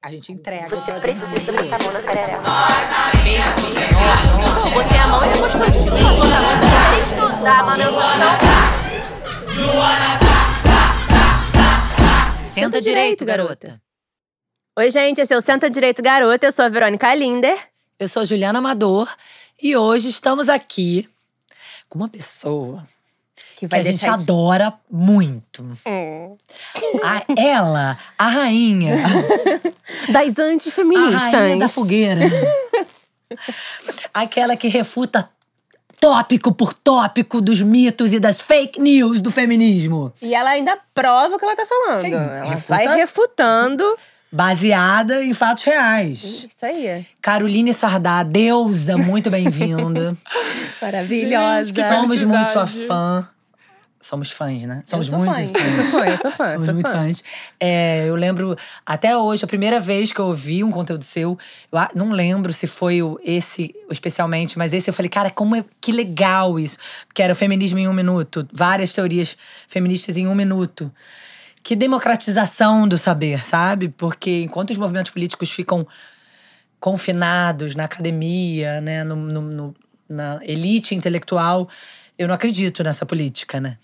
A gente entrega. Você precisa botar a mão na sararela. Botei a mão e depois foi Tem que dar a manutenção. Senta direito, garota. Oi, gente, esse é o Senta Direito Garota. Eu sou a Verônica Linder. Eu sou a Juliana Amador e hoje estamos aqui com uma pessoa Que que a gente adora muito. Hum. A, ela, a rainha, Das a antifeministas. rainha da fogueira. Aquela que refuta tópico por tópico dos mitos e das fake news do feminismo. E ela ainda prova o que ela tá falando. Sim, ela refuta- vai refutando. Baseada em fatos reais. Isso aí. Caroline Sardá, deusa, muito bem-vinda. Maravilhosa. Gente, Somos muito sua fã. Somos fãs, né? Eu Somos sou muito fã, Eu sou fã, eu sou fã. Somos sou muito fã. fãs. É, eu lembro, até hoje, a primeira vez que eu ouvi um conteúdo seu, eu não lembro se foi o, esse especialmente, mas esse eu falei, cara, como é, que legal isso. Que era o feminismo em um minuto. Várias teorias feministas em um minuto. Que democratização do saber, sabe? Porque enquanto os movimentos políticos ficam confinados na academia, né, no, no- no- na elite intelectual, eu não acredito nessa política, né?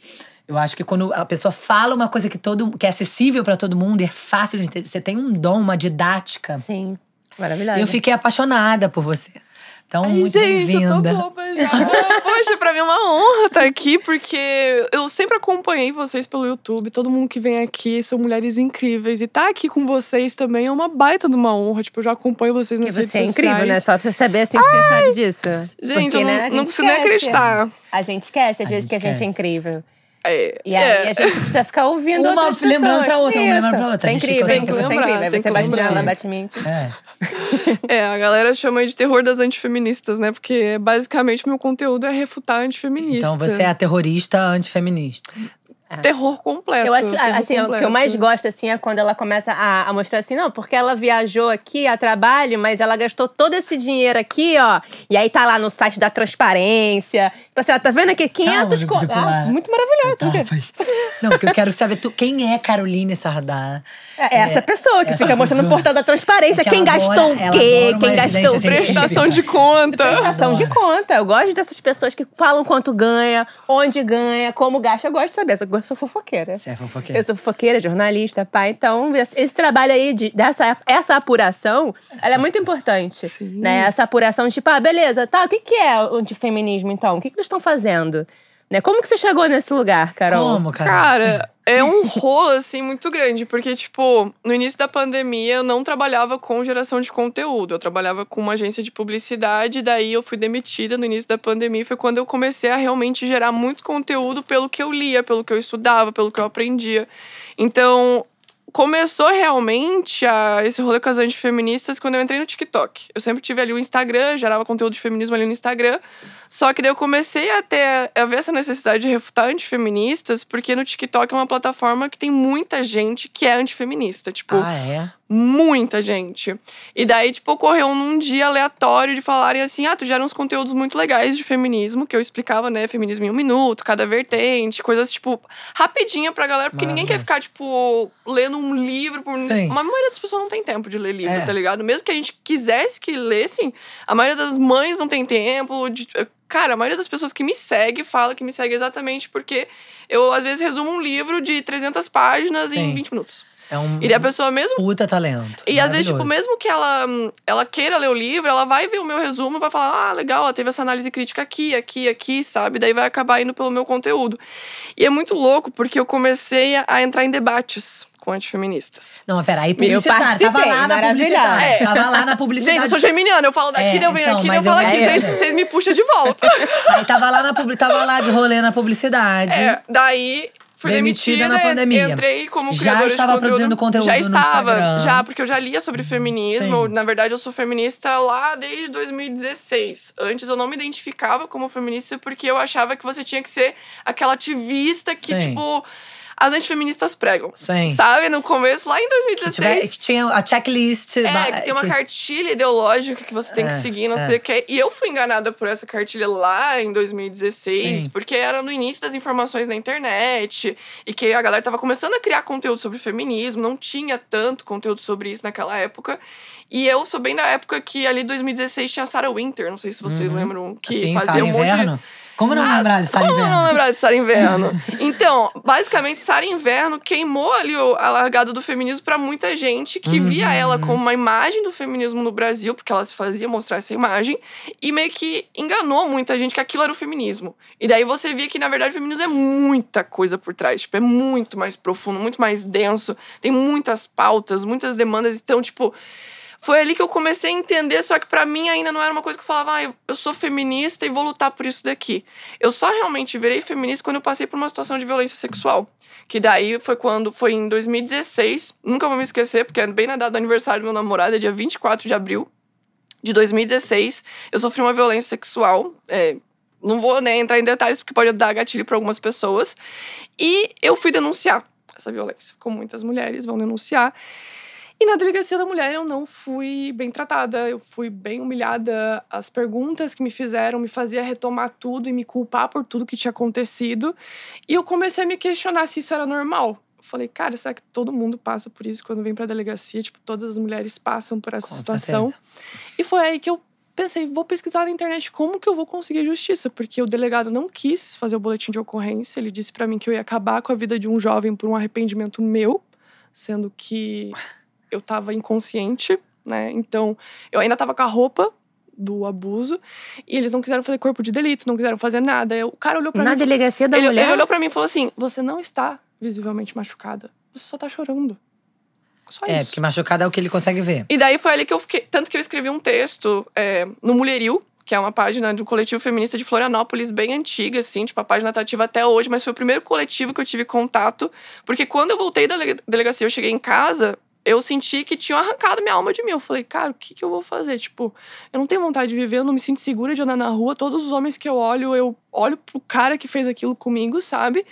Eu acho que quando a pessoa fala uma coisa que todo que é acessível para todo mundo e é fácil de entender, você tem um dom, uma didática. Sim, maravilhosa. Eu fiquei apaixonada por você. Então, Ai, muito gente, eu tô bem-vinda. boba já. Poxa, pra mim é uma honra estar aqui, porque eu sempre acompanhei vocês pelo YouTube. Todo mundo que vem aqui são mulheres incríveis. E tá aqui com vocês também é uma baita de uma honra. Tipo, eu já acompanho vocês Porque nas você é redes incrível, sociais. né? Só pra saber assim se você sabe disso. Gente, Porque, eu não, né, não consigo nem acreditar. A gente esquece às A vezes que a gente é incrível. É, E aí é. a gente precisa ficar ouvindo Uma outras pessoas. lembrando pra outra, uma lembrando pra outra. Você é gente incrível? Tem que Você é lembrar, incrível. tem Você é que Bastiana lembrar. Batmente. É. É, a galera chama aí de terror das antifeministas, né? Porque basicamente meu conteúdo é refutar antifeminista. Então você é a terrorista antifeminista. Terror completo. Eu acho que, assim, o que eu completo. mais gosto, assim, é quando ela começa a, a mostrar assim, não, porque ela viajou aqui a trabalho, mas ela gastou todo esse dinheiro aqui, ó. E aí tá lá no site da transparência. Tipo assim, ela tá vendo aqui 500 Calma, conto. tipo, Ah, muito maravilhoso. Etapas. Não, porque eu quero saber tu, quem é Caroline Sardá. É essa pessoa que essa fica mostrando pessoa. portal da transparência. Porque Quem gastou o quê? Quem gastou o. Prestação de conta. Prestação de conta. Eu gosto dessas pessoas que falam quanto ganha, onde ganha, como gasta. Eu gosto de saber. Eu sou fofoqueira. Você é fofoqueira. Eu sou fofoqueira, jornalista, pá. Então, esse, esse trabalho aí, de, dessa essa apuração, ela é muito importante. Né? Essa apuração, tipo, ah, beleza, tá, o que, que é o antifeminismo, então? O que, que eles estão fazendo? Né? Como que você chegou nesse lugar, Carol? Como, cara? Cara, é um rolo, assim, muito grande. Porque, tipo, no início da pandemia, eu não trabalhava com geração de conteúdo. Eu trabalhava com uma agência de publicidade. Daí, eu fui demitida no início da pandemia. Foi quando eu comecei a realmente gerar muito conteúdo pelo que eu lia, pelo que eu estudava, pelo que eu aprendia. Então, começou realmente a, esse rolê com as antifeministas quando eu entrei no TikTok. Eu sempre tive ali o Instagram, gerava conteúdo de feminismo ali no Instagram. Só que daí eu comecei a ter a ver essa necessidade de refutar antifeministas, porque no TikTok é uma plataforma que tem muita gente que é antifeminista. Tipo, Ah, é? muita gente. E daí, tipo, ocorreu num dia aleatório de falarem assim: ah, tu gera uns conteúdos muito legais de feminismo, que eu explicava, né? Feminismo em um minuto, cada vertente, coisas, tipo, rapidinha pra galera, porque ninguém quer ficar, tipo, lendo um livro por. Sim. A maioria das pessoas não tem tempo de ler livro, É. tá ligado? Mesmo que a gente quisesse que lessem, a maioria das mães não tem tempo. De... Cara, a maioria das pessoas que me segue fala que me segue exatamente porque eu, às vezes, resumo um livro de 300 páginas Sim. em 20 minutos. É um E a pessoa mesmo puta talento. e às vezes, tipo, mesmo que ela, hum, ela queira ler o livro, ela vai ver o meu resumo e vai falar: ah, legal, ela teve essa análise crítica aqui, aqui, aqui, sabe? Daí vai acabar indo pelo meu conteúdo. E é muito louco, porque eu comecei a, a entrar em debates com antifeministas. Não, mas peraí, publicitário. Tava participei, lá na publicidade. É. Tava lá na publicidade. Gente, eu sou geminiana, eu falo daqui, É, eu venho então, aqui, eu eu- falo aqui, vocês, me puxam de volta. Aí tava lá na tava lá de rolê na publicidade. É, daí fui Demitida demitida, na pandemia. entrei como Já estava de conteúdo. produzindo conteúdo Já estava, já, porque eu já lia sobre feminismo. Sim. Na verdade, eu sou feminista lá desde 2016. Antes eu não me identificava como feminista porque eu achava que você tinha que ser aquela ativista que, Sim. tipo. As antifeministas pregam. Sim. Sabe? No começo, lá em Que, 2016. tiver- que tinha a checklist. É, que tem uma que- cartilha ideológica que você tem que É, seguir, não é. sei o que. E eu fui enganada por essa cartilha lá em 2016, Sim. porque era no início das informações na internet. E que a galera tava começando a criar conteúdo sobre feminismo, não tinha tanto conteúdo sobre isso naquela época. E eu sou bem da época que ali em 2016 tinha a Sarah Winter, não sei se vocês lembram, que Assim, fazia um monte de. Como não Ah, lembrar de Sara como Inverno? não lembrar de Sara Inverno? então, basicamente, Sara Inverno queimou ali a largada do feminismo pra muita gente que Uhum. via ela como uma imagem do feminismo no Brasil, porque ela se fazia mostrar essa imagem, e meio que enganou muita gente que aquilo era o feminismo. E daí você via que, na verdade, o feminismo é muita coisa por trás. Tipo, é muito mais profundo, muito mais denso, tem muitas pautas, muitas demandas. Então, tipo. Foi ali que eu comecei a entender, só que pra mim ainda não era uma coisa que eu falava, ah, eu, eu sou feminista e vou lutar por isso daqui. Eu só realmente virei feminista quando eu passei por uma situação de violência sexual. Que daí foi quando, foi em 2016, nunca vou me esquecer, porque é bem na data do aniversário do meu namorado, é dia 24 de abril de 2016. Eu sofri uma violência sexual, é, não vou né, entrar em detalhes porque pode dar gatilho para algumas pessoas. E eu fui denunciar essa violência, como muitas mulheres vão denunciar. E na delegacia da mulher eu não fui bem tratada, eu fui bem humilhada. As perguntas que me fizeram me fazia retomar tudo e me culpar por tudo que tinha acontecido. E eu comecei a me questionar se isso era normal. Eu falei, cara, será que todo mundo passa por isso quando vem pra delegacia? Tipo, todas as mulheres passam por essa Com situação. certeza. E foi aí que eu pensei, vou pesquisar na internet como que eu vou conseguir justiça, porque o delegado não quis fazer o boletim de ocorrência, ele disse pra mim que eu ia acabar com a vida de um jovem por um arrependimento meu, sendo que eu tava inconsciente, né? Então, eu ainda tava com a roupa do abuso e eles não quiseram fazer corpo de delito, não quiseram fazer nada. O cara olhou pra Na mim, falou- delegacia da ele, mulher. ele olhou pra mim e falou assim: "Você não está visivelmente machucada. Você só tá chorando." Só É, isso. porque machucado é o que ele consegue ver. E daí foi ali que eu fiquei. Tanto que eu escrevi um texto é, no Mulheril, que é uma página do coletivo feminista de Florianópolis, bem antiga, assim, tipo, a página tá ativa até hoje, mas foi o primeiro coletivo que eu tive contato. Porque quando eu voltei da dele- delegacia, eu cheguei em casa, eu senti que tinham arrancado minha alma de mim. Eu falei, cara, o que, que eu vou fazer? Tipo, eu não tenho vontade de viver, eu não me sinto segura de andar na rua. Todos os homens que eu olho, eu olho pro cara que fez aquilo comigo, sabe?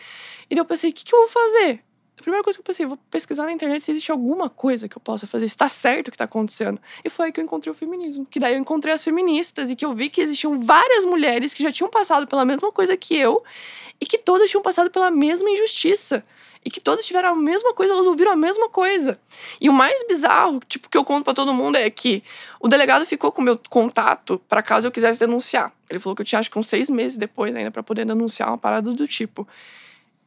E daí eu pensei, o que, que eu vou fazer? A primeira coisa que eu pensei, vou pesquisar na internet se existe alguma coisa que eu possa fazer, se tá certo o que tá acontecendo. E foi aí que eu encontrei o feminismo. Que daí eu encontrei as feministas e que eu vi que existiam várias mulheres que já tinham passado pela mesma coisa que eu e que todas tinham passado pela mesma injustiça. E que todas tiveram a mesma coisa, elas ouviram a mesma coisa. E o mais bizarro, tipo, que eu conto pra todo mundo é que o delegado ficou com o meu contato pra caso eu quisesse denunciar. Ele falou que eu tinha acho que uns seis meses depois ainda pra poder denunciar uma parada do tipo.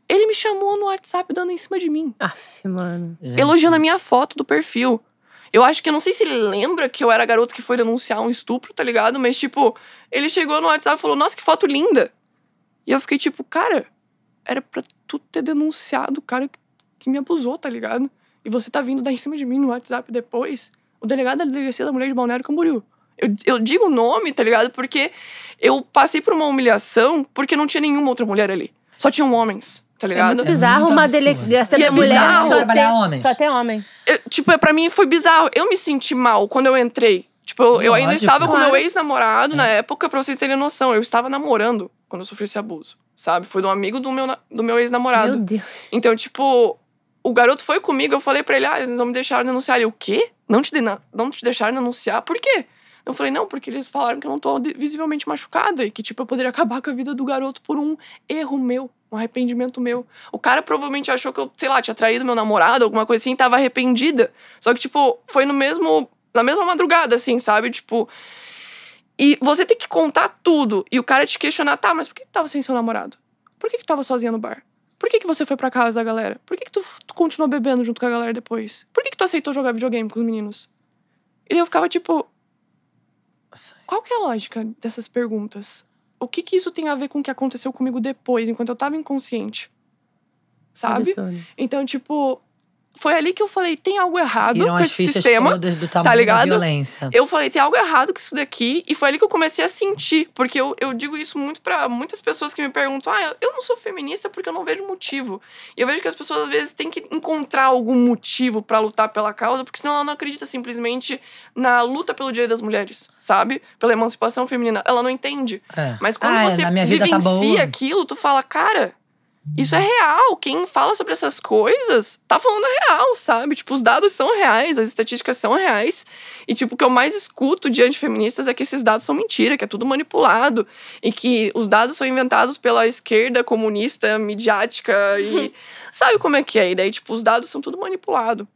Ele me chamou no WhatsApp dando em cima de mim Aff, mano. Gente, elogiando a minha foto do perfil. Eu acho que eu não sei se ele lembra que eu era a garota que foi denunciar um estupro, tá ligado? Mas, tipo, ele chegou no WhatsApp e falou: Nossa, que foto linda. E eu fiquei tipo, cara, era pra tu ter denunciado o cara que- me abusou, tá ligado? E você tá vindo dar em cima de mim no WhatsApp depois. O delegado da Delegacia da Mulher de Balneário Camboriú. Eu, eu digo o nome, tá ligado? Porque eu passei por uma humilhação porque não tinha nenhuma outra mulher ali. Só tinham homens, tá É ligado? muito bizarro muito uma delegacia E é da mulher bizarro. só Trabalhar homens. só tem homem. eu- tipo, é, pra mim foi bizarro. Eu me senti mal quando eu entrei. Tipo, eu, eu ainda estava com meu ex-namorado na época, pra vocês terem noção. Eu estava namorando quando eu sofri esse abuso, sabe? Foi de um amigo do meu, do meu Meu ex-namorado. Deus. Então, tipo, o garoto foi comigo, eu falei pra ele, ah, eles não me deixaram denunciar. Ele, o quê? Não te, não te deixaram denunciar? Por quê? Eu falei, não, porque eles falaram que eu não tô visivelmente machucada e que, tipo, eu poderia acabar com a vida do garoto por um erro meu, um arrependimento meu. O cara provavelmente achou que eu, sei lá, tinha traído meu namorado, alguma coisa assim, e tava arrependida. Só que, tipo, foi no mesmo. Na mesma madrugada, assim, sabe? Tipo. E você tem que contar tudo. E o cara te questionar, tá, mas por que tu tava sem seu namorado? Por que, que tu tava sozinha no bar? Por que, que você foi pra casa da galera? Por que, que tu, tu continuou bebendo junto com a galera depois? Por que, que tu aceitou jogar videogame com os meninos? E eu ficava tipo. Qual que é a lógica dessas perguntas? O que que isso tem a ver com o que aconteceu comigo depois, enquanto eu tava inconsciente? Sabe? Absurdo. Então, tipo, foi ali que eu falei, tem algo errado Viram com esse sistema. do tamanho da ligado? violência. Eu falei, tem algo errado com isso daqui. E foi ali que eu comecei a sentir. Porque eu, eu digo isso muito pra muitas pessoas que me perguntam: ah, eu- não sou feminista porque eu não vejo motivo. E eu vejo que as pessoas às vezes têm que encontrar algum motivo pra lutar pela causa, porque senão ela não acredita simplesmente na luta pelo direito das mulheres, sabe? Pela emancipação feminina. Ela não entende. É. Mas quando Ah, é, você tá vivencia boa. aquilo, tu fala, cara, Isso é real. Quem fala sobre essas coisas tá falando real, sabe? Tipo, os dados são reais, as estatísticas são reais. E, tipo, o que eu mais escuto de antifeministas é que esses dados são mentira, que é tudo manipulado. E que os dados são inventados pela esquerda comunista, midiática e. sabe como é que é? E daí, tipo, os dados são tudo manipulado.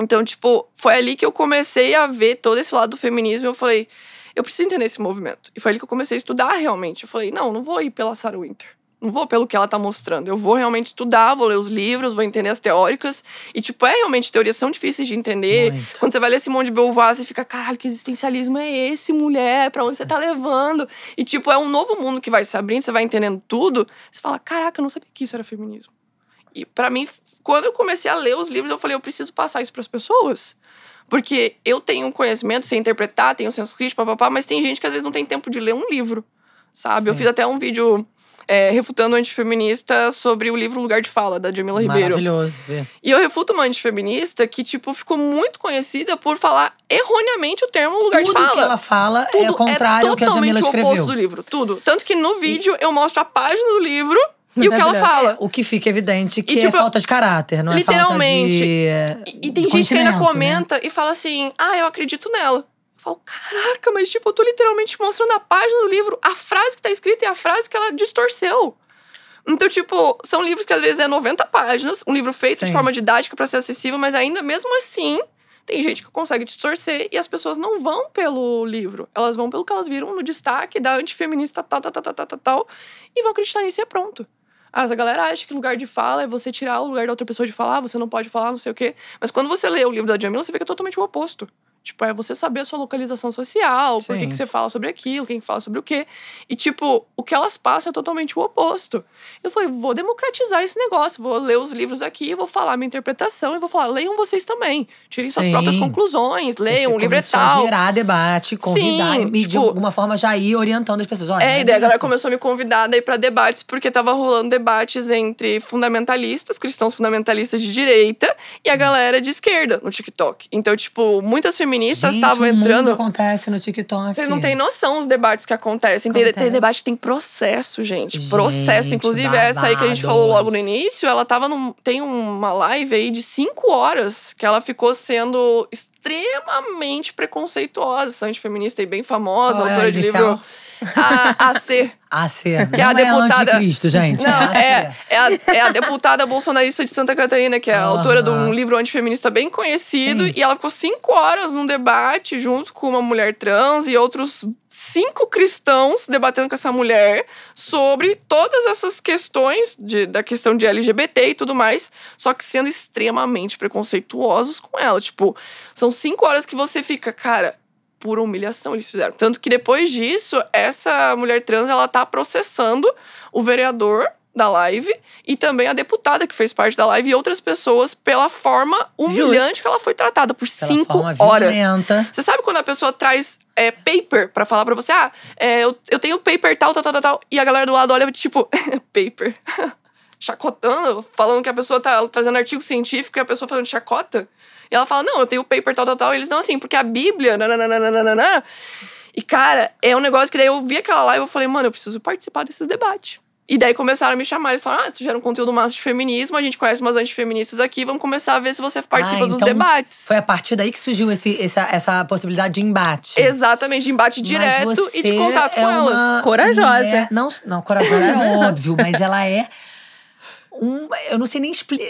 Então, tipo, foi ali que eu comecei a ver todo esse lado do feminismo. Eu falei, eu preciso entender esse movimento. E foi ali que eu comecei a estudar realmente. Eu falei, não, não vou ir pela Sarah Winter não vou pelo que ela tá mostrando. Eu vou realmente estudar, vou ler os livros, vou entender as teóricas. E, tipo, é realmente teorias são difíceis de entender. Muito. Quando você vai ler Simone de Beauvoir, você fica, caralho, que existencialismo é esse, mulher? Pra onde você tá levando? E, tipo, é um novo mundo que vai se abrindo, você vai entendendo tudo. Você fala, caraca, eu não sabia que isso era feminismo. E para mim, quando eu comecei a ler os livros, eu falei, eu preciso passar isso para as pessoas. Porque eu tenho um conhecimento, sei interpretar, tenho um senso crítico, papapá, mas tem gente que às vezes não tem tempo de ler um livro, sabe? Eu Sim. fiz até um vídeo é, refutando o antifeminista sobre o livro Lugar de Fala, da Jamila Ribeiro. Maravilhoso. ver. E eu refuto uma antifeminista que, tipo, ficou muito conhecida por falar erroneamente o termo lugar Tudo de fala. que ela fala é Tudo o contrário ao que a Jamila totalmente o oposto escreveu. do livro, tudo. Tanto que no vídeo eu mostro a página do livro e o que ela fala. O que fica evidente que E, tipo, é falta de caráter, não literalmente. é falta de E, e tem gente que ainda né? comenta e fala assim: ah, eu acredito nela. Eu falo, caraca, mas tipo, eu tô literalmente mostrando a página do livro, a frase que tá escrita e a frase que ela distorceu. Então, tipo, são livros que às vezes é 90 páginas, um livro feito de Sim. forma didática pra ser acessível, mas ainda mesmo assim, tem gente que consegue distorcer e as pessoas não vão pelo livro. Elas vão pelo que elas viram no destaque da antifeminista tal, tal, tal, tal, tal, tal, tal e vão acreditar nisso e é pronto. Ah, a galera acha que lugar de fala é você tirar o lugar da outra pessoa de falar, você não pode falar, não sei o quê. Mas quando você lê o livro da Jamila, você vê que é totalmente o oposto. Tipo, é você saber a sua localização social, por que, Sim. que você fala sobre aquilo, quem que fala sobre o quê. E, tipo, o que elas passam é totalmente o oposto. Eu falei, vou democratizar esse negócio, vou ler os livros aqui, vou falar minha interpretação e vou falar, leiam vocês também. Tirem suas Sim. próprias conclusões, leiam, o livro é a tal. gerar debate, convidar Sim, e de tipo- alguma forma já ir orientando as pessoas. Olha, É, e daí a galera começou a me convidar daí pra debates, porque tava rolando debates entre fundamentalistas, cristãos fundamentalistas de direita, e a galera de esquerda no TikTok. Então, tipo, muitas feministas Gente, estavam o mundo entrando. acontece no TikTok. Vocês não têm noção os debates que acontecem. Tem, Acontece. tem debate que tem processo, gente. Gente, processo. Inclusive, essa aí que a gente falou logo no início, ela tava num. Tem uma live aí de cinco horas que ela ficou sendo extremamente preconceituosa, antifeminista e bem famosa, Qual é autora de inicial? livro. A, AC. A ser. Que é a não é deputada- anticristo, gente. Não, é, é, a, é a deputada bolsonarista de Santa Catarina, que é a autora de um livro antifeminista bem conhecido. Sim. E ela ficou cinco horas num debate junto com uma mulher trans e outros cinco cristãos debatendo com essa mulher sobre todas essas questões de, da questão de LGBT e tudo mais, só que sendo extremamente preconceituosos com ela. Tipo, são cinco horas que você fica, cara, pura humilhação eles fizeram. Tanto que depois disso, essa mulher trans, ela tá processando o vereador da live e também a deputada que fez parte da live e outras pessoas pela forma humilhante que ela foi tratada por Pela cinco horas. violenta. Você sabe quando a pessoa traz é, paper pra falar pra você, ah, é, eu, eu tenho paper tal, tal, tal, tal, tal, e a galera do lado olha tipo, paper. Chacotando, falando que a pessoa tá trazendo artigo científico e a pessoa falando chacota. E ela fala, não, eu tenho paper tal, tal, tal. E eles não assim, porque a Bíblia, nananana. E, cara, é um negócio que daí eu vi aquela live e eu falei, mano, eu preciso participar desses debates. E daí começaram a me chamar, eles falaram, ah, tu gera um conteúdo massa de feminismo, a gente conhece umas antifeministas aqui, vamos começar a ver se você participa Ah, dos então debates. Foi a partir daí que surgiu esse, essa, essa possibilidade de embate. Exatamente, de embate direto e de contato é com uma elas. Corajosa. mulher- não, não, corajosa é óbvio, mas ela é um. Eu não sei nem explicar.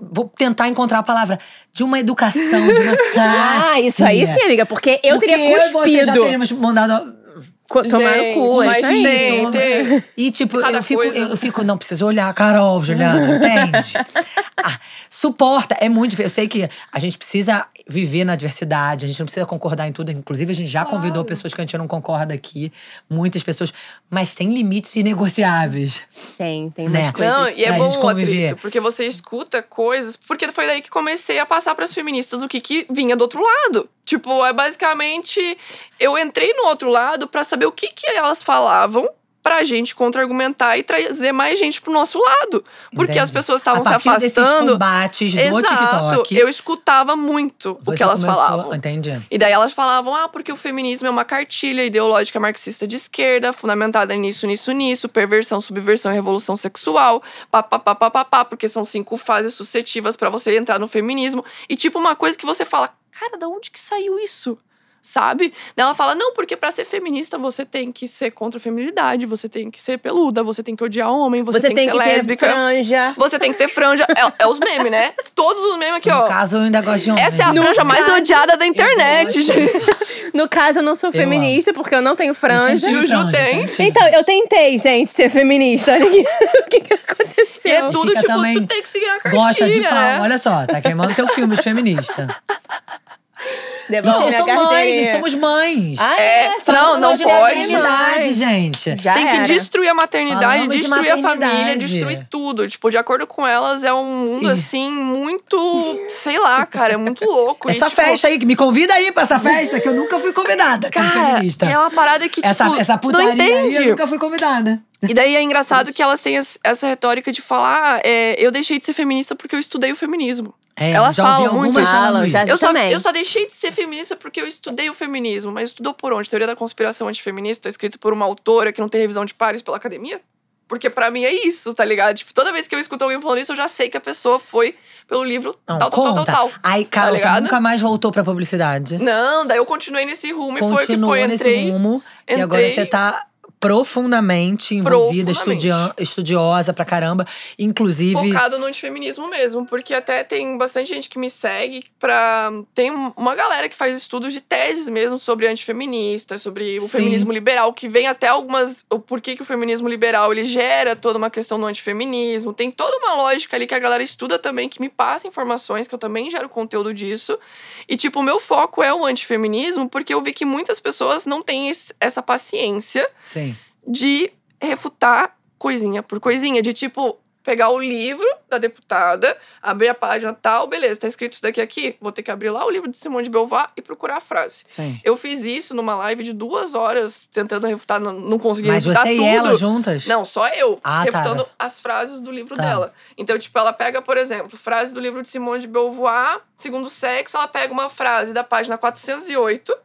Vou tentar encontrar a palavra. De uma educação, de uma classe. Ah, isso aí sim, amiga, porque eu Porque teria eu e você já cuspido. teríamos mandado. Co- Tomar no Gente, cu, é mas isso aí. tem, tem. E tipo, Cada eu fico, coisa. eu fico, não preciso olhar, Carol, Juliana, entende? Ah, suporta, é muito difícil. Eu sei que a gente precisa viver na diversidade, a gente não precisa concordar em tudo. Inclusive, a gente já convidou pessoas que a gente não concorda aqui, muitas pessoas, mas tem limites inegociáveis. Tem, tem Né? coisas. Não, e é pra bom gente o conviver. atrito, porque você escuta coisas. Porque foi daí que comecei a passar pras feministas o que, que vinha do outro lado. Tipo, é basicamente. Eu entrei no outro lado pra saber o que, que elas falavam pra gente contra-argumentar e trazer mais gente pro nosso lado. Porque Entendi. as pessoas estavam A se afastando. combates do Exato. TikTok. Eu escutava muito o que elas começou- falavam. Entendi. E daí elas falavam, ah, porque o feminismo é uma cartilha ideológica marxista de esquerda, fundamentada nisso, nisso, nisso, perversão, subversão e revolução sexual, papapá, porque são cinco fases suscetivas pra você entrar no feminismo. E tipo, uma coisa que você fala, cara, da onde que saiu isso? Sabe? Ela fala, não, porque pra ser feminista você tem que ser contra a feminilidade, você tem que ser peluda, você tem que odiar homem, você, Você, tem, tem que que ser ter lésbica. franja. Você tem que ter franja. É, é os memes, né? Todos os memes aqui, No ó. caso, eu ainda gosto de homem. Essa é a gente. franja mais caso, odiada da internet, gente. No caso, eu não sou Eu feminista, porque eu não tenho Eu franja. Juju franja, tem. Então, eu tentei, gente, ser feminista. Olha aqui. o que, que E aconteceu. é tudo, fica tipo, também- tu tem que seguir a cartilha, Gosta de pau. né? Olha só, tá queimando teu filme de feminista. Devolve Então, são mães, gente. Somos mães. Ah, É, é? não, não de pode. maternidade, gente. Já Tem que era. destruir a maternidade, Falamos de destruir a família, maternidade. destruir tudo. Tipo, de acordo com elas, é um mundo, assim, muito… Sei lá, cara, é muito louco. E, Essa tipo, festa aí, que me convida aí pra essa festa, que eu nunca fui convidada como Cara, feminista. é uma parada que, tipo, essa, essa tu não putaria aí, entende. eu nunca fui convidada. E daí é engraçado que elas têm es- essa retórica de falar, ah, é, eu deixei de ser feminista porque eu estudei o feminismo. É, Elas já falam muito Falam, já- Eu só, também. eu só deixei de ser feminista porque eu estudei o feminismo. Mas estudou por onde? Teoria da conspiração antifeminista, escrito por uma autora que não tem revisão de pares pela academia? Porque pra mim é isso, tá ligado? Tipo, toda vez que eu escuto alguém falando isso, eu já sei que a pessoa foi pelo livro Não, tal, tal, tal, conta. tal, tal. Aí, cara, você ligado? nunca mais voltou pra publicidade. Não, daí eu continuei nesse rumo e foi que Continuou foi. nesse Entrei, rumo. E agora entrei- você tá profundamente envolvida, Profundamente. estudiosa pra caramba. Inclusive. focado no antifeminismo mesmo, porque até tem bastante gente que me segue pra. Tem uma galera que faz estudos de teses mesmo sobre antifeministas, sobre o Sim. feminismo liberal, que vem até algumas. O porquê que o feminismo liberal ele gera toda uma questão do antifeminismo. Tem toda uma lógica ali que a galera estuda também, que me passa informações, que eu também gero conteúdo disso. E, tipo, o meu foco é o antifeminismo, porque eu vi que muitas pessoas não têm esse- essa paciência Sim. De refutar coisinha por coisinha, de tipo pegar o livro da deputada, abrir a página tal, beleza, tá escrito isso daqui aqui, vou ter que abrir lá o livro de Simone de Beauvoir e procurar a frase. Sim. Eu fiz isso numa live de duas horas tentando refutar, não, não consegui Mas refutar você tudo. e ela juntas? Não, só eu, Ah, tá. refutando as frases do livro Tá. dela. Então, tipo, ela pega, por exemplo, frase do livro de Simone de Beauvoir, Segundo Sexo, ela pega uma frase da página 408,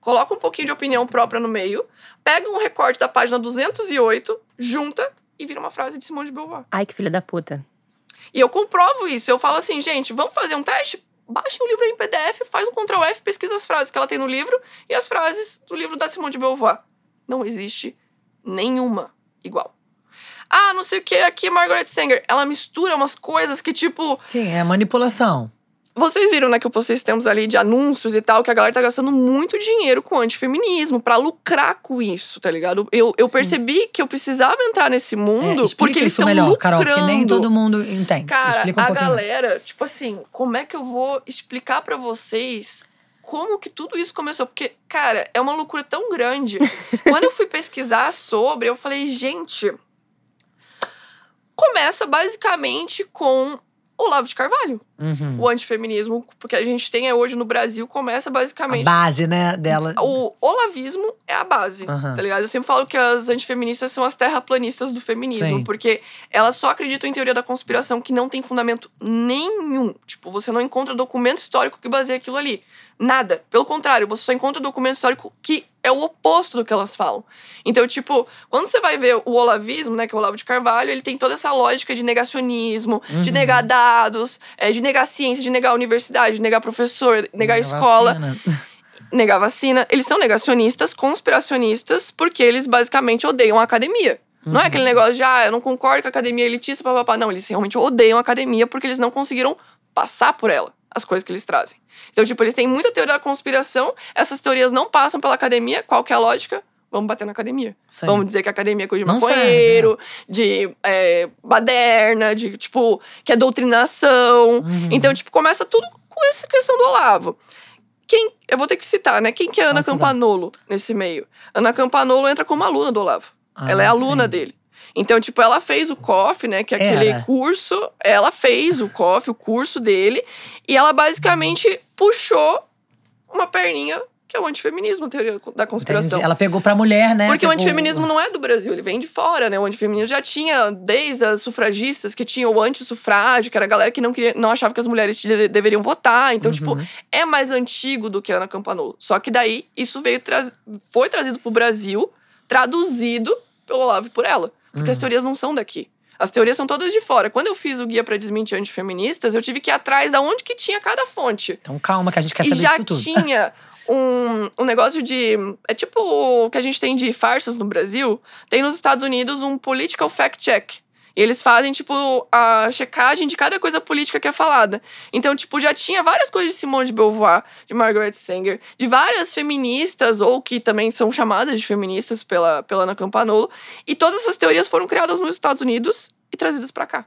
coloca um pouquinho de opinião própria no meio, pega um recorte da página 208, junta e vira uma frase de Simone de Beauvoir. Ai, que filha da puta. E eu comprovo isso. Eu falo assim, gente, vamos fazer um teste? Baixem o livro em PDF, faz um Ctrl F, pesquisa as frases que ela tem no livro e as frases do livro da Simone de Beauvoir. Não existe nenhuma igual. Ah, não sei o que, aqui é Margaret Sanger. Ela mistura umas coisas que, tipo, Sim, é manipulação. Vocês viram, né, que eu postei esses tempos ali de anúncios e tal, que a galera tá gastando muito dinheiro com antifeminismo pra lucrar com isso, tá ligado? Eu, eu percebi que eu precisava entrar nesse É, mundo explica porque eles isso estão melhor, lucrando. Carol, porque nem todo mundo entende. Cara, explica um a pouquinho. galera, tipo assim, como é que eu vou explicar pra vocês como que tudo isso começou? Porque, cara, é uma loucura tão grande. Quando eu fui pesquisar sobre, eu falei, gente, começa basicamente com Olavo de Carvalho. Uhum. O antifeminismo, porque a gente tem hoje no Brasil, começa A basicamente base, né, dela. o olavismo é a base, Aham. tá ligado? Eu sempre falo que as antifeministas são as terraplanistas do feminismo, Sim. porque elas só acreditam em teoria da conspiração que não tem fundamento nenhum. Tipo, você não encontra documento histórico que baseia aquilo ali. Nada. Pelo contrário, você só encontra documento histórico que é o oposto do que elas falam. Então, tipo, quando você vai ver o olavismo, né, que é o Olavo de Carvalho, ele tem toda essa lógica de negacionismo, de Uhum. negar dados, é, de negar ciência, de negar universidade, de negar professor, negar a Vacina. escola negar vacina. Eles são negacionistas, conspiracionistas, porque eles basicamente odeiam a academia. Não é aquele negócio de, ah, eu não concordo com a academia elitista, papapá. Não, eles realmente odeiam a academia porque eles não conseguiram passar por ela, as coisas que eles trazem. Então, tipo, eles têm muita teoria da conspiração, essas teorias não passam pela academia. Qual que é a lógica? Vamos bater na academia. Sim. Vamos dizer que a academia é coisa de Não maconheiro, de é, baderna, de, tipo, que é doutrinação. Uhum. Então, tipo, começa tudo com essa questão do Olavo. Quem, eu vou ter que citar, né? Quem que é Ana citar. Campanolo nesse meio? Ana Campanolo entra como aluna do Olavo. Ah, ela é aluna sim. dele. Então, tipo, ela fez o COF, né? Que é aquele Era. curso. Ela fez o COF, o curso dele. E ela basicamente puxou uma perninha que é o antifeminismo, a teoria da conspiração. Entendi. Ela pegou pra mulher, né? Porque o Pegou- antifeminismo não é do Brasil, ele vem de fora, né? O antifeminismo já tinha, desde as sufragistas, que tinham o antissufrágio, que era a galera que não, queria, não achava que as mulheres de- deveriam votar. Então, tipo, é mais antigo do que Ana Campanolo. Só que daí, isso veio tra foi trazido pro Brasil, traduzido pelo Olavo e por ela. Porque as teorias não são daqui. As teorias são todas de fora. Quando eu fiz o guia pra desmentir antifeministas, eu tive que ir atrás da onde que tinha cada fonte Então calma, que a gente quer e saber já disso tudo. tinha um, um negócio de. É tipo o que a gente tem de farsas no Brasil. Tem nos Estados Unidos um political fact check. E eles fazem, tipo, a checagem de cada coisa política que é falada. Então, tipo, já tinha várias coisas de Simone de Beauvoir, de Margaret Sanger, de várias feministas, ou que também são chamadas de feministas pela, pela Ana Campanolo. E todas essas teorias foram criadas nos Estados Unidos e trazidas pra cá.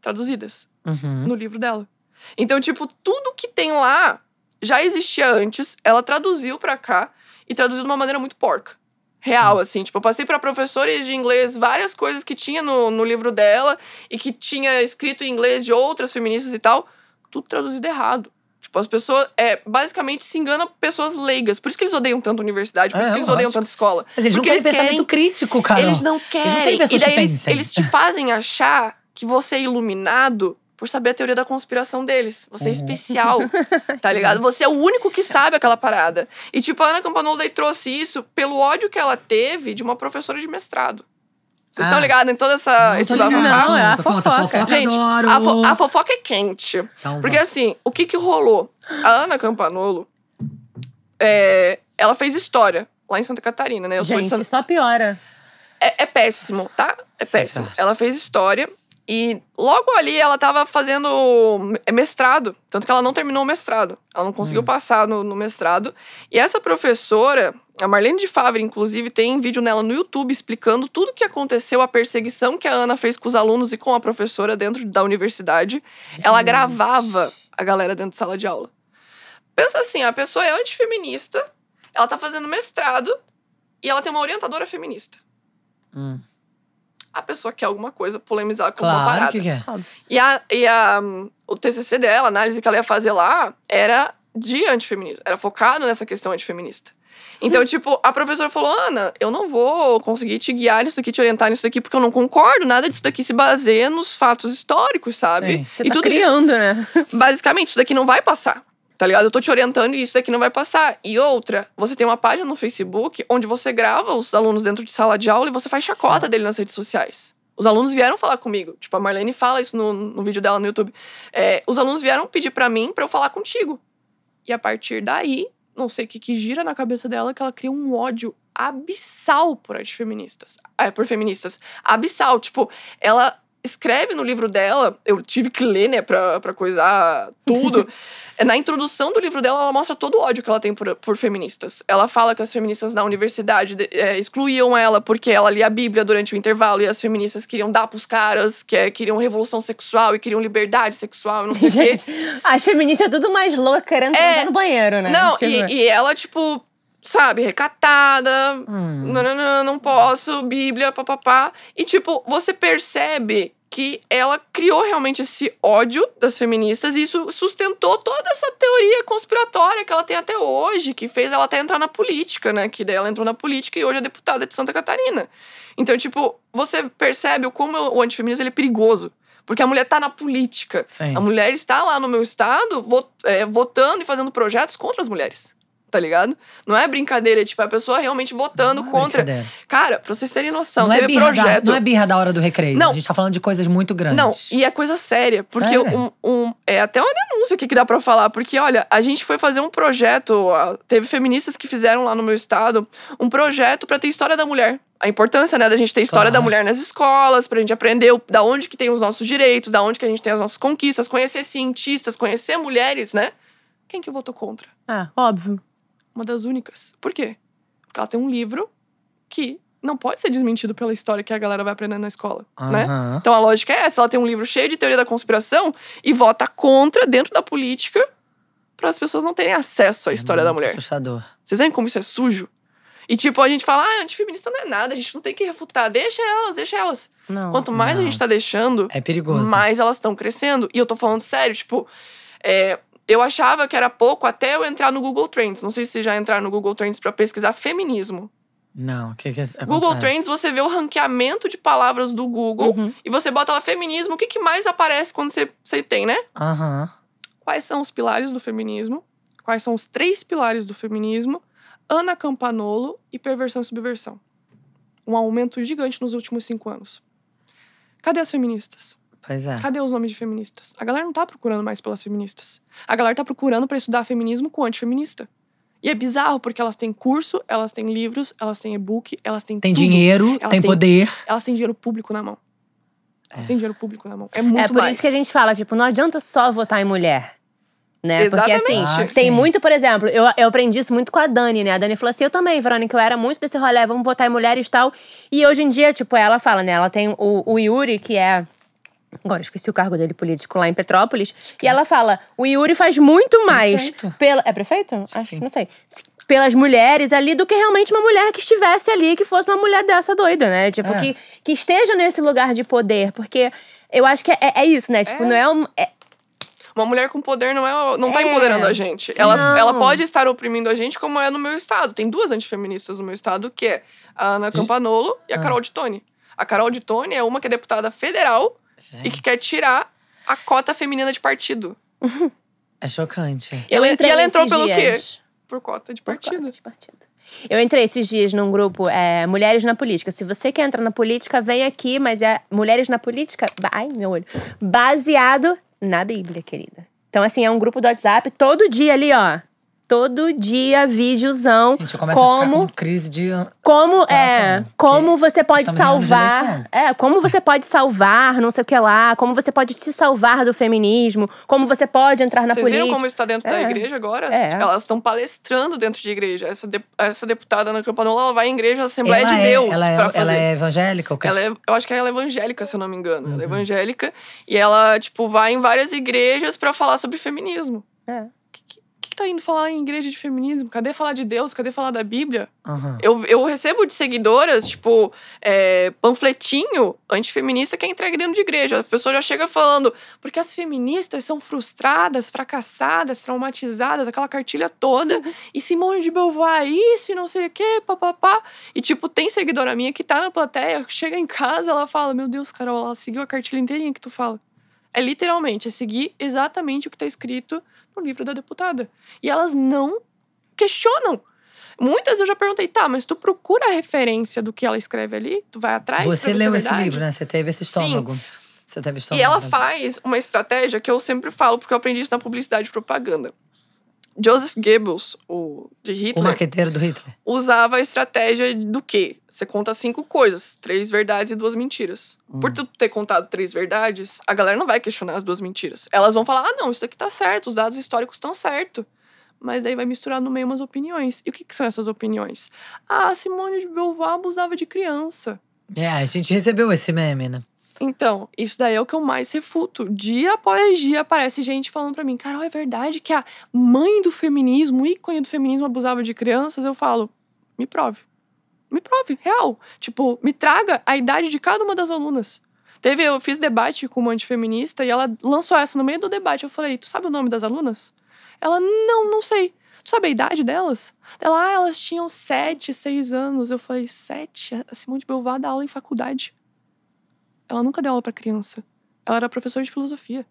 Traduzidas Uhum. no livro dela. Então, tipo, tudo que tem lá já existia antes, ela traduziu pra cá e traduziu de uma maneira muito porca. Real, assim. Tipo, eu passei pra professora de inglês várias coisas que tinha no, no livro dela e que tinha escrito em inglês de outras feministas e tal. Tudo traduzido errado. Tipo, as pessoas, é, basicamente, se enganam pessoas leigas. Por isso que eles odeiam tanto a universidade, por É, isso que eles odeiam tanto escola. Mas eles não Porque querem pensamento querem- crítico, cara. Eles não querem. Eles não têm pessoas e daí que eles, eles te fazem achar que você é iluminado por saber a teoria da conspiração deles. Você é especial, tá ligado? Você é o único que sabe aquela parada. E tipo, a Ana Campanolo daí trouxe isso pelo ódio que ela teve de uma professora de mestrado. Vocês Ah. estão ligados em toda essa Não esse ligado. Não, é a fofoca. fofoca Gente, a, fo- a fofoca é quente. Então, Porque assim, o que que rolou? A Ana Campanolo, é, ela fez história lá em Santa Catarina, né? Eu sou de Gente, Santa só piora. é, é péssimo, tá? É Sim, péssimo. tá. Ela fez história e logo ali ela tava fazendo me- mestrado. Tanto que ela não terminou o mestrado. Ela não conseguiu Hum. passar no, no mestrado. E essa professora, a Marlene de Favre, inclusive, tem vídeo nela no YouTube explicando tudo o que aconteceu, a perseguição que a Ana fez com os alunos e com a professora dentro da universidade. Ela gravava a galera dentro de sala de aula. Pensa assim, a pessoa é antifeminista, ela tá fazendo mestrado e ela tem uma orientadora feminista Hum. A pessoa quer alguma coisa polemizar com uma Claro parada. que quer. E, a, e a, hum, o TCC dela, a análise que ela ia fazer lá, era de antifeminismo. Era focado nessa questão antifeminista. Então, tipo, a professora falou: Ana, eu não vou conseguir te guiar nisso daqui, te orientar nisso daqui, porque eu não concordo. Nada disso daqui se baseia nos fatos históricos, sabe? Sim. Você e tá tudo isso criando, né? basicamente, isso daqui não vai passar. Tá ligado? Eu tô te orientando e isso daqui não vai passar. E outra, você tem uma página no Facebook onde você grava os alunos dentro de sala de aula e você faz chacota dele nas redes sociais. Os alunos vieram falar comigo. Tipo, a Marlene fala isso no, no vídeo dela no YouTube. É, os alunos vieram pedir pra mim pra eu falar contigo. E a partir daí, não sei o que, que gira na cabeça dela, que ela cria um ódio abissal por antifeministas. É, por feministas. Abissal. Tipo, ela escreve no livro dela, eu tive que ler, né, pra, pra coisar tudo. É, Na introdução do livro dela, ela mostra todo o ódio que ela tem por, por feministas. Ela fala que as feministas na universidade de- é, excluíam ela porque ela lia a Bíblia durante o intervalo e as feministas queriam dar pros caras, que é, queriam revolução sexual e queriam liberdade sexual não sei o quê. As feministas tudo mais louca querendo É. no banheiro, né? Não, Tipo, e, e ela, tipo, sabe, recatada, Hum. não, não, não, não posso, Bíblia, papapá. E, tipo, você percebe que ela criou realmente esse ódio das feministas e isso sustentou toda essa teoria conspiratória que ela tem até hoje, que fez ela até entrar na política, né? Que daí ela entrou na política e hoje é deputada de Santa Catarina. Então, tipo, você percebe como o antifeminismo ele é perigoso. Porque a mulher tá na política. Sim. A mulher está lá no meu estado é, votando e fazendo projetos contra as mulheres. Tá ligado? Não é brincadeira, é, tipo, a pessoa realmente votando Não é contra. Cara, pra vocês terem noção, Não é, teve birra da, projeto. não é birra da hora do recreio. Não. A gente tá falando de coisas muito grandes. Não, e é coisa séria. Porque Sério? um, um- é até uma denúncia aqui que dá pra falar. Porque, olha, a gente foi fazer um projeto. Teve feministas que fizeram lá no meu estado um projeto pra ter história da mulher. A importância, né, da gente ter história da Claro. mulher nas escolas, pra gente aprender o- da onde que tem os nossos direitos, da onde que a gente tem as nossas conquistas, conhecer cientistas, conhecer mulheres, né? Quem que votou contra? Ah, óbvio. Uma das únicas. Por quê? Porque ela tem um livro que não pode ser desmentido pela história que a galera vai aprendendo na escola, né? Aham. Então a lógica é essa: ela tem um livro cheio de teoria da conspiração e vota contra dentro da política para as pessoas não terem acesso à história da mulher. Assustador. Vocês veem como isso é sujo? E tipo, a gente fala, ah, antifeminista não é nada, a gente não tem que refutar. Deixa elas, deixa elas. Não. Quanto mais não. a gente tá deixando, É perigoso. mais elas estão crescendo. E eu tô falando sério, tipo, é, eu achava que era pouco até eu entrar no Google Trends. Não sei se vocês já entraram no Google Trends pra pesquisar feminismo. Não, o que que acontece? Google Trends, você vê o ranqueamento de palavras do Google Uhum. e você bota lá feminismo. O que, que mais aparece quando você, você tem, né? Aham. Quais são os pilares do feminismo? Quais são os três pilares do feminismo? Ana Campanolo e perversão e subversão. Um aumento gigante nos últimos cinco anos. Cadê as feministas? Pois é. Cadê os nomes de feministas? A galera não tá procurando mais pelas feministas. A galera tá procurando pra estudar feminismo com antifeminista. E é bizarro, porque elas têm curso, elas têm livros, elas têm e-book, elas têm Tem tudo. dinheiro, Elas tem têm- poder. Elas têm dinheiro público na mão. Elas É. têm dinheiro público na mão. É muito É por mais. isso que a gente fala, tipo, não adianta só votar em mulher. Né? Porque assim, Exatamente. Ah, tem sim. muito, por exemplo, eu, eu aprendi isso muito com a Dani, né? A Dani falou assim: eu também, Verônica, eu era muito desse rolê, vamos votar em mulheres e tal. E hoje em dia, tipo, ela fala, né? Ela tem o, o Yuri, que é. Agora, esqueci o cargo dele político lá em Petrópolis. E ela fala: o Yuri faz muito mais. Prefeito. Pela, é prefeito? Acho sim. não sei. Pelas mulheres ali do que realmente uma mulher que estivesse ali, que fosse uma mulher dessa doida, né? Tipo, É. que, que esteja nesse lugar de poder. Porque eu acho que é, é isso, né? Tipo, É. não é um. é- Uma mulher com poder não, é, não tá É. empoderando a gente. Sim. Ela, Não. ela pode estar oprimindo a gente, como é no meu estado. Tem duas antifeministas no meu estado, que é a Ana Campanolo e a Ah. Carol de Tone. A Carol de Tone é uma que é deputada federal e que quer tirar a cota feminina de partido. É chocante. E ela, e ela entrou pelo quê? dias. Por cota de Por partido. cota de partido. Eu entrei esses dias num grupo é, Mulheres na Política. Se você quer entrar na política, vem aqui, mas é Mulheres na Política, ai, meu olho, baseado na Bíblia, querida. Então, assim, é um grupo do WhatsApp, todo dia ali, ó. Todo dia, videozão. Gente, eu começo a como ficar com crise de. como é, como você pode salvar, é, como você pode salvar, não sei o que lá, como você pode se salvar do feminismo, como você pode entrar na Vocês política. viram como está dentro da É. igreja agora? É. Elas estão palestrando dentro de igreja. Essa, de- essa deputada Ana Campanolo, ela vai em igreja, Assembleia ela de é, Deus. ela, é, pra fazer. ela é evangélica? Ou Ela é, eu acho que ela é evangélica, se eu não me engano. Uhum. Ela é evangélica. E ela, tipo, vai em várias igrejas pra falar sobre feminismo. É. Que, tá indo falar em igreja de feminismo? Cadê falar de Deus? Cadê falar da Bíblia? Aham. Eu, eu recebo de seguidoras, tipo, é, panfletinho antifeminista que é entregue dentro de igreja. A pessoa já chega falando, porque as feministas são frustradas, fracassadas, traumatizadas, aquela cartilha toda. E Simone de Beauvoir, isso e não sei o quê, papapá. E, tipo, tem seguidora minha que tá na plateia, chega em casa, ela fala: Meu Deus, Carol, ela seguiu a cartilha inteirinha que tu fala. É literalmente, é seguir exatamente o que tá escrito no livro da deputada. E elas não questionam. Muitas eu já perguntei, tá, mas tu procura a referência do que ela escreve ali? Tu vai atrás? Você leu esse livro, né? Você teve esse estômago. Você teve estômago. E ela faz uma estratégia que eu sempre falo, porque eu aprendi isso na publicidade e propaganda. Joseph Goebbels, o de O Hitler, marqueteiro do Hitler. usava a estratégia do quê? Você conta cinco coisas, três verdades e duas mentiras. Por tu ter contado três verdades, a galera não vai questionar as duas mentiras. Elas vão falar: ah, não, isso aqui tá certo, os dados históricos estão certo. Mas daí vai misturar no meio umas opiniões. E o que, que são essas opiniões? Ah, Simone de Beauvoir abusava de criança. É, a gente recebeu esse meme, né? Então, isso daí é o que eu mais refuto. Dia após dia aparece gente falando pra mim: Carol, é verdade que a mãe do feminismo, ícone do feminismo, abusava de crianças? Eu falo: me prove. Me prove, real. Tipo, me traga a idade de cada uma das alunas. Teve, eu fiz debate com uma antifeminista e ela lançou essa no meio do debate. Eu falei: Tu sabe o nome das alunas? Ela: Não, não sei. Tu sabe a idade delas? Ela, ah, elas tinham sete, seis anos. Eu falei: Sete? A Simone de Beauvoir dá aula em faculdade. Ela nunca deu aula pra criança. Ela era professora de filosofia.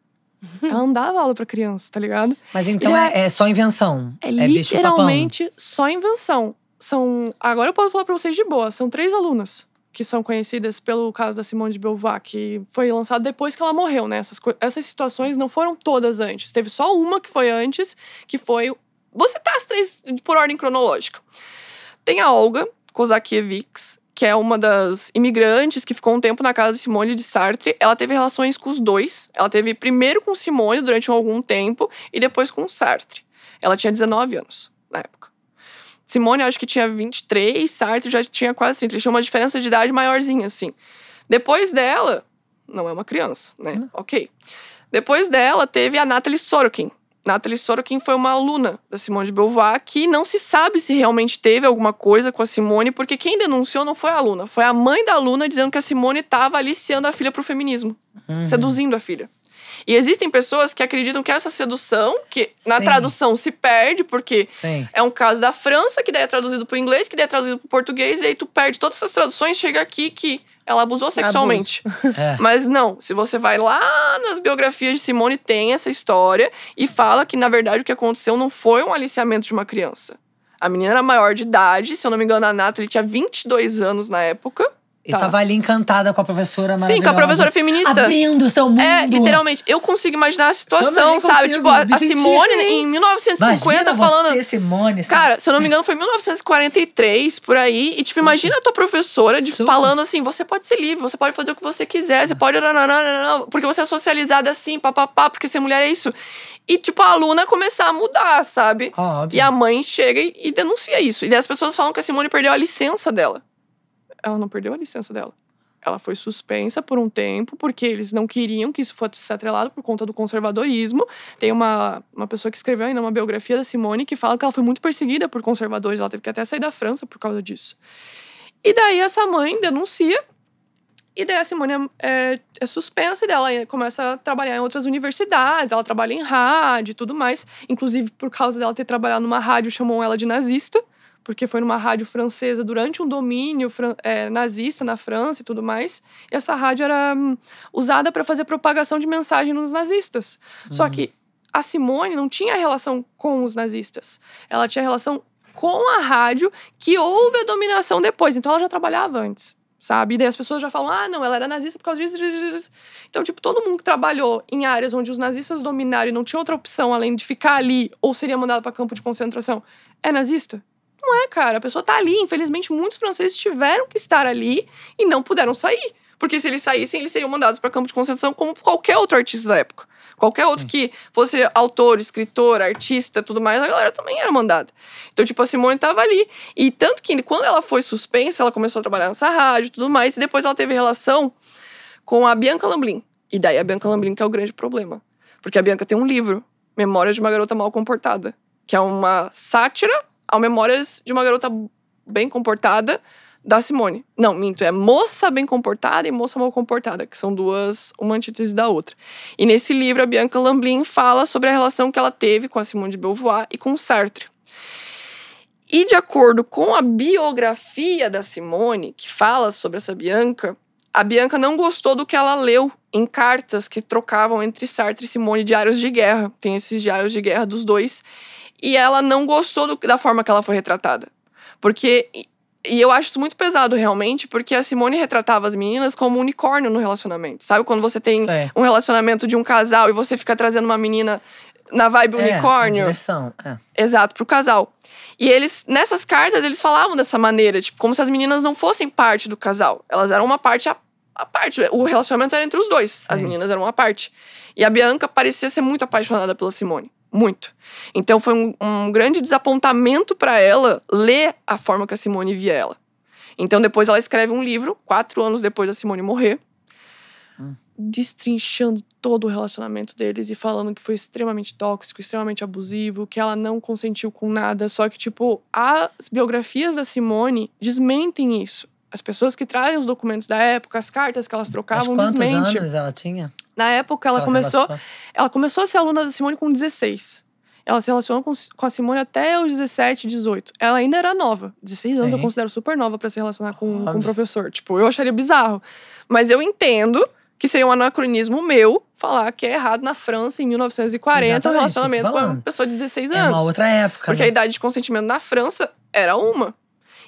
Ela não dava aula pra criança, tá ligado? Mas então E é, é só invenção. É, papão. literalmente só invenção. São. Agora eu posso falar pra vocês de boa. São três alunas que são conhecidas pelo caso da Simone de Beauvoir, que foi lançado depois que ela morreu, né? Essas, essas situações não foram todas antes. Teve só uma que foi antes, que foi. Vou citar as três por ordem cronológica. Tem a Olga Kozakiewicz, que é uma das imigrantes que ficou um tempo na casa de Simone de Sartre. Ela teve relações com os dois. Ela teve primeiro com Simone durante algum tempo e depois com Sartre. Ela tinha 19 anos na época. Simone, acho que tinha 23, Sartre já tinha quase 30. Eles tinham uma diferença de idade maiorzinha, assim. Depois dela, não é uma criança, né? Ok. Depois dela, teve a Natalie Sorokin. Natalie Sorokin foi uma aluna da Simone de Beauvoir que não se sabe se realmente teve alguma coisa com a Simone, porque quem denunciou não foi a aluna, foi a mãe da aluna dizendo que a Simone estava aliciando a filha pro feminismo, Uhum. seduzindo a filha. E existem pessoas que acreditam que essa sedução, que na Sim. tradução se perde, porque Sim. é um caso da França, que daí é traduzido pro inglês, que daí é traduzido pro português, e daí tu perde todas essas traduções, chega aqui que ela abusou sexualmente. É. Mas não, se você vai lá nas biografias de Simone, tem essa história e fala que, na verdade, o que aconteceu não foi um aliciamento de uma criança. A menina era maior de idade, se eu não me engano, a Nathalie tinha 22 anos na época. E Tá. tava ali encantada com a professora Sim, com a maravilhosa. professora feminista. Abrindo o seu mundo. É, literalmente. Eu consigo imaginar a situação, Também sabe? consigo, Tipo, a, a Simone assim. em 1950 Imagina falando. você, Simone. sabe? Cara, se eu não me engano, foi 1943, por aí. E, tipo, imagina a tua professora de, falando assim: você pode ser livre, você pode fazer o que você quiser, você pode. Porque você é socializada assim, papapá, porque ser mulher é isso. E, tipo, a aluna começar a mudar, sabe? Óbvio. E a mãe chega e, e denuncia isso. E daí as pessoas falam que a Simone perdeu a licença dela. Ela não perdeu a licença dela. Ela foi suspensa por um tempo, porque eles não queriam que isso fosse atrelado por conta do conservadorismo. Tem uma, uma pessoa que escreveu ainda uma biografia da Simone que fala que ela foi muito perseguida por conservadores. Ela teve que até sair da França por causa disso. E daí essa mãe denuncia. E daí a Simone é, é, é suspensa e daí ela começa a trabalhar em outras universidades. Ela trabalha em rádio e tudo mais. Inclusive, por causa dela ter trabalhado numa rádio, chamam ela de nazista porque foi numa rádio francesa durante um domínio é, nazista na França e tudo mais. E essa rádio era hum, usada para fazer propagação de mensagem nos nazistas. Só que a Simone não tinha relação com os nazistas. Ela tinha relação com a rádio que houve a dominação depois. Então ela já trabalhava antes. Sabe? E daí as pessoas já falam, ah, não, ela era nazista por causa disso, disso. Então, tipo, todo mundo que trabalhou em áreas onde os nazistas dominaram e não tinha outra opção além de ficar ali ou seria mandado para campo de concentração, é nazista? Não é, cara. A pessoa tá ali. Infelizmente, muitos franceses tiveram que estar ali e não puderam sair. Porque se eles saíssem, eles seriam mandados para campo de concentração como qualquer outro artista da época. Qualquer outro que fosse autor, escritor, artista, tudo mais, a galera também era mandada. Então, tipo, a Simone tava ali. E tanto que quando ela foi suspensa, ela começou a trabalhar nessa rádio e tudo mais, e depois ela teve relação com a Bianca Lamblin. E daí a Bianca Lamblin que é o grande problema. Porque a Bianca tem um livro, Memórias de uma Garota Mal Comportada, que é uma sátira ao Memórias de uma Garota Bem Comportada da Simone. Não, minto, é Moça Bem Comportada e Moça Mal Comportada, que são duas, uma antítese da outra. E nesse livro, a Bianca Lamblin fala sobre a relação que ela teve com a Simone de Beauvoir e com Sartre. E de acordo com a biografia da Simone, que fala sobre essa Bianca, a Bianca não gostou do que ela leu em cartas que trocavam entre Sartre e Simone diários de guerra. Tem esses diários de guerra dos dois. E ela não gostou do- da forma que ela foi retratada. Porque. e- eu acho isso muito pesado, realmente, porque a Simone retratava as meninas como um unicórnio no relacionamento. Sabe quando você tem Sei. um relacionamento de um casal e você fica trazendo uma menina na vibe É, a unicórnio? diversão. É. Exato, pro casal. E eles, nessas cartas, eles falavam dessa maneira, tipo, como se as meninas não fossem parte do casal. Elas eram uma parte à, à parte. O relacionamento era entre os dois. As Sim. meninas eram uma parte. E a Bianca parecia ser muito apaixonada pela Simone. Muito. Então foi um, um grande desapontamento para ela ler a forma que a Simone via ela. Então depois ela escreve um livro, quatro anos depois da Simone morrer, destrinchando todo o relacionamento deles e falando que foi extremamente tóxico, extremamente abusivo, que ela não consentiu com nada. Só que, tipo, as biografias da Simone desmentem isso. As pessoas que trazem os documentos da época, as cartas que elas Mas trocavam, quantos desmente. anos ela tinha? Na época, ela Ela começou. Ela começou a ser aluna da Simone com 16. Ela se relacionou com, com a Simone até os 17, 18. Ela ainda era nova. 16 anos Sim. eu considero super nova pra se relacionar com, com um professor. Tipo, eu acharia bizarro. Mas eu entendo que seria um anacronismo meu falar que é errado na França, em 1940, um Exatamente, relacionamento tô com uma pessoa de 16 É anos. uma outra época. Porque a né? idade de consentimento na França era uma.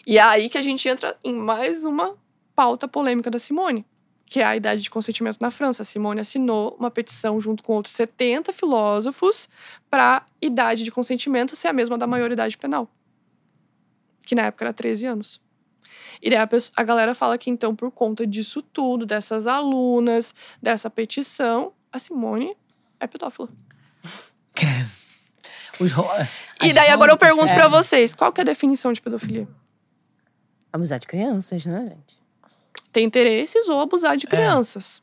E é aí que a gente entra em mais uma pauta polêmica da Simone, que é a idade de consentimento na França. A Simone assinou uma petição junto com outros 70 filósofos para a idade de consentimento ser a mesma da maioridade penal, que na época era 13 anos. E daí a, pesso- a galera fala que então, por conta disso tudo, dessas alunas, dessa petição, a Simone é pedófila. E daí agora eu pergunto é. pra vocês, qual que é a definição de pedofilia? Abusar de crianças, né, gente? ter interesses ou abusar É. de crianças.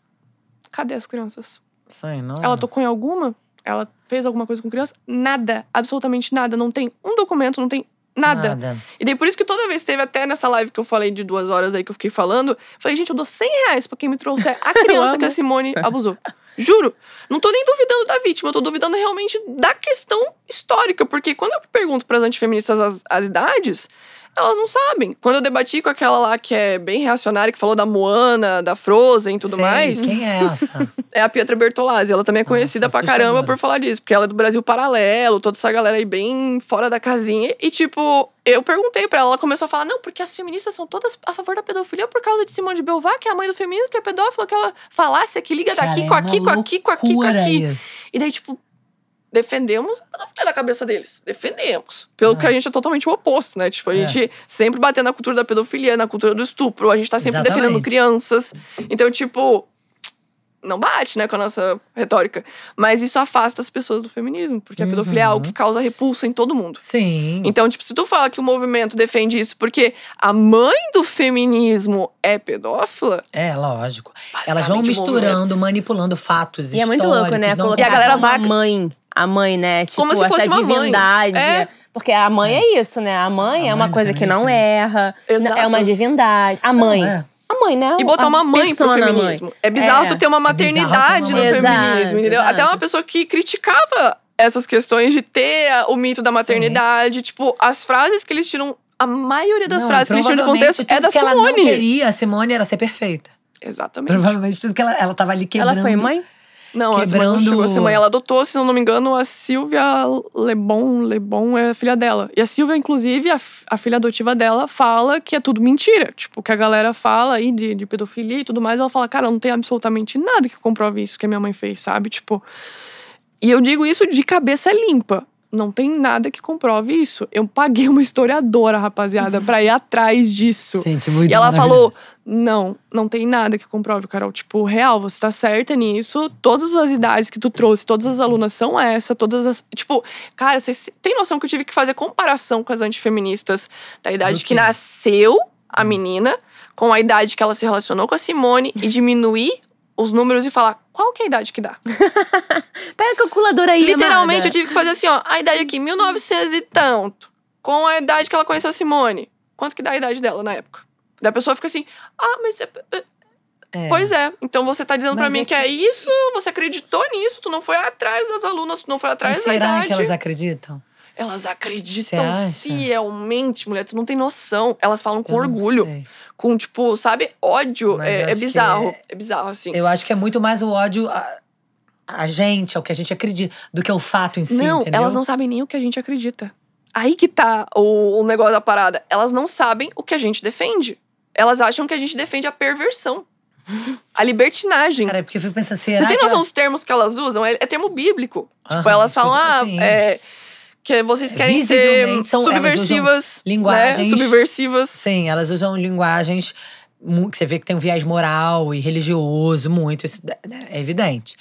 Cadê as crianças? Sim, não. Ela tocou em alguma? Ela fez alguma coisa com criança? Nada, absolutamente nada. Não tem um documento, não tem nada. Nada. E daí por isso que toda vez teve até nessa live que eu falei de duas horas aí que eu fiquei falando, falei, gente, eu dou 100 reais pra quem me trouxer a criança que a Simone abusou. Juro. Não tô nem duvidando da vítima, eu tô duvidando realmente da questão histórica. Porque quando eu pergunto pras antifeministas as, as idades, elas não sabem. Quando eu debati com aquela lá que é bem reacionária, que falou da Moana, da Frozen e tudo Sei, mais, Quem é essa? é a Pietra Bertolazzi. Ela também é conhecida pra caramba por falar disso. Porque ela é do Brasil Paralelo, toda essa galera aí bem fora da casinha. E, tipo, eu perguntei pra ela, ela começou a falar, não, porque as feministas são todas a favor da pedofilia por causa de Simone de Beauvoir, que é a mãe do feminismo, que é pedófila, aquela falácia que liga daqui Cara, com é aqui, com aqui, com aqui, com aqui. Isso. E daí, tipo, defendemos a pedofilia da cabeça deles. Defendemos. Pelo que a gente é totalmente o oposto, né? Tipo, a É. gente sempre batendo na cultura da pedofilia, na cultura do estupro. A gente tá sempre Exatamente. defendendo crianças. Então, tipo, não bate, né, com a nossa retórica. Mas isso afasta as pessoas do feminismo, porque a pedofilia é algo que causa repulsa em todo mundo. Sim. Então, tipo, se tu fala que o movimento defende isso porque a mãe do feminismo é pedófila, É, lógico. Elas vão misturando, manipulando fatos E é muito louco, né? históricos, não Colocar E a galera vai- a mãe. A mãe, né? Tipo, Como se fosse essa uma mãe. divindade. É. Porque a mãe é isso, né? A mãe A é uma mãe coisa que não feminismo. erra. Exato. É uma divindade. A mãe. é. A mãe, né? E botar A uma mãe pro feminismo. mãe. É bizarro É. tu ter uma maternidade uma no mãe. feminismo, Exato, entendeu? exato. Até uma pessoa que criticava essas questões de ter o mito da maternidade. Tipo, as frases que eles tiram. A maioria das Não, frases que eles tiram de contexto é da que ela não Simone. queria, a Simone era ser perfeita. Exatamente. Provavelmente tudo que ela, ela tava ali quebrando. Ela foi mãe? Não, Quebrando- chegou a ser mãe. Ela adotou, se eu não me engano, a Silvia Lebon. Lebon é a filha dela. E a Silvia, inclusive, a, a filha adotiva dela, fala que é tudo mentira. Tipo, que a galera fala aí de, de pedofilia e tudo mais. Ela fala, cara, não tem absolutamente nada que comprove isso que a minha mãe fez, sabe? Tipo. E eu digo isso de cabeça limpa. Não tem nada que comprove isso. Eu paguei uma historiadora, rapaziada, pra ir atrás disso. Gente, muito E ela falou: não, não tem nada que comprove, Carol. Tipo, real, você tá certa nisso. Todas as idades que tu trouxe, todas as alunas são essa, todas as. Tipo, cara, vocês têm noção que eu tive que fazer comparação com as antifeministas da idade que nasceu a menina com a idade que ela se relacionou com a Simone e diminuir os números e falar qual que é a idade que dá. Pega a calculadora aí, Literalmente, amada. eu tive que fazer assim, ó. A idade aqui, 1900 e tanto. Com a idade que ela conheceu a Simone. Quanto que dá a idade dela na época? Daí a pessoa fica assim, ah, mas... É... é- É. Pois é. Então você tá dizendo pra Mas mim é que... é isso, você acreditou nisso, tu não foi atrás das alunas, tu não foi atrás Mas da será idade. que elas acreditam? Elas acreditam fielmente, mulher. Tu não tem noção. Elas falam com Eu não orgulho. sei. Com, tipo, sabe, ódio. Mas É, é bizarro. é- É... bizarro, assim. Eu acho que é muito mais o ódio a, a gente, ao que a gente acredita, do que o fato em si, não, entendeu? elas não sabem nem o que a gente acredita. Aí que tá o, o negócio da parada. Elas não sabem o que a gente defende. Elas acham que a gente defende a perversão. A libertinagem. Cara, é porque eu fico pensando, será Vocês têm noção ela- dos termos que elas usam? É, é termo bíblico. tipo, elas falam, ah, sim. é, que vocês querem ser são- subversivas. linguagens- Né? Subversivas. Sim, elas usam linguagens que você vê que tem um viés moral e religioso, muito, isso é é evidente.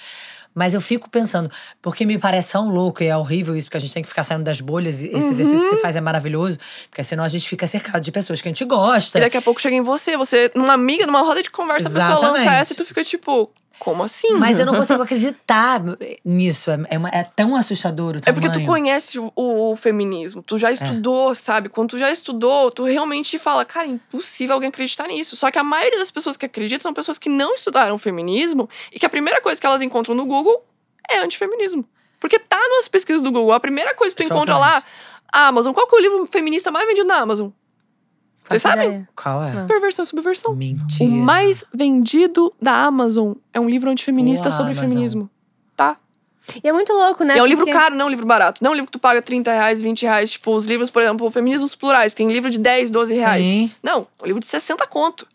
Mas eu fico pensando, porque me parece tão louco e é horrível isso, porque a gente tem que ficar saindo das bolhas, e esse exercício que Uhum. você faz é maravilhoso, porque senão a gente fica cercado de pessoas que a gente gosta. E daqui a pouco chega em você. Você, numa amiga, numa roda de conversa, a pessoa lança Exatamente. essa e tu fica tipo, como assim? Mas eu não consigo acreditar nisso. É, é uma- é tão assustador o É porque tu tamanho. conhece o, o feminismo, tu já estudou, sabe? Quando tu já estudou, tu realmente fala, cara, é impossível alguém acreditar nisso. Só que a maioria das pessoas que acreditam são pessoas que não estudaram feminismo e que a primeira coisa que elas encontram no Google é antifeminismo. Porque tá nas pesquisas do Google, a primeira coisa que tu encontra lá, Chocante. Amazon, qual que é o livro feminista mais vendido na Amazon? Vocês sabem? ideia. Qual é? Perversão e subversão. Mentira. O mais vendido da Amazon é um livro antifeminista Uau, sobre Amazon. feminismo. Tá? E é muito louco, né? E é um livro Porque- caro, não é um livro barato. Não é um livro que tu paga 30 reais, 20 reais. Tipo, os livros, por exemplo, Feminismos Plurais, tem livro de 10, 12 reais. Sim. Não, é um livro de 60 conto.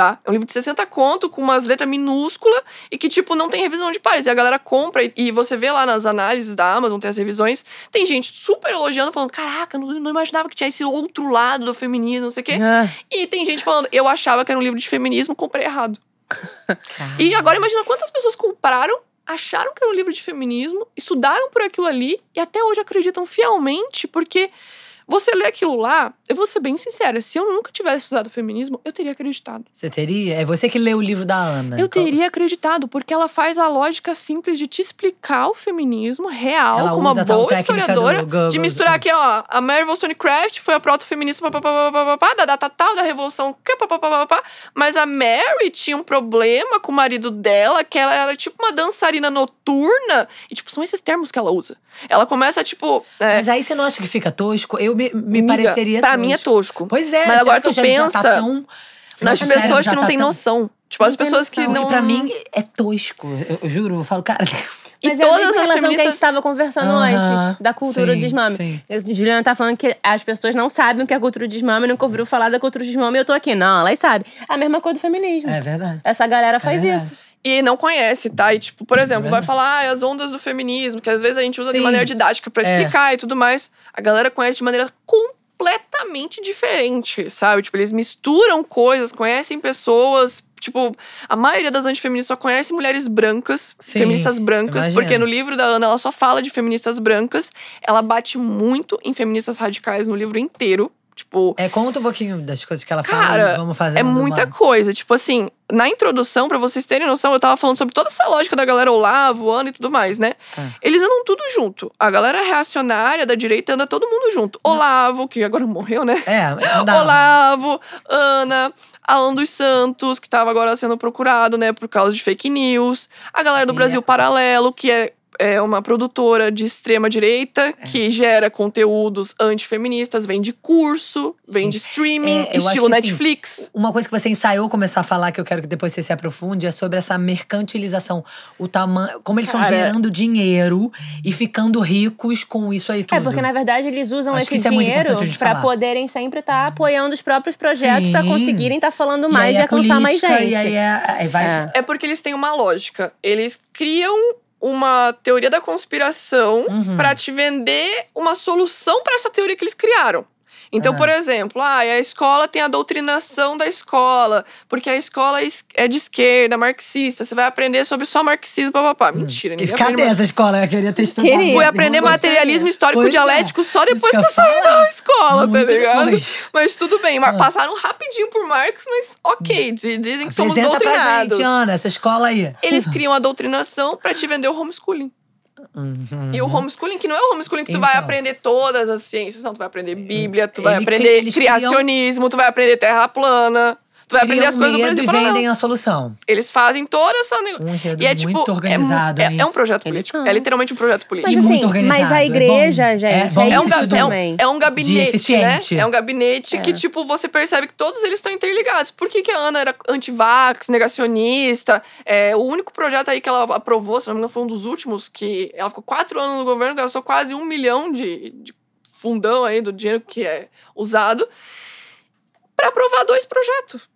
Tá? É um livro de 60 conto, com umas letras minúsculas e que, tipo, não tem revisão de pares. E a galera compra e, e você vê lá nas análises da Amazon, tem as revisões, tem gente super elogiando, falando: caraca, não, não imaginava que tinha esse outro lado do feminismo, não sei o quê. Ah, E tem gente falando: eu achava que era um livro de feminismo, comprei errado. E agora imagina quantas pessoas compraram, acharam que era um livro de feminismo, estudaram por aquilo ali e até hoje acreditam fielmente, porque Você lê aquilo lá, eu vou ser bem sincera, se eu nunca tivesse estudado feminismo, eu teria acreditado. Você teria? É você que leu o livro da Ana. Eu teria acreditado, porque ela faz a lógica simples de te explicar o feminismo real, Ela como uma boa historiadora, do de misturar aqui, ó, a Mary Wollstonecraft foi a proto-feminista da data tal, da revolução, mas a Mary tinha um problema com o marido dela, que ela era tipo uma dançarina noturna, e tipo, são esses termos que ela usa. Ela começa, tipo, é, Mas aí você não acha que fica tosco? Eu me, me Amiga, pareceria pra tosco. mim é tosco. Pois é. Mas agora tu já- já tá pensa tão- nas pessoas que não tá têm tão- noção. Tipo, as Não tem pessoas que não. Pra mim é tosco. Eu, eu juro, eu falo, cara. E Mas é a todas as relação que a gente feministas. estava conversando antes, da cultura sim, do desmame. sim. A Juliana tá falando que as pessoas não sabem o que é cultura do desmame, nunca ouviram falar da cultura do desmame, e eu tô aqui. Não, elas sabem. A mesma coisa do feminismo. É verdade. Essa galera faz verdade. isso. E não conhece, tá? E, tipo, por exemplo, vai verdade. falar ah, as ondas do feminismo, que às vezes a gente usa de Sim. maneira didática pra É. explicar e tudo mais. A galera conhece de maneira completamente diferente, sabe? Tipo, eles misturam coisas, conhecem pessoas. Tipo, a maioria das antifeministas só conhece mulheres brancas, Sim, feministas brancas, imagino. porque no livro da Ana ela só fala de feministas brancas. Ela bate muito em feministas radicais no livro inteiro. Tipo, É, conta um pouquinho das coisas que ela fala Cara, e vamos fazer é muita coisa. Tipo assim, na introdução, pra vocês terem noção, eu tava falando sobre toda essa lógica da galera Olavo, Ana e tudo mais, né? Ah. Eles andam tudo junto. A galera reacionária da direita anda todo mundo junto. Olavo, que agora morreu, né? É, andava. Olavo, Ana, Alan dos Santos, que tava agora sendo procurado, né, por causa de fake news. A galera do E Brasil é- Paralelo, que é, é uma produtora de extrema direita, É. que gera conteúdos antifeministas, vende curso, vende streaming, É, estilo que, assim, Netflix. Uma coisa que você ensaiou começar a falar, que eu quero que depois você se aprofunde, é sobre essa mercantilização. O tamanho. Como eles estão gerando dinheiro e ficando ricos com isso aí tudo. É, porque na verdade eles usam Acho esse é dinheiro importante a gente pra falar. poderem sempre estar apoiando os próprios projetos pra Sim. conseguirem estar falando E mais aí e, é alcançar mais política, gente. E aí, é, aí vai. É. É porque eles têm uma lógica. Eles criam uma teoria da conspiração Uhum. pra te vender uma solução pra essa teoria que eles criaram. Então, por exemplo, ah, a escola tem a doutrinação da escola, porque a escola é é de esquerda, marxista, você vai aprender sobre só marxismo, papapá. Mentira, ninguém Hum. Cadê aprende essa escola? Eu queria ter estudado. Queria. Fui aprender materialismo histórico Pois é. dialético só Isso depois que que eu saí da escola, Muito tá ligado? depois. Mas tudo bem, Ah. passaram rapidinho por Marx, mas ok, di- dizem que somos Apresenta pra doutrinados. gente, Ana, essa escola aí. Eles criam a doutrinação pra te vender o homeschooling. Uhum. E o homeschooling, que não é o homeschooling que tu vai Então. aprender todas as ciências, não. Tu vai aprender Bíblia, tu vai aprender eles criam- criacionismo, tu vai aprender terra plana, tu vai aprender as coisas do Brasil e vendem a solução. Eles fazem toda essa... Um enredo E é muito tipo, organizado, é, é, é um projeto político. É literalmente um projeto político. Mas muito assim, organizado, mas a é igreja. É gente, é, É um, é, um, é um gabinete, né? É um gabinete que, tipo, você percebe que todos eles estão interligados. Por que, que a Ana era anti-vax, negacionista? É, o único projeto aí que ela aprovou, se não me engano, foi um dos últimos, que ela ficou quatro anos no governo, gastou quase um milhão de, de fundão aí do dinheiro que é usado para aprovar dois projetos.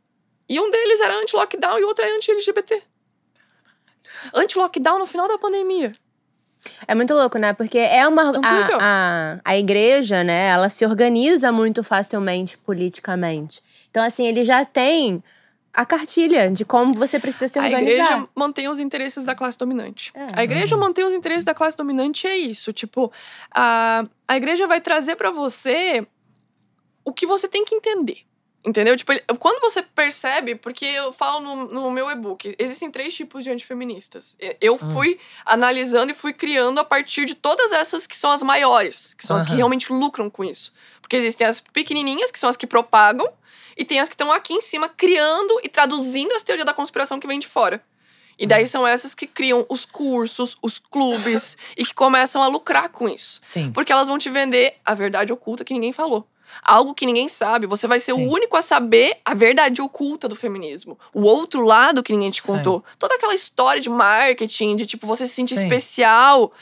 E um deles era anti-lockdown e o outro é anti-LGBT. Anti-lockdown no final da pandemia. É muito louco, né? Porque é uma. Então, A, a, a igreja, né? Ela se organiza muito facilmente politicamente. Então, assim, ele já tem a cartilha de como você precisa se A organizar. igreja mantém os interesses da classe dominante. É. A igreja mantém os interesses da classe dominante é isso. Tipo, a, a igreja vai trazer pra você o que você tem que entender. Entendeu? Tipo, ele- quando você percebe, porque eu falo no, no meu e-book, existem três tipos de antifeministas. Eu fui analisando e fui criando a partir de todas essas que são as maiores, que são as que realmente lucram com isso. Porque existem as pequenininhas, que são as que propagam, e tem as que estão aqui em cima criando e traduzindo as teorias da conspiração que vem de fora. E daí são essas que criam os cursos, os clubes e que começam a lucrar com isso. Sim. Porque elas vão te vender a verdade oculta que ninguém falou. Algo que ninguém sabe. Você vai ser Sim. o único a saber a verdade oculta do feminismo. O outro lado que ninguém te Sim. contou. Toda aquela história de marketing, de tipo, você se sentir Sim. especial.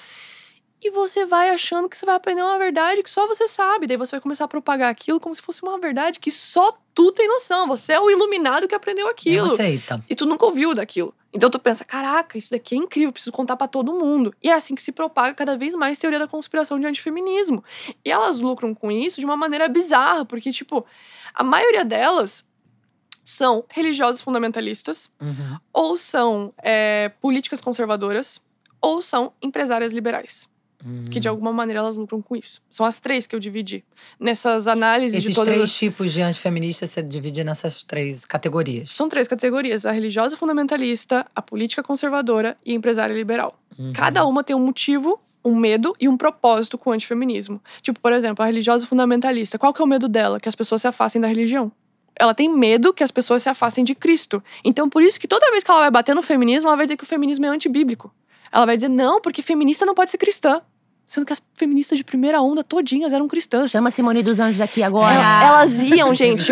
E você vai achando que você vai aprender uma verdade que só você sabe. Daí você vai começar a propagar aquilo como se fosse uma verdade que só tu tem noção. Você é o iluminado que aprendeu aquilo. Não aceita. E tu nunca ouviu daquilo. Então tu pensa, caraca, isso daqui é incrível, preciso contar pra todo mundo. E é assim que se propaga cada vez mais teoria da conspiração de antifeminismo. E elas lucram com isso de uma maneira bizarra, porque, tipo, a maioria delas são religiosas fundamentalistas, Uhum. ou são é, políticas conservadoras, ou são empresárias liberais. Que de alguma maneira elas lucram com isso. São as três que eu dividi. Nessas análises de Esses todas três as... tipos de antifeministas você divide nessas três categorias. São três categorias: a religiosa fundamentalista, a política conservadora e a empresária liberal. Uhum. Cada uma tem um motivo, um medo e um propósito com o antifeminismo. Tipo, por exemplo, a religiosa fundamentalista. Qual que é o medo dela? Que as pessoas se afastem da religião. Ela tem medo que as pessoas se afastem de Cristo. Então, por isso que toda vez que ela vai bater no feminismo, ela vai dizer que o feminismo é antibíblico. Ela vai dizer, não, porque feminista não pode ser cristã. Sendo que as feministas de primeira onda todinhas eram cristãs. Chama a Simone dos Anjos aqui agora. É, elas iam, gente.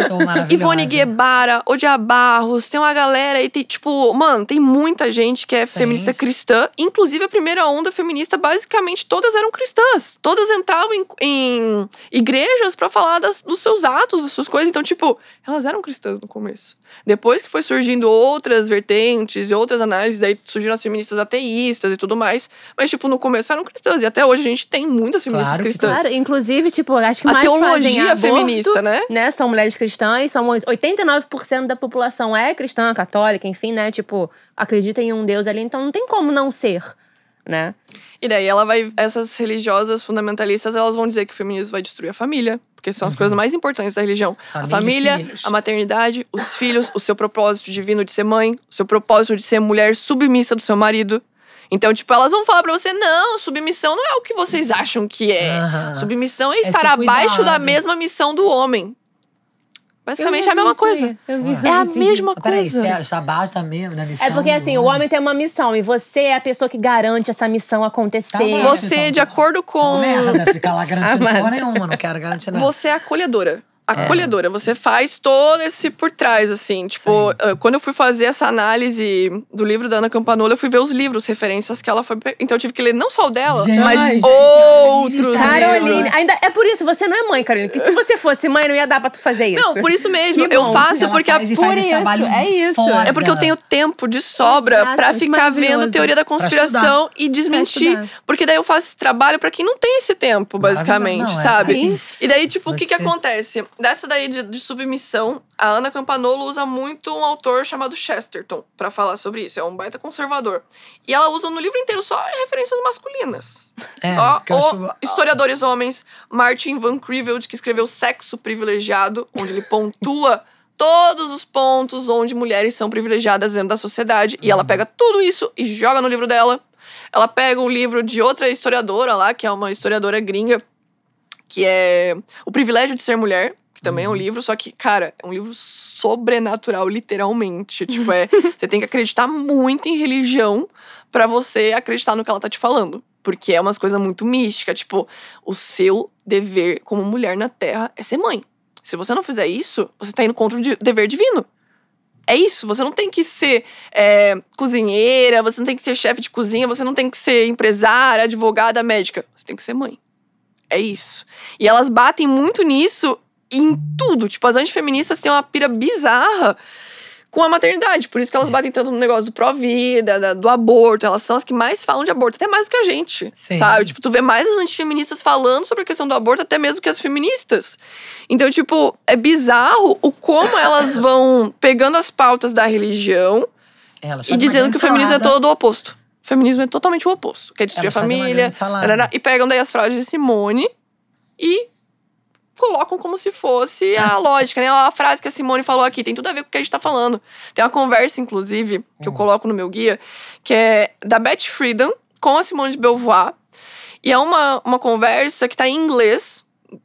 Ivone Guebara, Odia Barros, tem uma galera aí, tem, tipo, mano, tem muita gente que é Sim. feminista cristã. Inclusive, a primeira onda feminista, basicamente, todas eram cristãs. Todas entravam em, em igrejas pra falar das- dos seus atos, das suas coisas. Então, tipo, elas eram cristãs no começo. Depois que foi surgindo outras vertentes e outras análises, daí surgiram as feministas ateístas e tudo mais. Mas, tipo, no começo eram cristãs. E até hoje a gente tem muitas feministas Claro cristãs. Claro, inclusive, tipo, acho que A mais teologia aborto, feminista, né? né? São mulheres cristãs, são 89% da população é cristã, católica, enfim, né? Tipo, acredita em um Deus ali, então não tem como não ser, né? E daí ela vai. Essas religiosas fundamentalistas, elas vão dizer que o feminismo vai destruir a família. Porque são as coisas mais importantes da religião. a Uhum. Família e família, a maternidade, os filhos, o seu propósito divino de ser mãe, o seu propósito de ser mulher submissa do seu marido. Então, tipo, elas vão falar pra você: não, submissão não é o que vocês acham que é. Aham. Submissão é estar abaixo da mesa missão do homem. Basicamente é a mesma coisa. É aí, a mesma Peraí, coisa. você é já basta mesmo da missão? É porque assim, o homem tem uma missão e você é a pessoa que garante essa missão acontecer. Tá. Você, Então, de acordo Tá com. merda ficar lá garantindo Amada. porra nenhuma, não quero garantir nada. Você é acolhedora. Acolhedora, você faz todo esse por trás, assim. Tipo, Sim. ah, quando eu fui fazer essa análise do livro da Ana Campanola, eu fui ver os livros, referências que ela foi. Então eu tive que ler não só o dela, Gente, mas outros Caroline, livros. ainda é por isso, você não é mãe, Caroline. Que se você fosse mãe, não ia dar pra tu fazer isso. Não, por isso mesmo. Eu faço porque a faz e por isso, trabalho é isso. foda. É porque eu tenho tempo de sobra pra que ficar vendo teoria da conspiração e desmentir. Porque daí eu faço esse trabalho pra quem não tem esse tempo, basicamente, Não, é sabe? assim. E daí, tipo, o que que acontece? Dessa daí de, de submissão, a Ana Campanolo usa muito um autor chamado Chesterton pra falar sobre isso. É um baita conservador. E ela usa no livro inteiro só referências masculinas. É, só o- historiadores homens. Martin Van Creveld, que escreveu Sexo Privilegiado, onde ele pontua todos os pontos onde mulheres são privilegiadas dentro da sociedade. E Uhum. ela pega tudo isso e joga no livro dela. Ela pega um livro de outra historiadora lá, que é uma historiadora gringa, que é O Privilégio de Ser Mulher, que também Uhum. é um livro, só que, cara, é um livro sobrenatural, literalmente. tipo, é. Você tem que acreditar muito em religião pra você acreditar no que ela tá te falando. Porque é umas coisas muito místicas. Tipo, o seu dever como mulher na Terra é ser mãe. Se você não fizer isso, você tá indo contra o de- dever divino. É isso, você não tem que ser é, cozinheira, você não tem que ser chefe de cozinha, você não tem que ser empresária, advogada, médica. Você tem que ser mãe. É isso. E elas batem muito nisso em tudo. Tipo, as antifeministas têm uma pira bizarra com a maternidade. Por isso que elas batem tanto no negócio do pró-vida, da- do aborto. Elas são as que mais falam de aborto, até mais do que a gente. Sim. Sabe? Tipo, tu vê mais as antifeministas falando sobre a questão do aborto, até mesmo que as feministas. Então, tipo, é bizarro o como elas vão pegando as pautas da religião e dizendo que o feminismo é todo o oposto. O feminismo é totalmente o oposto. Quer destruir Elas a família. E pegam daí as frases de Simone e colocam como se fosse a lógica, né? A frase que a Simone falou aqui tem tudo a ver com o que a gente tá falando. Tem uma conversa, inclusive, que Hum. eu coloco no meu guia, que é da Beth Friedan com a Simone de Beauvoir. E é uma, uma conversa que tá em inglês.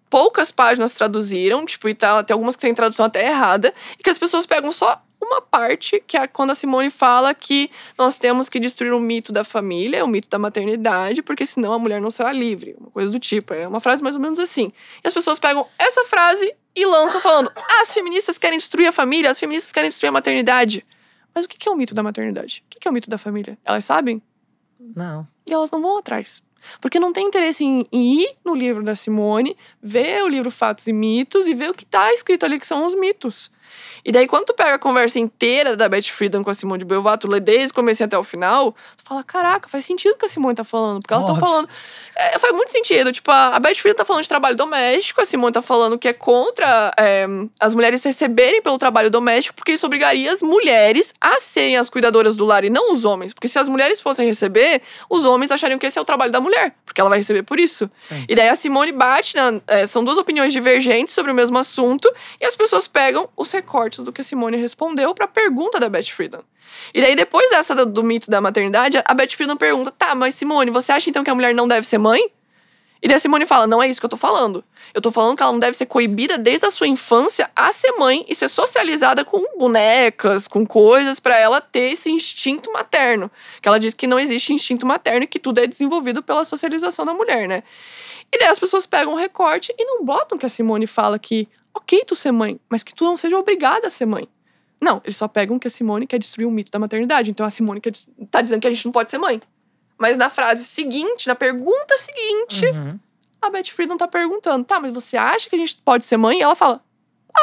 Poucas páginas traduziram, tipo, e tá, tem algumas que tem tradução até errada, e que as pessoas pegam só uma parte, que é quando a Simone fala que nós temos que destruir o mito da família, o mito da maternidade, porque senão a mulher não será livre. Uma coisa do tipo. É uma frase mais ou menos assim. E as pessoas pegam essa frase e lançam falando: ah, as feministas querem destruir a família, as feministas querem destruir a maternidade. Mas o que é o mito da maternidade? O que é o mito da família? Elas sabem? Não. e elas não vão atrás. Porque não tem interesse em ir no livro da Simone, ver o livro Fatos e Mitos e ver o que tá escrito ali, que são os mitos. E daí, quando tu pega a conversa inteira da Beth Friedan com a Simone de Beauvoir, tu lê desde o começo até o final, tu fala, caraca, faz sentido o que a Simone tá falando. Porque elas estão falando... É, faz muito sentido. Tipo, a a Beth Friedan tá falando de trabalho doméstico, a Simone tá falando que é contra é, as mulheres receberem pelo trabalho doméstico, porque isso obrigaria as mulheres a serem as cuidadoras do lar e não os homens. Porque se as mulheres fossem receber, os homens achariam que esse é o trabalho da mulher. porque ela vai receber por isso. Sim. E daí a Simone bate, na- é, são duas opiniões divergentes sobre o mesmo assunto, e as pessoas pegam os recortes do que a Simone respondeu pra pergunta da Beth Friedan. E daí, depois dessa do, do mito da maternidade, a Beth Friedan pergunta: tá, mas Simone, você acha então que a mulher não deve ser mãe? E daí a Simone fala: não é isso que eu tô falando. Eu tô falando que ela não deve ser coibida desde a sua infância a ser mãe e ser socializada com bonecas, com coisas, pra ela ter esse instinto materno. Que ela diz que não existe instinto materno e que tudo é desenvolvido pela socialização da mulher, né? E daí as pessoas pegam um recorte e não botam que a Simone fala que, ok, tu ser mãe, mas que tu não seja obrigada a ser mãe. Não, eles só pegam que a Simone quer destruir o mito da maternidade. Então a Simone quer, tá dizendo que a gente não pode ser mãe. Mas na frase seguinte, na pergunta seguinte, Uhum. a Beth Friedan tá perguntando: tá, mas você acha que a gente pode ser mãe? E ela fala: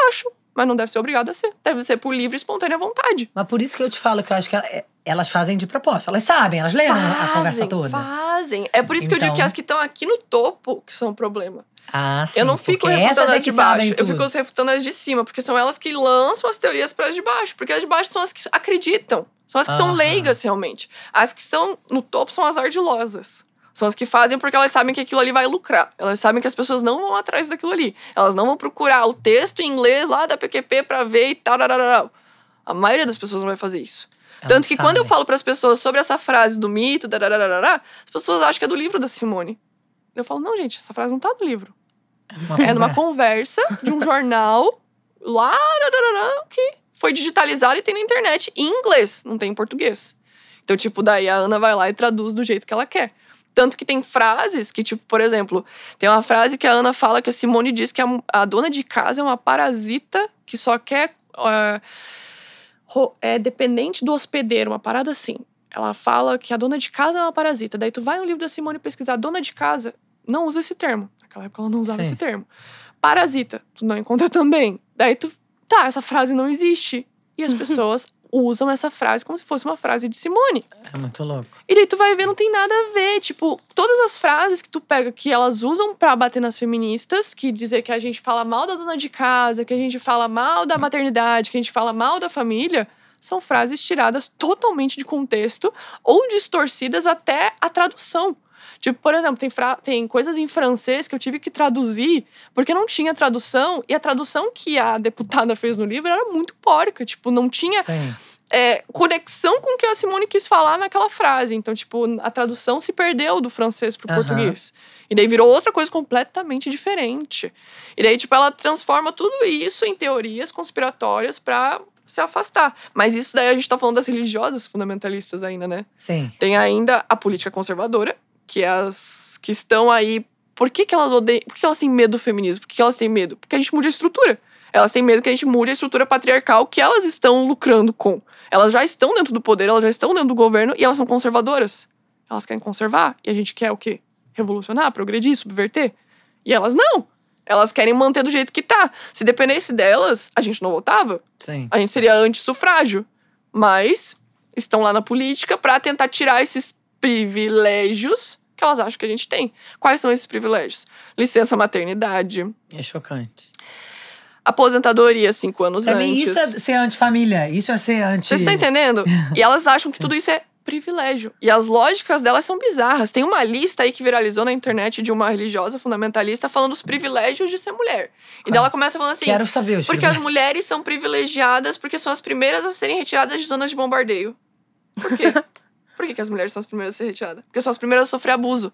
acho, mas não deve ser obrigada a ser. Deve ser por livre e espontânea vontade. Mas por isso que eu te falo que eu acho que é- elas fazem de propósito. Elas sabem, elas leram a conversa toda. Fazem. É por isso que eu digo Então- que as que estão aqui no topo que são o problema. Ah, sim. eu não fico refutando é as de baixo. Eu fico refutando as de cima, porque são elas que lançam as teorias para as de baixo. Porque as de baixo são as que acreditam. São as que são leigas, realmente. As que estão no topo são as ardilosas. São as que fazem porque elas sabem que aquilo ali vai lucrar. Elas sabem que as pessoas não vão atrás daquilo ali. Elas não vão procurar o texto em inglês lá da PQP pra ver e tal. A maioria das pessoas não vai fazer isso. Elas Tanto que quando eu falo para as pessoas sobre essa frase do mito, as pessoas acham que é do livro da Simone. Eu falo, não, gente, essa frase não tá no livro. Uma É numa conversa. de um jornal lá que foi digitalizado e tem na internet em inglês, não tem em português. Então, tipo, daí a Ana vai lá e traduz do jeito que ela quer. Tanto que tem frases que, tipo, por exemplo, tem uma frase que a Ana fala que a Simone diz que a, a dona de casa é uma parasita que só quer. é, ro- é dependente do hospedeiro, uma parada assim. Ela fala que a dona de casa é uma parasita. Daí tu vai no livro da Simone pesquisar dona de casa, não usa esse termo. Naquela época ela não usava Sim. esse termo. Parasita, tu não encontra também. Daí tu, tá, essa frase não existe. E as pessoas usam essa frase como se fosse uma frase de Simone. É muito louco. E daí tu vai ver, não tem nada a ver. Tipo, todas as frases que tu pega que elas usam pra bater nas feministas, que dizer que a gente fala mal da dona de casa, que a gente fala mal da maternidade, que a gente fala mal da família, são frases tiradas totalmente de contexto ou distorcidas até a tradução. Tipo, por exemplo, tem, tem coisas em francês que eu tive que traduzir porque não tinha tradução, e a tradução que a deputada fez no livro era muito porca. Tipo, não tinha Sim. é, conexão com o que a Simone quis falar naquela frase. Então, tipo, a tradução se perdeu do francês pro Aham. português. E daí virou outra coisa completamente diferente. E daí, tipo, ela transforma tudo isso em teorias conspiratórias pra se afastar. Mas isso daí a gente tá falando das religiosas fundamentalistas ainda, né? Sim. Tem ainda a política conservadora, que as que estão aí. Por que, que elas odeiam? Por que elas têm medo do feminismo? Por que que elas têm medo? Porque a gente mude a estrutura. Elas têm medo que a gente mude a estrutura patriarcal que elas estão lucrando com. Elas já estão dentro do poder, elas já estão dentro do governo e elas são conservadoras. Elas querem conservar e a gente quer o quê? Revolucionar, progredir, subverter. E elas não. Elas querem manter do jeito que tá. Se dependesse delas, a gente não votava Sim. a gente seria anti-sufrágio. Mas estão lá na política para tentar tirar esses privilégios que elas acham que a gente tem. Quais são esses privilégios? Licença maternidade, É chocante. aposentadoria cinco anos Pra antes. isso é ser antifamília. Isso é ser anti. Vocês estão entendendo? e elas acham que tudo isso é privilégio. E as lógicas delas são bizarras. Tem uma lista aí que viralizou na internet de uma religiosa fundamentalista falando dos privilégios de ser mulher. E daí ela começa falando assim: Quero saber os Porque as mulheres são privilegiadas porque são as primeiras a serem retiradas de zonas de bombardeio. Por quê? Por que, que as mulheres são as primeiras a ser retiradas? Porque são as primeiras a sofrer abuso.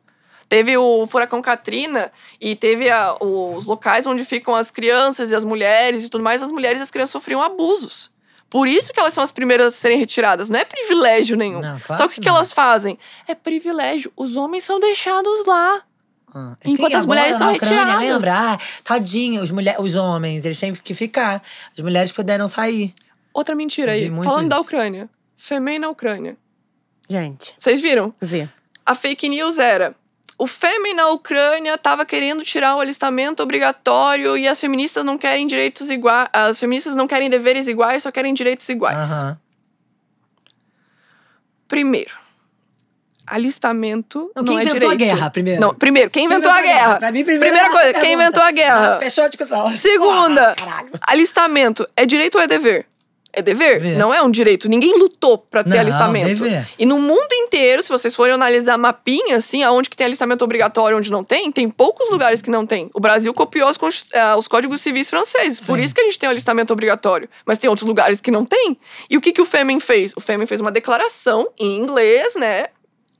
Teve o furacão Katrina e teve a- os locais onde ficam as crianças e as mulheres e tudo mais. As mulheres e as crianças sofriam abusos. Por isso que elas são as primeiras a serem retiradas. Não é privilégio nenhum. Não, claro Só que que o que não. elas fazem? É privilégio. Os homens são deixados lá. Ah, Enquanto as agora mulheres são Ucrânia, retiradas. lembra? Ah, tadinha, os, mulher, os homens, eles têm que ficar. As mulheres puderam sair. Outra mentira aí. Falando da isso. Ucrânia. Fêmea na Ucrânia. Gente, Vocês viram? vê. A fake news era: o fêmea na Ucrânia estava querendo tirar o alistamento obrigatório e as feministas não querem direitos iguais. As feministas não querem deveres iguais, só querem direitos iguais. Aham. Primeiro, alistamento Não, não, quem é inventou direito. a guerra, primeiro? Não, primeiro, quem Quem inventou a guerra? Pra mim, Primeira é coisa, quem pergunta. inventou a guerra? Já fechou a discussão. Segunda, caralho. alistamento é direito ou é dever? É dever, Dever. não é um direito. Ninguém lutou pra ter Não, alistamento. dever. E no mundo inteiro, se vocês forem analisar mapinha, assim, aonde que tem alistamento obrigatório, onde não tem, tem poucos lugares que não tem. O Brasil copiou consti- ah, os códigos civis franceses. Por Sim. isso que a gente tem o alistamento obrigatório. Mas tem outros lugares que não tem. E o que, que o Fêmen fez? O Fêmen fez uma declaração em inglês, né?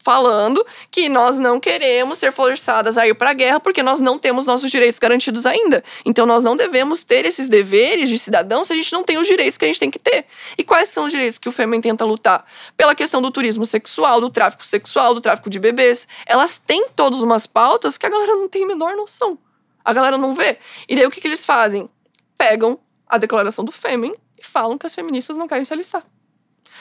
Falando que nós não queremos ser forçadas a ir para a guerra porque nós não temos nossos direitos garantidos ainda. Então nós não devemos ter esses deveres de cidadão se a gente não tem os direitos que a gente tem que ter. E quais são os direitos que o Fêmen tenta lutar? Pela questão do turismo sexual, do tráfico sexual, do tráfico de bebês. Elas têm todas umas pautas que a galera não tem a menor noção. A galera não vê. E daí o que, que eles fazem? Pegam a declaração do Fêmen e falam que as feministas não querem se alistar.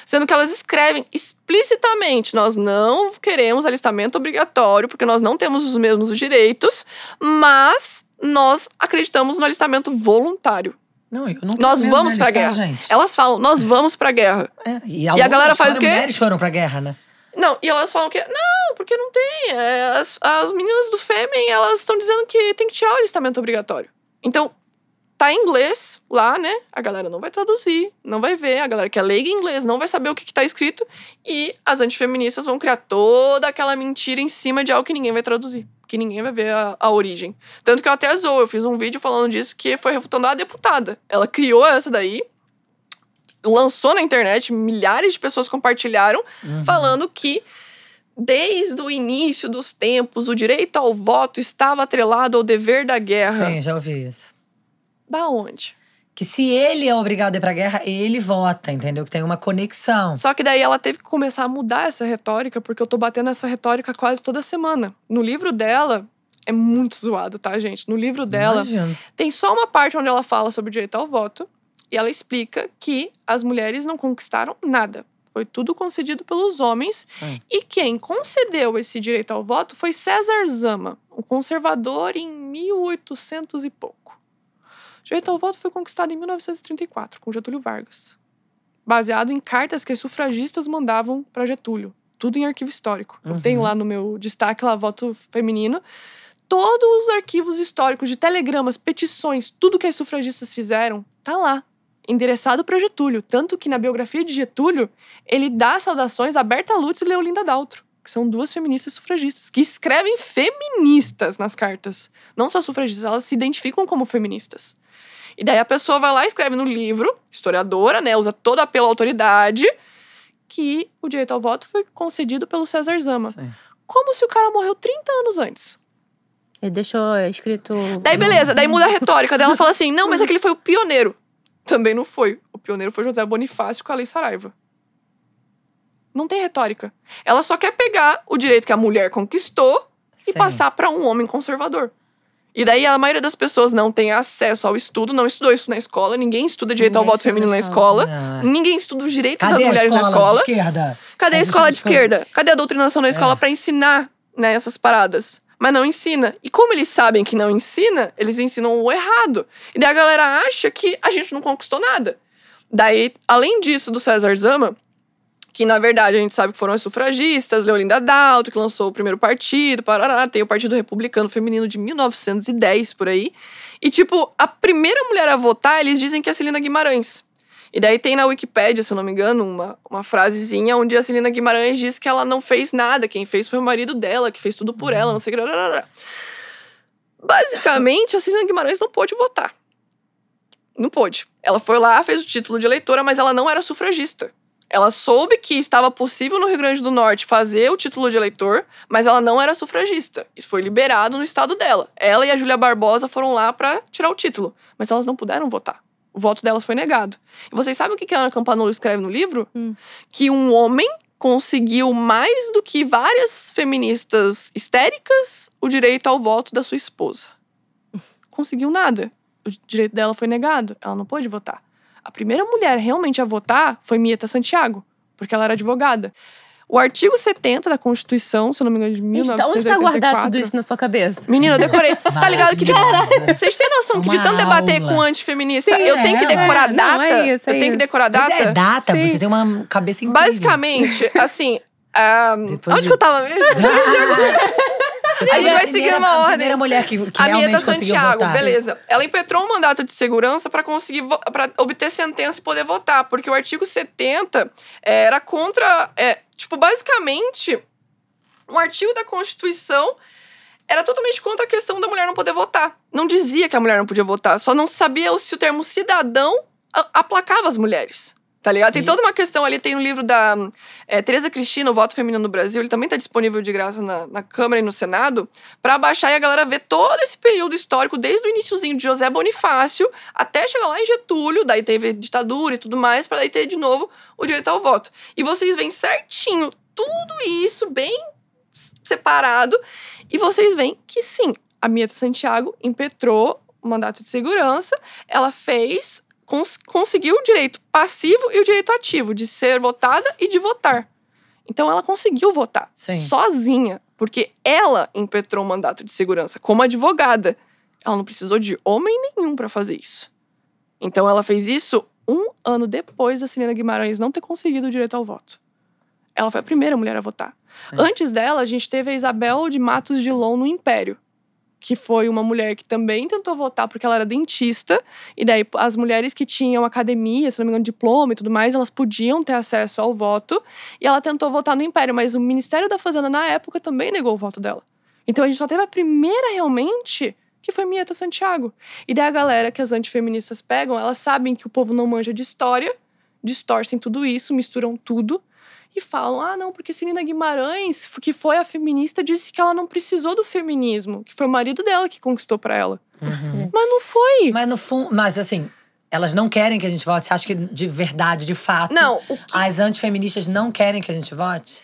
Sendo que elas escrevem explicitamente: nós não queremos alistamento obrigatório, porque nós não temos os mesmos direitos, mas nós acreditamos no alistamento voluntário. Não, eu não Nós vamos pra guerra. Gente. Elas falam: nós vamos pra guerra. É, e, E a galera faz o as quê? mulheres foram pra guerra, né? Não, e elas falam que. Não, porque não tem. É, as, as meninas do Fêmen, elas estão dizendo que tem que tirar o alistamento obrigatório. Então, tá em inglês lá, né? A galera não vai traduzir, não vai ver. A galera que é leiga em inglês não vai saber o que, que tá escrito. E as antifeministas vão criar toda aquela mentira em cima de algo que ninguém vai traduzir. Que ninguém vai ver a, a origem. Tanto que eu até zoou, eu fiz um vídeo falando disso que foi refutando a deputada. Ela criou essa daí, lançou na internet, milhares de pessoas compartilharam, Uhum. falando que desde o início dos tempos o direito ao voto estava atrelado ao dever da guerra. Sim, já ouvi isso. Da onde? Que se ele é obrigado a ir pra guerra, ele vota, entendeu? Que tem uma conexão. Só que daí ela teve que começar a mudar essa retórica, porque eu tô batendo essa retórica quase toda semana. No livro dela, é muito zoado, tá, gente? No livro dela, Imagino. tem só uma parte onde ela fala sobre o direito ao voto e ela explica que as mulheres não conquistaram nada. Foi tudo concedido pelos homens e quem concedeu esse direito ao voto foi César Zama, um conservador em 1800 e pouco. O direito ao voto foi conquistado em 1934 com Getúlio Vargas, baseado em cartas que as sufragistas mandavam para Getúlio, tudo em arquivo histórico. Eu Uhum. tenho lá no meu destaque lá voto feminino todos os arquivos históricos de telegramas, petições, tudo que as sufragistas fizeram, tá lá, endereçado para Getúlio. Tanto que na biografia de Getúlio, ele dá saudações a Berta Lutz e Leolinda Daltro, que são duas feministas sufragistas, que escrevem feministas nas cartas. Não só sufragistas, elas se identificam como feministas. E daí a pessoa vai lá e escreve no livro, historiadora, né, usa toda pela autoridade, que o direito ao voto foi concedido pelo César Zama. Sim. Como se o cara morreu 30 anos antes. Ele deixou escrito. Daí, beleza, daí muda a retórica. Daí ela fala assim: não, mas é que ele foi o pioneiro. Também não foi. O pioneiro foi José Bonifácio com a Lei Saraiva. Não tem retórica. Ela só quer pegar o direito que a mulher conquistou e Sim. passar para um homem conservador. E daí a maioria das pessoas não tem acesso ao estudo, não estudou isso na escola, ninguém estuda direito ao Ninguém voto estuda feminino na na escola, ninguém estuda os direitos Cadê das a mulheres escola na escola. de esquerda? Cadê a A escola de esquerda? Cadê a doutrinação na escola É. pra ensinar né, essas paradas? Mas não ensina. E como eles sabem que não ensina, eles ensinam o errado. E daí a galera acha que a gente não conquistou nada. Daí, além disso, do César Zama, que na verdade a gente sabe que foram as sufragistas, Leolinda Dalto, que lançou o primeiro partido, parará, tem o Partido Republicano Feminino de 1910 por aí. E, tipo, a primeira mulher a votar, eles dizem que é a Celina Guimarães. E daí tem na Wikipédia, se eu não me engano, uma, uma frasezinha onde a Celina Guimarães diz que ela não fez nada, quem fez foi o marido dela, que fez tudo por ela, não sei que. Basicamente, a Celina Guimarães não pôde votar. Não pôde. Ela foi lá, fez o título de eleitora, mas ela não era sufragista. Ela soube que estava possível no Rio Grande do Norte fazer o título de eleitor, mas ela não era sufragista. Isso foi liberado no estado dela. Ela e a Júlia Barbosa foram lá para tirar o título, mas elas não puderam votar. O voto delas foi negado. E vocês sabem o que a Ana Campanolo escreve no livro? Hum. Que um homem conseguiu mais do que várias feministas histéricas o direito ao voto da sua esposa. Conseguiu nada. O direito dela foi negado. Ela não pôde votar. A primeira mulher realmente a votar foi Mieta Santiago, porque ela era advogada. O artigo 70 da Constituição, se eu não me engano, de Gente, 1984. onde tá guardado tudo isso na sua cabeça? Menina, eu decorei. Você tá ligado que de... Vocês têm noção que de tanto debater aula. com antifeminista, Sim, eu tenho que é, decorar é. data? Não, é isso, é eu tenho que decorar Mas data? é data, Sim. você tem uma cabeça incrível. Basicamente, assim. Depois onde de- que eu tava mesmo? A gente vai seguir uma A ordem. primeira mulher que, que a realmente Mieta conseguiu Santiago, votar. beleza. Ela impetrou um mandato de segurança para conseguir pra obter sentença e poder votar, porque o artigo 70 era contra, é, tipo, basicamente, um artigo da Constituição era totalmente contra a questão da mulher não poder votar. Não dizia que a mulher não podia votar, só não sabia se o termo cidadão a- aplacava as mulheres. Tá ligado? Tem Sim. toda uma questão ali, tem um livro da é, Tereza Cristina, O Voto Feminino no Brasil, ele também tá disponível de graça na, na Câmara e no Senado, pra baixar e a galera ver todo esse período histórico, desde o iníciozinho de José Bonifácio até chegar lá em Getúlio, daí teve ditadura e tudo mais, pra daí ter de novo o direito ao voto. E vocês veem certinho tudo isso bem separado, e vocês veem que sim, a Mieta Santiago impetrou o mandato de segurança, ela fez, cons- conseguiu o direito passivo e o direito ativo de ser votada e de votar. Então ela conseguiu votar Sim. sozinha, porque ela impetrou o mandato de segurança como advogada. Ela não precisou de homem nenhum para fazer isso. Então ela fez isso um ano depois da Celina Guimarães não ter conseguido o direito ao voto. Ela foi a primeira mulher a votar. Sim. Antes dela, a gente teve a Isabel de Matos de Lon no Império, que foi uma mulher que também tentou votar porque ela era dentista, e daí as mulheres que tinham academia, se não me engano, diploma e tudo mais, elas podiam ter acesso ao voto, e ela tentou votar no Império, mas o Ministério da Fazenda na época também negou o voto dela. Então a gente só teve a primeira realmente que foi Mieta Santiago. E daí a galera que as antifeministas pegam, elas sabem que o povo não manja de história, distorcem tudo isso, misturam tudo e falam: ah, não, porque Celina Guimarães, que foi a feminista, disse que ela não precisou do feminismo, que foi o marido dela que conquistou pra ela. Uhum. Mas não foi. Mas no fundo, mas assim, elas não querem que a gente vote. Você acha que de verdade, de fato, Não, que as antifeministas não querem que a gente vote?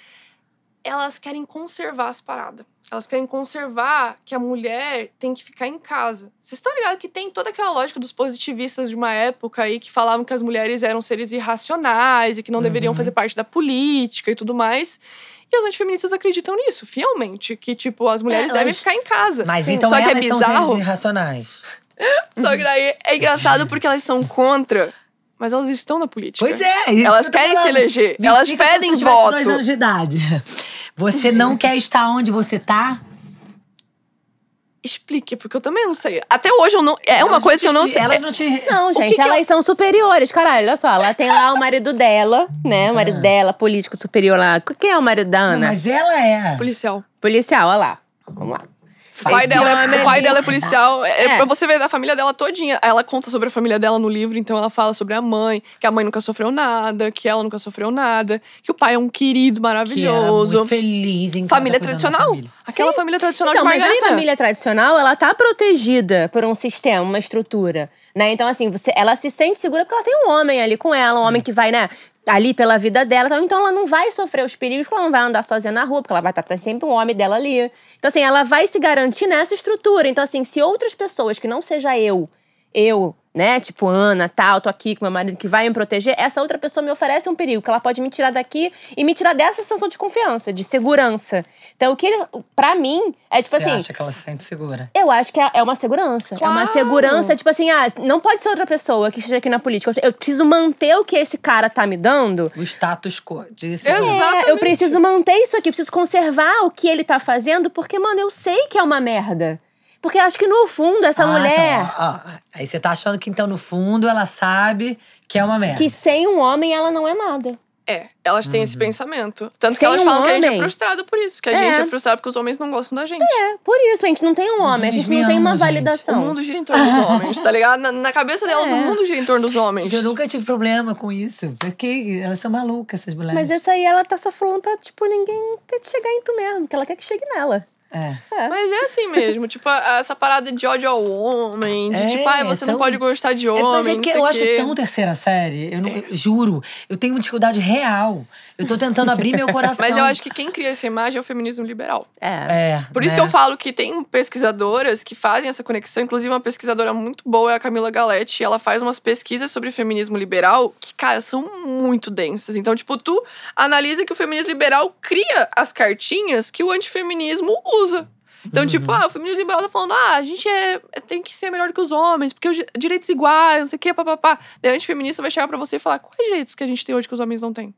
Elas querem conservar as paradas. Elas querem conservar que a mulher tem que ficar em casa. Vocês estão ligados que tem toda aquela lógica dos positivistas de uma época aí que falavam que as mulheres eram seres irracionais e que não deveriam Uhum. fazer parte da política e tudo mais. E as antifeministas acreditam nisso, fielmente. Que, tipo, as mulheres elas- devem ficar em casa. Mas Sim. então Só que é elas são bizarro. seres irracionais. Só que daí é engraçado porque elas são contra, mas elas estão na política. Pois é, isso Elas que querem se eleger. Me Elas pedem voto. dois anos de idade. Você não quer estar onde você tá? Explique, porque eu também não sei. Até hoje eu não. É uma Elas coisa te que eu não sei. Elas não te. Não, gente, que elas eu- são superiores. Caralho, olha só.Ela tem lá o marido dela, né? O marido Ah. dela, político superior lá. Quem é o marido da Não, Ana? mas ela é. Policial. Policial, olha lá. Vamos lá. O pai, dela é, o pai dela é policial. É, É. pra você ver da família dela todinha. Ela conta sobre a família dela no livro, então ela fala sobre a mãe, que a mãe nunca sofreu nada, que ela nunca sofreu nada, que o pai é um querido Que era maravilhoso. muito feliz em família tradicional. família. Aquela Sim. família tradicional Então, de mas Margarida. a família tradicional, ela tá protegida por um sistema, uma estrutura, né? Então, assim, você, ela se sente segura porque ela tem um homem ali com ela, um homem que vai, né, ali pela vida dela. tal. Então, ela não vai sofrer os perigos, porque ela não vai andar sozinha na rua, porque ela vai estar tem sempre um homem dela ali. Então, assim, ela vai se garantir nessa estrutura. Então, assim, se outras pessoas que não seja eu, eu, né, tipo Ana, tal, tô aqui com meu marido que vai me proteger, essa outra pessoa me oferece um perigo, que ela pode me tirar daqui e me tirar dessa sensação de confiança, de segurança. Então, o que, ele- pra mim, é tipo Você assim. acha que ela se sente segura? Eu acho que é é uma segurança. É uma Claro. segurança, tipo assim, ah, não pode ser outra pessoa que esteja aqui na política. Eu preciso manter o que esse cara tá me dando. O status quo. De Exato. É, eu preciso manter isso aqui, eu preciso conservar o que ele tá fazendo, porque, mano, eu sei que é uma merda. Porque eu acho que no fundo, essa Ah, mulher. então, ó, ó, aí você tá achando que então no fundo ela sabe que é uma merda. Que sem um homem ela não é nada. É, elas têm Uhum. esse pensamento. Tanto que Sem elas um falam que a gente é homem. frustrado por isso. Que a É. gente é frustrado porque os homens não gostam da gente. É, por isso, a gente não tem um homem, a gente não tem uma gente. O validação. mundo gira em torno dos homens, tá ligado? Na, na cabeça delas, É. o mundo gira em torno dos homens. Eu nunca tive problema com isso. Porque elas são malucas, essas mulheres. Mas essa aí ela tá só falando pra, tipo, ninguém pra te chegar em tu mesmo, que ela quer que chegue nela. É. Mas é assim mesmo, tipo, essa parada de ódio ao homem, de É, tipo, ai, você tão- não pode gostar de É, homem, mas é não porque sei eu acho tão terceira série. Eu, não, eu juro. Eu tenho uma dificuldade real. Eu tô tentando abrir meu coração. Mas eu acho que quem cria essa imagem é o feminismo liberal. É. É. Por isso né? que eu falo que tem pesquisadoras que fazem essa conexão. Inclusive, uma pesquisadora muito boa é a Camila Galetti. Ela faz umas pesquisas sobre feminismo liberal que, cara, são muito densas. Então, tipo, tu analisa que o feminismo liberal cria as cartinhas que o antifeminismo usa. Então, tipo, ah, o feminismo liberal tá falando, ah, a gente é, é- tem que ser melhor que os homens, porque os di- direitos iguais, não sei o quê, papapá. Daí o antifeminista vai chegar pra você e falar, quais direitos que a gente tem hoje que os homens não têm?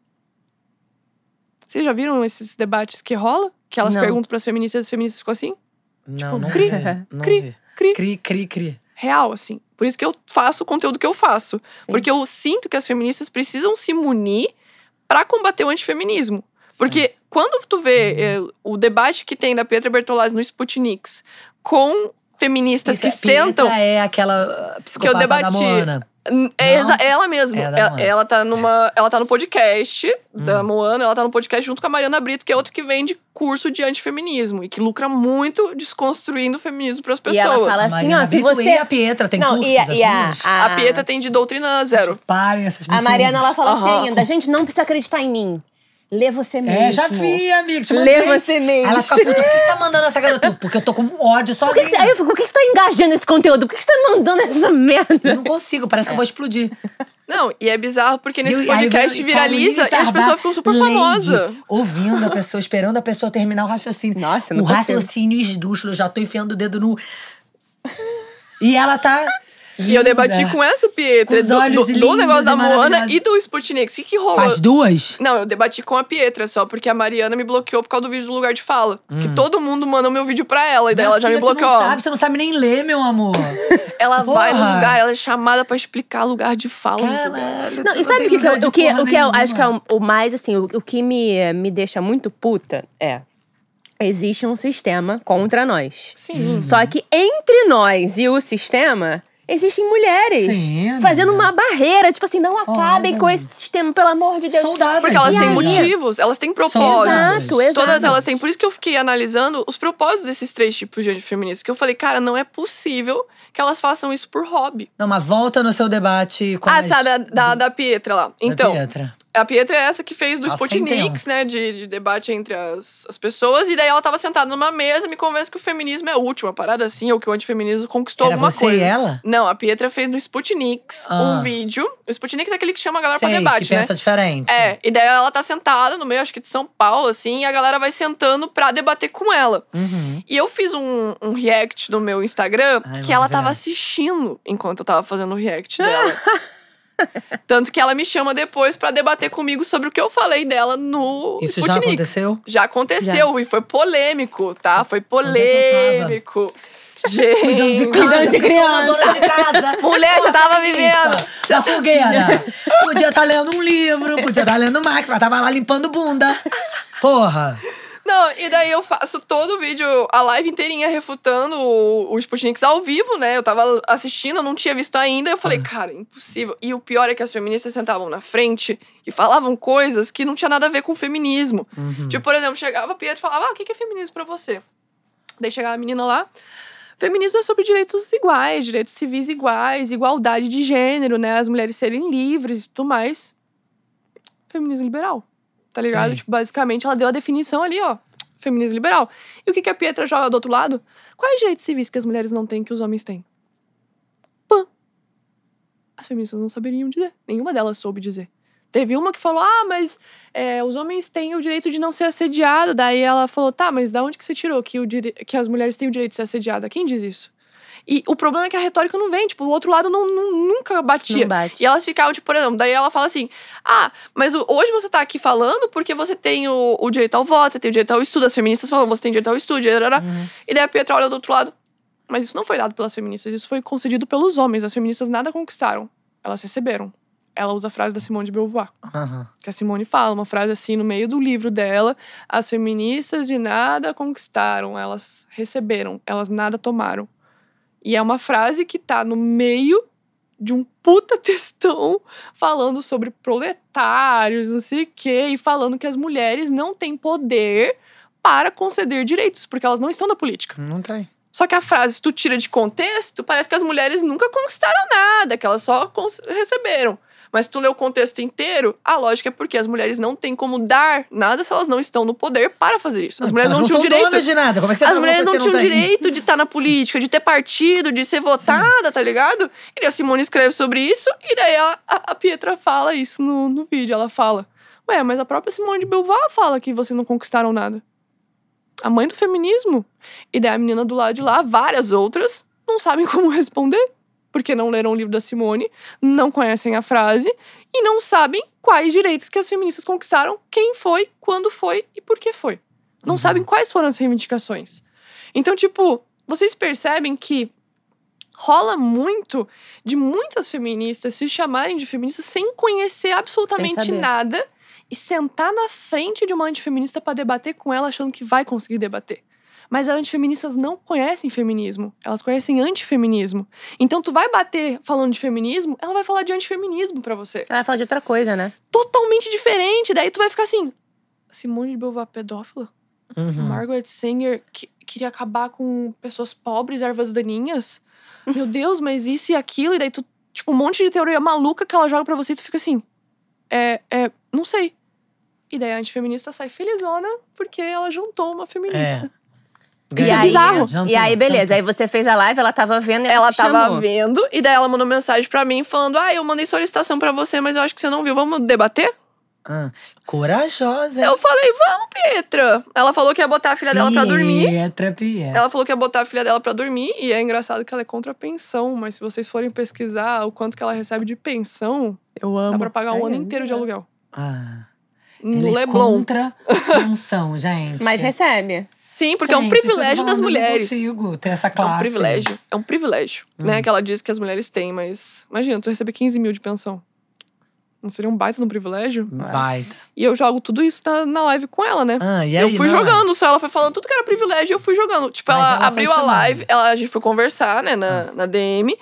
Vocês já viram esses debates que rola? Que elas Não. perguntam pras feministas e as feministas ficam assim? Não, Tipo, não cri, vi, não cri, vi. cri. Cri, cri, cri. Real, assim. Por isso que eu faço o conteúdo que eu faço. Porque eu sinto que as feministas precisam se munir pra combater o antifeminismo. Porque quando tu vê Uhum. eh, o debate que tem da Pietra Bertolazzi no Sputniks com feministas Isso que é- Pietra sentam é aquela psicopata debati- da Moana. N- É exa- ela mesma. É da ela, Moana. ela tá numa. Ela tá no podcast da Hum. Moana, ela tá no podcast junto com a Mariana Brito, que é outra que vende curso de antifeminismo e que lucra muito desconstruindo o feminismo pras E pessoas. ela fala assim, Mariana ó, se Brito você- e a Pietra tem Não, cursos, e, a- as e a, a, A Pietra tem de doutrina zero. Parem essas a pessoas. Mariana, ela fala assim Aham. ainda, gente, não precisa acreditar em mim. Lê você mesmo. É, já vi, amiga. te Lê você mesmo. Ela fica puta, por que você tá mandando essa garota? Porque eu tô com ódio Por sozinha. que, que aí eu fico, por que que você tá engajando nesse conteúdo? Por que que você tá mandando essa merda? Eu não consigo, parece que eu vou explodir. Não, e é bizarro porque nesse E podcast viraliza e as pessoas ficam super famosas. Ouvindo a pessoa, esperando a pessoa terminar o raciocínio. Nossa, não O consigo. raciocínio esdrúxulo, eu já tô enfiando o dedo no. E ela tá. E eu debati com essa Pietra Com os do, olhos do, do negócio da Moana e do Sputnik. O que, que rolou? As duas? Não, eu debati com a Pietra só, porque a Mariana me bloqueou por causa do vídeo do lugar de fala. Que todo mundo manda o meu vídeo pra ela, e daí Hum. Minha ela já me bloqueou. não sabe, você não sabe nem ler, meu amor. Ela vai no Porra. lugar, ela é chamada pra explicar lugar de fala. Caralho. Não, e sabe o que, que, eu- o que, porra o que eu acho que é o, o mais, assim, o, o que me, me deixa muito puta é. Existe um sistema contra nós. Sim. Só que entre nós e o sistema, existem mulheres Sim, fazendo uma barreira. Tipo assim, não acabem Olha. com esse sistema, pelo amor de Deus. Soldadas. Porque elas E têm aí? motivos, elas têm propósitos. Exato, exato. Todas elas têm. Por isso que eu fiquei analisando os propósitos desses três tipos de antifeministas. Que eu falei, cara, não é possível que elas façam isso por hobby. Não, mas volta no seu debate com Ah, as... da, da, da Pietra lá. da Então, Pietra. A Pietra é essa que fez do Sputniks, né? De, de debate entre as, as pessoas. E daí ela tava sentada numa mesa e me convence que o feminismo é útil, uma parada assim, ou que o antifeminismo conquistou Era alguma você coisa. e ela? Não, a Pietra fez no Sputniks Ah. um vídeo. O Sputniks é aquele que chama a galera Sei, pra debate, que né? pensa diferente. É, e daí ela tá sentada no meio, acho que de São Paulo, assim, e a galera vai sentando pra debater com ela. Uhum. E eu fiz um, um react no meu Instagram Ai, que ela tava maravilhosa. assistindo enquanto eu tava fazendo o react dela. Tanto que ela me chama depois pra debater comigo sobre o que eu falei dela no Isso já aconteceu? Já aconteceu, e foi polêmico, tá? Foi é tava? polêmico. Gente. Cuidando de casa, Cuidando de criança. dona de casa. Mulher, você tava vivendo. Na fogueira. Podia estar lendo um livro, podia estar lendo Max, mas tava lá limpando bunda. Porra. Não, e daí eu faço todo o vídeo, a live inteirinha refutando o, o Sputniks ao vivo, né? Eu tava assistindo, eu não tinha visto ainda. Eu falei, cara, impossível. E o pior é que as feministas sentavam na frente e falavam coisas que não tinha nada a ver com feminismo. Tipo, por exemplo, chegava a Pietro e falava, ah, o que que é feminismo pra você? Daí chegava a menina lá, feminismo é sobre direitos iguais, direitos civis iguais, igualdade de gênero, né? As mulheres serem livres e tudo mais. Feminismo liberal, tá ligado? Sim. Tipo, basicamente, ela deu a definição ali, ó. Feminismo liberal. E o que, que a Pietra joga do outro lado? Quais direitos civis que as mulheres não têm que os homens têm? Pã. As feministas não saberiam dizer. Nenhuma delas soube dizer. Teve uma que falou: ah, mas é, os homens têm o direito de não ser assediado. Daí ela falou: tá, mas da onde que você tirou que, o dire... que as mulheres têm o direito de ser assediada? Quem diz isso? E o problema é que a retórica não vem, tipo, o outro lado não, não- nunca batia. Não bate. E elas ficavam, tipo, por exemplo, daí ela fala assim: ah, mas hoje você tá aqui falando porque você tem o, o direito ao voto, você tem o direito ao estudo. As feministas falam, você tem direito ao estudo. Arará. E daí a Pietra olha do outro lado. Mas isso não foi dado pelas feministas, isso foi concedido pelos homens. As feministas nada conquistaram, elas receberam. Ela usa a frase da Simone de Beauvoir Aham. que a Simone fala, uma frase assim no meio do livro dela: as feministas de nada conquistaram, elas receberam, elas nada tomaram. E é uma frase que tá no meio de um puta textão falando sobre proletários, não sei o quê, e falando que as mulheres não têm poder para conceder direitos, porque elas não estão na política. Não tem. Só que a frase, se tu tira de contexto, parece que as mulheres nunca conquistaram nada, que elas só receberam. Mas se tu lê o contexto inteiro, a lógica é porque as mulheres não têm como dar nada se elas não estão no poder para fazer isso. As mulheres Elas não, tinham direito. de nada. Como é que você As tá mulheres não tinham direito de estar na política, de ter partido, de ser votada, tá ligado? E a Simone escreve sobre isso, e daí a, a, a Pietra fala isso no, no vídeo. Ela fala: Ué, mas a própria Simone de Beauvoir fala que vocês não conquistaram nada. A mãe do feminismo. E daí a menina do lado de lá, várias outras, não sabem como responder. Porque não leram o livro da Simone, não conhecem a frase e não sabem quais direitos que as feministas conquistaram, quem foi, quando foi e por que foi. Não sabem quais foram as reivindicações. Então, tipo, vocês percebem que rola muito de muitas feministas se chamarem de feministas sem conhecer absolutamente saber. nada e sentar na frente de uma antifeminista pra debater com ela achando que vai conseguir debater. Mas as antifeministas não conhecem feminismo, elas conhecem antifeminismo. Então tu vai bater falando de feminismo, ela vai falar de antifeminismo pra você. Ela vai falar de outra coisa, né? Totalmente diferente. Daí tu vai ficar assim: Simone de Beauvoir pedófila? Uhum. Margaret Sanger que queria acabar com pessoas pobres, ervas daninhas. Meu Deus, mas isso e aquilo. E daí tu, tipo, um monte de teoria maluca que ela joga pra você e tu fica assim. É, é, não sei. E daí a antifeminista sai felizona porque ela juntou uma feminista. E Isso é aí, bizarro. Jantou, e aí, beleza. jantou. Aí você fez a live, ela tava vendo e ela, Ela te tava chamou. vendo, e daí ela mandou mensagem pra mim falando: Ah, eu mandei solicitação pra você, mas eu acho que você não viu. Vamos debater? Ah, corajosa. Eu falei, vamos, Petra. Ela falou que ia botar a filha dela pra dormir. Pietra, Pietra. Ela falou que ia botar a filha dela pra dormir. E é engraçado que ela é contra a pensão. Mas se vocês forem pesquisar o quanto que ela recebe de pensão, Eu amo. dá pra pagar um Ai, ano é. inteiro de aluguel. Ah, No ela é Leblon. contra pensão, gente. Mas recebe. Sim, porque é um Gente, isso eu tô privilégio das falando, eu não mulheres. consigo ter essa É classe. um privilégio. É um privilégio, Hum. né? Que ela diz que as mulheres têm, mas imagina, tu receber 15 mil de pensão. Não seria um baita de um privilégio? Baita. E eu jogo tudo isso na, na live com ela, né? Ah, e aí, eu fui não, jogando, só ela foi falando tudo que era privilégio e eu fui jogando. Tipo, ela, ela abriu a live, ela, a gente foi conversar, né, na, na DM.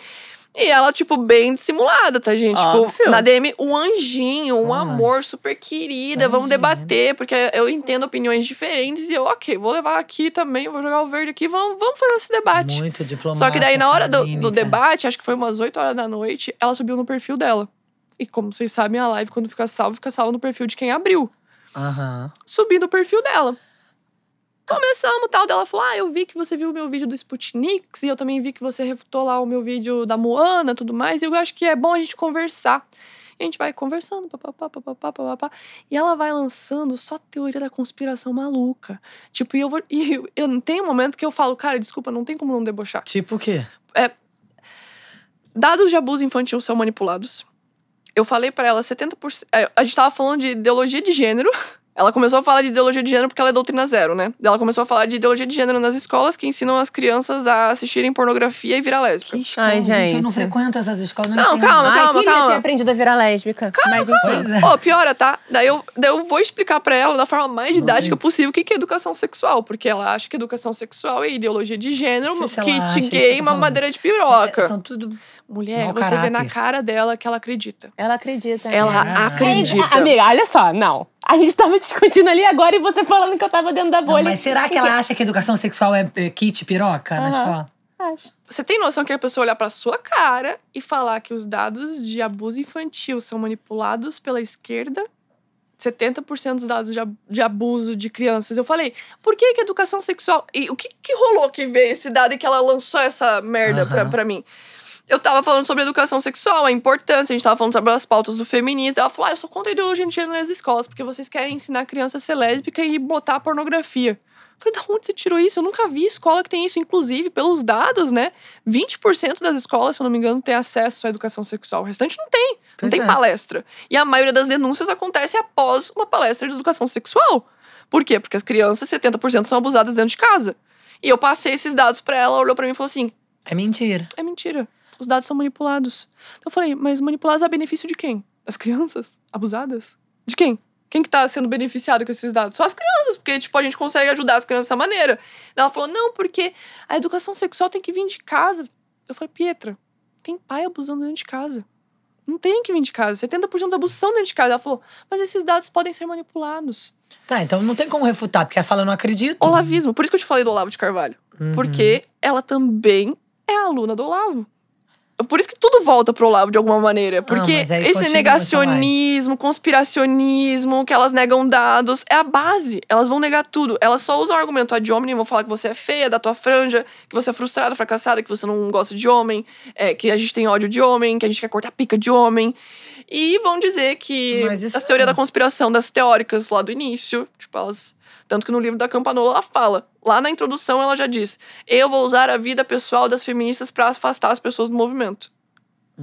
E ela, tipo, bem dissimulada, tá, gente? Óbvio. Tipo, na DM, um anjinho, um Ah, amor super querida. Vamos debater, porque eu entendo opiniões diferentes. E eu, ok, vou levar aqui também, vou jogar o verde aqui, vamos, vamos fazer esse debate. Muito diplomata. Só que daí, na hora do, do debate, acho que foi umas 8 horas da noite, ela subiu no perfil dela. E como vocês sabem, a live, quando fica salvo, fica salvo no perfil de quem abriu Aham. subi no perfil dela. Começamos tal, dela falou: Ah, eu vi que você viu o meu vídeo do Sputniks e eu também vi que você refutou lá o meu vídeo da Moana e tudo mais. E eu acho que é bom a gente conversar. E a gente vai conversando, papapá, papapá, papapá. E ela vai lançando só teoria da conspiração maluca. Tipo, e eu vou. E eu, eu tem um momento que eu falo, cara, desculpa, não tem como não debochar. Tipo o quê? Dados de abuso infantil são manipulados. Eu falei pra ela 70%. é, A gente tava falando de ideologia de gênero. Ela começou a falar de ideologia de gênero porque ela é doutrina zero, né? Ela começou a falar de ideologia de gênero nas escolas que ensinam as crianças a assistirem pornografia e virar lésbica. Que escola? Ai, Eu não gente. frequento essas escolas. Não, Não, calma, Ai, calma, queria calma. ter aprendido a virar lésbica. Mas enfim. Pois é. Piora, tá? Daí eu, daí eu vou explicar pra ela da forma mais didática possível o que que é educação sexual. Porque ela acha que educação sexual é ideologia de gênero se eu tô queima falando. madeira de piroca. São, são tudo. Mulher, você vê na caráter. cara dela que ela acredita. Ela acredita. Ela Será? acredita. Amiga, olha só, não. A gente tava discutindo ali agora e você falando que eu tava dentro da Não, bolha. mas será que ela acha que educação sexual é é kit piroca na Aham. escola? Acho. Você tem noção que a pessoa olhar pra sua cara e falar que os dados de abuso infantil são manipulados pela esquerda? 70% dos dados de, ab- de abuso de crianças. Eu falei, por que que educação sexual... E o que que rolou que veio esse dado e que ela lançou essa merda pra, Aham. pra mim? Eu tava falando sobre educação sexual, a importância, a gente tava falando sobre as pautas do feminismo. Ela falou, ah, eu sou contra a ideologia de gênero nas escolas, porque vocês querem ensinar a criança a ser lésbica e botar pornografia. Eu falei, da onde você tirou isso? Eu nunca vi escola que tem isso. Inclusive, pelos dados, né? 20% das escolas, se eu não me engano, tem acesso à educação sexual. O restante não tem. Pois Não tem é. palestra. E a maioria das denúncias acontece após uma palestra de educação sexual. Por quê? Porque as crianças, 70% são abusadas dentro de casa. E eu passei esses dados pra ela, ela olhou pra mim e falou assim: É mentira. é mentira. Os dados são manipulados. Então eu falei, mas manipulados a benefício de quem? Das crianças? Abusadas? De quem? Quem que tá sendo beneficiado com esses dados? Só as crianças, porque, tipo, a gente consegue ajudar as crianças dessa maneira. Ela falou, não, porque a educação sexual tem que vir de casa. Eu falei, Pietra, tem pai abusando dentro de casa. Não tem que vir de casa. 70% da abuso são dentro de casa. Ela falou, mas esses dados podem ser manipulados. Tá, então não tem como refutar, porque ela fala, eu não acredito. Olavismo. Por isso que eu te falei do Olavo de Carvalho. Uhum. Porque ela também é aluna do Olavo. Por isso que tudo volta pro Olavo de alguma maneira. Porque aí esse negacionismo, conspiracionismo, que elas negam dados, é a base. Elas vão negar tudo. Elas só usam o argumento ad hominem, vão falar que você é feia, da tua franja, que você é frustrada, fracassada, que você não gosta de homem, é, que a gente tem ódio de homem, que a gente quer cortar pica de homem. E vão dizer que as teorias não. da conspiração das teóricas lá do início, tipo, elas. Tanto que no livro da Campanola ela fala. Lá na introdução ela já diz: Eu vou usar a vida pessoal das feministas para afastar as pessoas do movimento.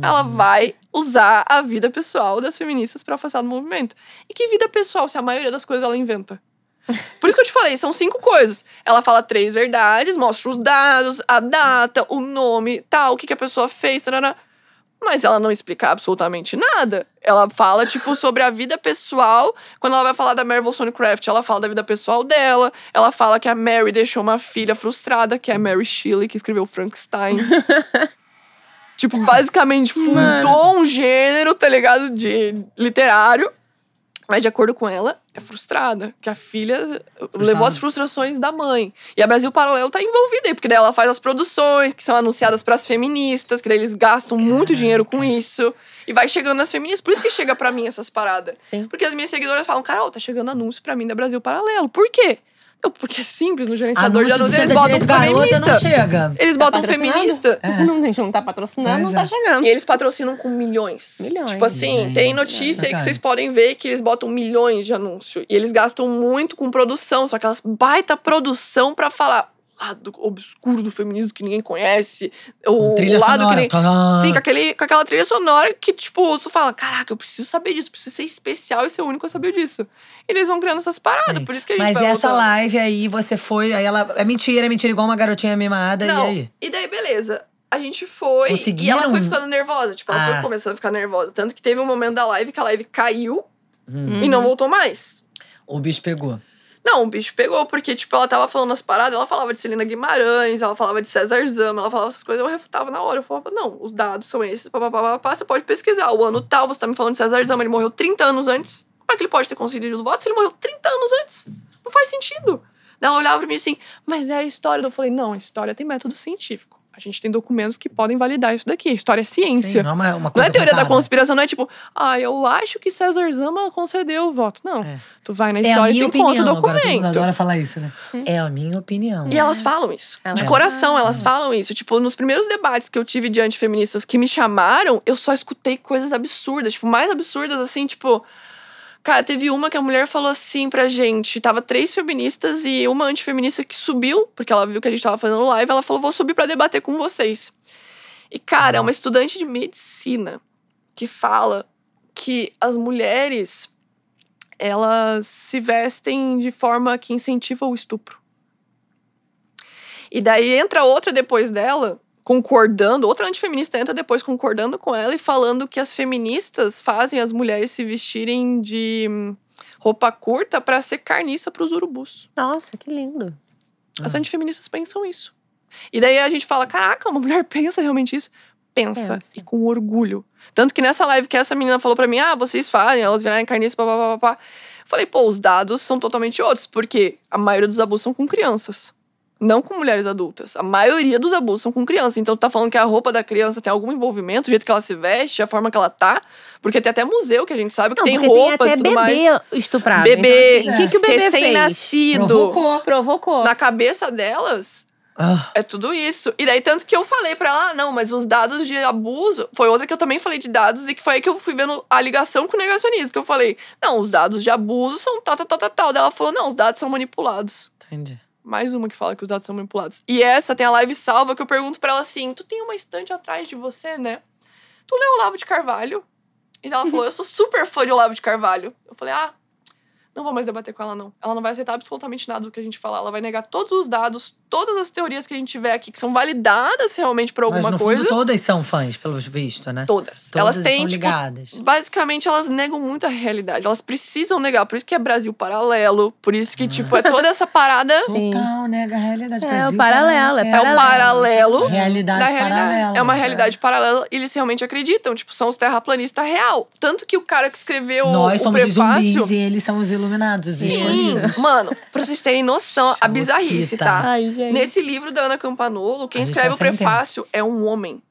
Ela vai usar a vida pessoal das feministas para afastar do movimento. E que vida pessoal, se a maioria das coisas ela inventa? Por isso que eu te falei, são cinco coisas. Ela fala três verdades, mostra os dados, a data, o nome, tal, o que, que a pessoa fez, tarará. Mas ela não explica absolutamente nada. Ela fala, tipo, sobre a vida pessoal. Quando ela vai falar da Mary Wollstonecraft, ela fala da vida pessoal dela. Ela fala que a Mary deixou uma filha frustrada, que é a Mary Shelley, que escreveu Frankenstein. tipo, basicamente fundou um gênero, tá ligado? De literário. Mas, de acordo com ela, é frustrada. Que a filha levou as frustrações da mãe. E a Brasil Paralelo tá envolvida aí, porque daí ela faz as produções que são anunciadas pras feministas, que daí eles gastam muito dinheiro com isso. E vai chegando nas feministas. Por isso que chega pra mim essas paradas. Sim. Porque as minhas seguidoras falam, Carol, tá chegando anúncio pra mim da Brasil Paralelo. Por quê? Eu, porque é simples, no gerenciador de Anúncio anúncios eles botam garota feminista. não chega. Eles Tá botam feminista. Não, a gente não tá patrocinando, Pois não tá é. chegando. E eles patrocinam com milhões. Milhões. Tipo assim, Gente, tem notícia aí que vocês podem ver que eles botam milhões de anúncio. E eles gastam muito com produção, só aquelas baita produção pra falar lado obscuro do feminismo que ninguém conhece. O, o lado sonora. que nem. Tadã. Sim, com, aquele, com aquela trilha sonora que, tipo, tu fala: caraca, eu preciso saber disso, preciso ser especial e ser o único a saber disso. E eles vão criando essas paradas, Sim. por isso que a gente Mas essa live aí, você foi. Aí ela. É mentira, é mentira, igual uma garotinha mimada. Não, E aí? e daí, beleza. A gente foi e ela foi ficando nervosa. Tipo, ela Ah. foi começando a ficar nervosa. Tanto que teve um momento da live que a live caiu Hum. e não voltou mais. O bicho pegou. Não, o bicho pegou, porque, tipo, ela tava falando as paradas, ela falava de Celina Guimarães, ela falava de César Zama, ela falava essas coisas, eu refutava na hora. Eu falava, não, os dados são esses, papapá, você pode pesquisar. O ano tal, você tá me falando de César Zama, ele morreu 30 anos antes. Como é que ele pode ter conseguido os votos se ele morreu 30 anos antes? Não faz sentido. Ela olhava pra mim assim, mas é a história. Eu falei, não, a história tem método científico. A gente tem documentos que podem validar isso daqui. A história é ciência. Sim, não é uma, uma Não coisa é teoria da contada. conspiração, não é tipo, ah, eu acho que César Zama concedeu o voto. Não. É. Tu vai na É história e minha tu encontra opinião. o Agora todo mundo documento. adora falar isso, né? É a minha opinião. E elas falam isso. Elas de coração, elas falam isso. Tipo, nos primeiros debates que eu tive de antifeministas que me chamaram, eu só escutei coisas absurdas. Tipo, mais absurdas, assim, tipo. Cara, teve uma que a mulher falou assim pra gente. Tava três feministas e uma antifeminista que subiu, porque ela viu que a gente tava fazendo live. Ela falou: vou subir pra debater com vocês. E, cara, é uma estudante de medicina que fala que as mulheres elas se vestem de forma que incentiva o estupro. E daí entra outra depois dela, concordando, outra antifeminista entra depois concordando com ela e falando que as feministas fazem as mulheres se vestirem de hum, roupa curta pra ser carniça pros urubus. Nossa, que lindo. As antifeministas pensam isso. E daí a gente fala: caraca, uma mulher pensa realmente isso? Pensa. Pensa. E com orgulho. Tanto que nessa live que essa menina falou pra mim: ah, vocês fazem, elas virarem carniça, papapá. papá. Falei, pô, os dados são totalmente outros, porque a maioria dos abusos são com crianças. Não com mulheres adultas. A maioria dos abusos são com crianças. Então, tu tá falando que a roupa da criança tem algum envimento, o jeito que ela se veste, a forma que ela tá. Porque tem até museu que a gente sabe que Não, tem roupas tem e até tudo mais. bebê estuprado. Bebê, Então, assim, o que, que o bebê fez? recém-nascido. Provocou. Provocou. Na cabeça delas, Ah, é tudo isso. E daí, tanto que eu falei pra ela, ah, não, mas os dados de abuso. Foi outra que eu também falei de dados, e que foi aí que eu fui vendo a ligação com o negacionismo. Que eu falei, não, os dados de abuso são tal, tal, tal, tal, tal. Daí ela falou, não, os dados são manipulados. entendi. Mais uma que fala que os dados são manipulados. E essa tem a live salva que eu pergunto pra ela assim: tu tem uma estante atrás de você, né? Tu leu Olavo de Carvalho? E ela falou: eu sou super fã de Olavo de Carvalho. Eu falei: ah. Não vou mais debater com ela, não. Ela não vai aceitar absolutamente nada do que a gente falar. Ela vai negar todos os dados, todas as teorias que a gente tiver aqui, que são validadas realmente por alguma Mas no coisa. fundo todas são fãs, pelo visto, né? Todas. Todas Elas têm, são tipo, ligadas. basicamente elas negam muito a realidade. Elas precisam negar. Por isso que é Brasil paralelo. Por isso que, tipo, é toda essa parada. Sim. Total, nega a realidade. É, Brasil, o paralelo, é É o paralelo Realidade da realidade. paralela. É uma realidade paralela e eles realmente acreditam. Tipo, são os terraplanistas real. Tanto que o cara que escreveu Nós o somos os prefácio. zumbis e eles são os iluminados, os Sim, escolhidos. mano, pra vocês terem noção, a bizarrice, tá? Ai, gente. Nesse livro da Ana Campanolo, quem gente escreve tá o sem tempo. prefácio é um homem.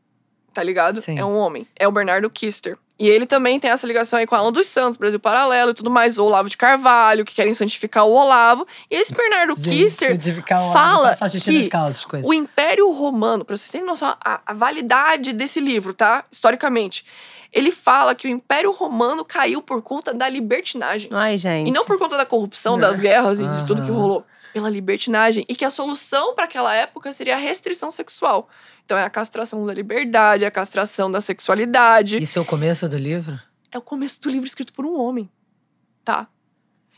Tá ligado? Sim. É um homem. É o Bernardo Kister. E ele também tem essa ligação aí com Alan dos Santos, Brasil Paralelo e tudo mais, o Olavo de Carvalho, que querem santificar o Olavo. E esse Bernardo Kister fala que coisas. o Império Romano, pra vocês terem noção, a, a validade desse livro, tá? Historicamente. Ele fala que o Império Romano caiu por conta da libertinagem. Ai, gente. E não por conta da corrupção, das guerras e de tudo que rolou. Pela libertinagem. E que a solução para aquela época seria a restrição sexual. Então é a castração da liberdade, a castração da sexualidade. Isso é o começo do livro? É o começo do livro escrito por um homem. Tá?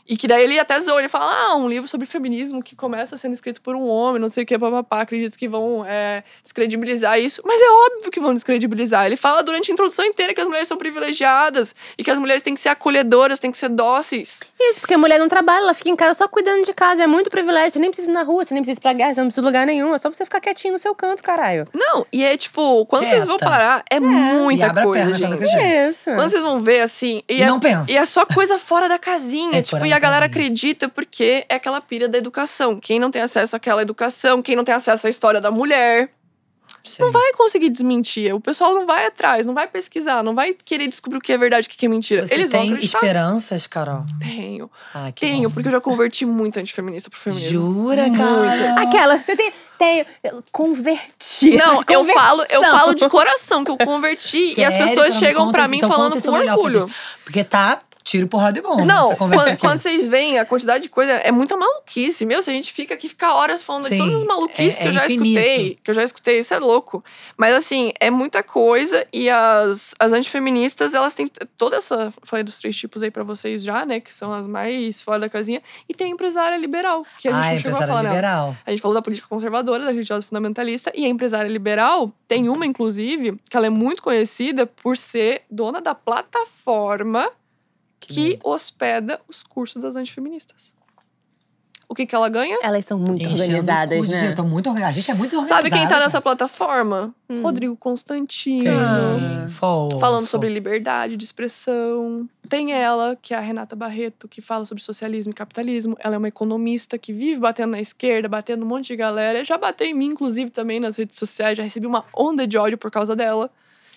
E que daí ele até zoa, ele fala, ah, um livro sobre feminismo que começa sendo escrito por um homem, não sei o que, papapá, acredito que vão é, descredibilizar isso. Mas é óbvio que vão descredibilizar. Ele fala durante a introdução inteira que as mulheres são privilegiadas e que as mulheres têm que ser acolhedoras, têm que ser dóceis. Isso, porque a mulher não trabalha, ela fica em casa só cuidando de casa. É muito privilégio. Você nem precisa ir na rua, você nem precisa ir pra guerra, você não precisa de lugar nenhum. É só você ficar quietinho no seu canto, caralho. Não, e é tipo, quando vocês vão Quieta. parar, é, E muita coisa, gente. coisa. Isso. Quando vocês vão ver, assim. E, E é, não pensa. E é só coisa fora da casinha. É tipo, e a galera acredita porque é aquela pira da educação. Quem não tem acesso àquela educação, quem não tem acesso à história da mulher, Sim. não vai conseguir desmentir. O pessoal não vai atrás, não vai pesquisar, não vai querer descobrir o que é verdade e o que é mentira. Você Eles vão tem acreditar. esperanças, Carol? Tenho. Ah, que Tenho, bom. porque eu já converti muito antifeminista pro feminismo. Jura, cara? Aquela, você tem. tem convertir. Não, eu falo, eu falo de coração que eu converti e as Sério, pessoas chegam isso, mim então falando com pra orgulho. Porque tá tiro, porrada e bomba Não, quando, quando vocês veem a quantidade de coisa, é muita maluquice. Meu, se a gente fica aqui, fica horas falando de Sim, todas as maluquices é- que eu é já infinito. escutei. Que eu já escutei, isso é louco. Mas assim, é muita coisa e as, as antifeministas, elas têm toda essa. Falei dos três tipos aí pra vocês já, né? Que são as mais fora da casinha. E tem a empresária liberal, que a gente ah, não chegou a falar liberal. A gente falou da política conservadora, da religiosa fundamentalista, e a empresária liberal tem uma, inclusive, que ela é muito conhecida por ser dona da plataforma que hospeda os cursos das antifeministas. O que, que ela ganha? Elas são muito Enchendo organizadas, cu de né? dinheiro. Tão muito organizada. A gente é muito organizada. Sabe quem tá nessa plataforma? Hum. Rodrigo Constantino. Sim, fofo. Falando sobre liberdade de expressão. Tem ela, que é a Renata Barreto, que fala sobre socialismo e capitalismo. Ela é uma economista que vive batendo na esquerda, batendo um monte de galera. Já bateu em mim, inclusive, também nas redes sociais. Já recebi uma onda de ódio por causa dela.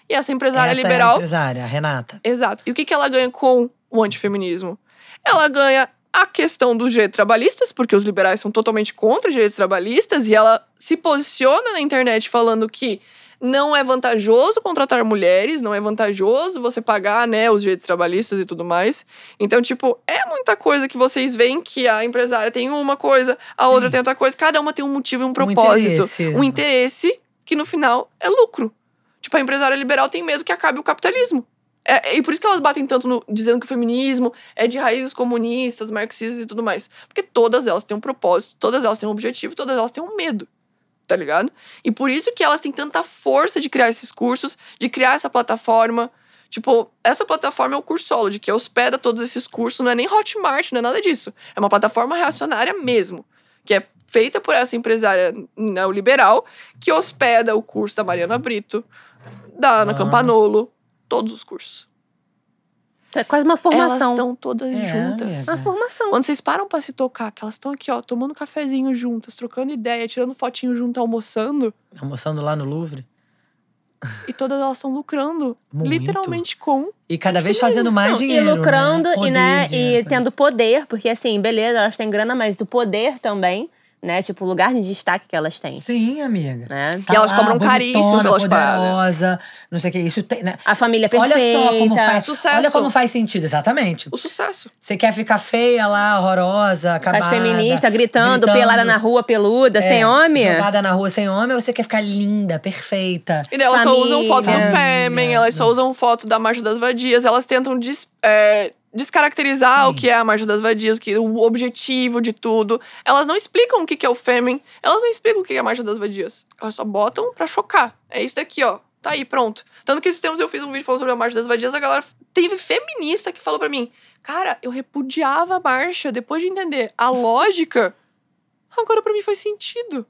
E essa empresária Essa É a liberal. empresária, a Renata. Exato. E o que, que ela ganha com o antifeminismo? Ela ganha a questão dos direitos trabalhistas, porque os liberais são totalmente contra direitos trabalhistas, e ela se posiciona na internet falando que não é vantajoso contratar mulheres, não é vantajoso você pagar, né, os direitos trabalhistas e tudo mais. Então, tipo, é muita coisa que vocês veem que a empresária tem uma coisa, a Sim. outra tem outra coisa, cada uma tem um motivo e um propósito. interesse. um interesse que no final é lucro. Tipo, a empresária liberal tem medo que acabe o capitalismo. É, e por isso que elas batem tanto no, dizendo que o feminismo é de raízes comunistas, marxistas e tudo mais. Porque todas elas têm um propósito, todas elas têm um objetivo, todas elas têm um medo. Tá ligado? E por isso que elas têm tanta força de criar esses cursos, de criar essa plataforma. Tipo, essa plataforma é o Cursology, que hospeda todos esses cursos, não é nem Hotmart, não é nada disso. É uma plataforma reacionária mesmo, que é feita por essa empresária neoliberal, que hospeda o curso da Mariana Brito, da Ana Ah. Campanolo, todos os cursos. É quase uma Elas formação. estão todas É, juntas. amiga. Uma formação. Quando vocês param pra se tocar, que elas estão aqui, ó, tomando cafezinho juntas, trocando ideia, tirando fotinho junto, almoçando, Almoçando lá no Louvre. e todas elas estão lucrando, Muito. literalmente com. E cada vez fazendo mais Não, dinheiro. e lucrando né? e, Poder, né, dinheiro, e tendo poder, porque assim, beleza, elas têm grana, mas do poder também, né? Tipo, o lugar de destaque que elas têm. Sim, amiga. Né? Tá E elas lá, cobram caríssimo pelas paradas. poderosa, não sei o que. Isso tem, né? A família Olha perfeita. só como faz. Sucesso. Olha como faz sentido, exatamente. O sucesso. Você quer ficar feia lá, horrorosa, acabada. As feministas gritando, gritando, pelada na rua, peluda, é, sem homem. Jogada na rua sem homem, ou você quer ficar linda, perfeita. E elas só usam Família. foto do Família. Fêmen, elas só usam foto da Marcha das Vadias, elas tentam des- é, descaracterizar Sim. o que é a Marcha das Vadias, o que, o objetivo de tudo. Elas não explicam o que que é o Fêmen, elas não explicam o que é a Marcha das Vadias. Elas só botam pra chocar. É isso daqui, ó. Tá aí, pronto. Tanto que esses tempos eu fiz um vídeo falando sobre a Marcha das Vadias, a galera teve feminista que falou pra mim: Cara, eu repudiava a marcha depois de entender a lógica. Agora pra mim faz sentido.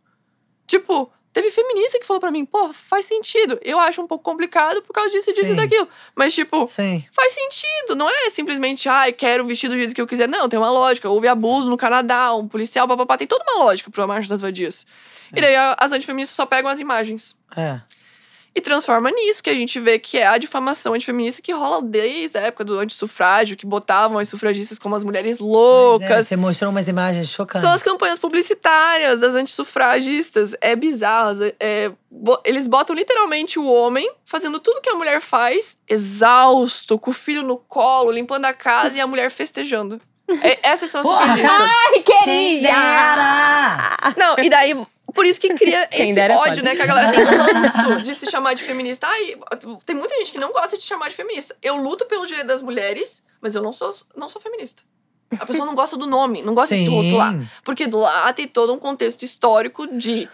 Tipo, teve feminista que falou pra mim, pô, faz sentido. Eu acho um pouco complicado por causa disso, disso Sim. e daquilo. Mas, tipo, Sim. faz sentido. Não é simplesmente, ai, quero vestir do jeito que eu quiser. Não, tem uma lógica. Houve abuso no Canadá, um policial, papapá. Tem toda uma lógica pro Marcha das Vadias. E daí as antifeministas só pegam as imagens. É. E transforma nisso, que a gente vê que é a difamação antifeminista que rola desde a época do antissufrágio, que botavam as sufragistas como as mulheres é, loucas. você mostrou umas imagens chocantes. São as campanhas publicitárias das antissufragistas. É bizarro. é- bo- eles botam literalmente o homem fazendo tudo que a mulher faz, exausto, com o filho no colo, limpando a casa e a mulher festejando. É- essas são as Porra, sufragistas. Ai, dera! Não, e daí, por isso que cria esse ódio, né? Que a galera tem ranço de se chamar de feminista. Ai, tem muita gente que não gosta de se chamar de feminista. Eu luto pelo direito das mulheres, mas eu não sou, não sou feminista. A pessoa não gosta do nome, não gosta de se Sim. rotular. Porque lá tem todo um contexto histórico de.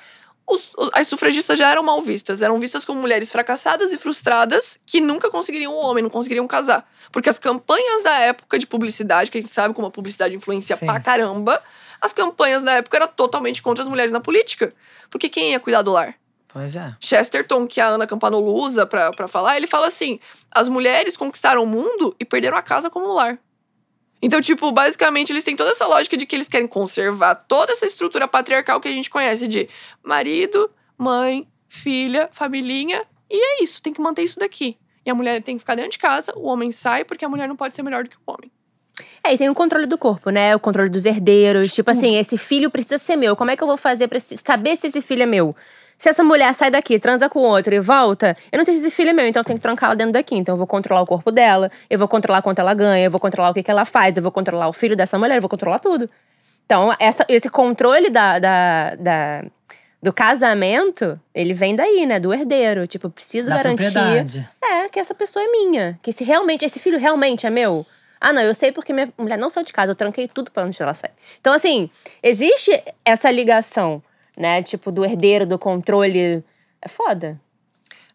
os- os- as sufragistas já eram mal vistas, eram vistas como mulheres fracassadas e frustradas que nunca conseguiriam um homem, não conseguiriam casar. Porque as campanhas da época de publicidade, que a gente sabe como a publicidade influencia Sim. pra caramba, as campanhas da época eram totalmente contra as mulheres na política. Porque quem ia cuidar do lar? Pois é. Chesterton, que a Ana Campanolo usa pra, pra falar, ele fala assim: as mulheres conquistaram o mundo e perderam a casa como lar. Então, tipo, basicamente, eles têm toda essa lógica de que eles querem conservar toda essa estrutura patriarcal que a gente conhece de marido, mãe, filha, familhinha, e é isso, tem que manter isso daqui. E a mulher tem que ficar dentro de casa, o homem sai, porque a mulher não pode ser melhor do que o homem. É, e tem o controle do corpo, né? O controle dos herdeiros. Tipo assim, esse filho precisa ser meu. Como é que eu vou fazer pra se- saber se esse filho é meu? Se essa mulher sai daqui, transa com outro e volta, eu não sei se esse filho é meu, então eu tenho que trancar ela dentro daqui. Então eu vou controlar o corpo dela, eu vou controlar quanto ela ganha, eu vou controlar o que, que ela faz, eu vou controlar o filho dessa mulher, eu vou controlar tudo. Então, essa- esse controle da, da- da- do casamento, ele vem daí, né? Do herdeiro. Tipo, eu preciso Da garantir. É, que essa pessoa é minha. Que se realmente, esse filho realmente é meu. Ah, não, eu sei porque minha mulher não saiu de casa, eu tranquei tudo pra onde ela sair. Então, assim, existe essa ligação, né? Tipo, do herdeiro, do controle. É foda.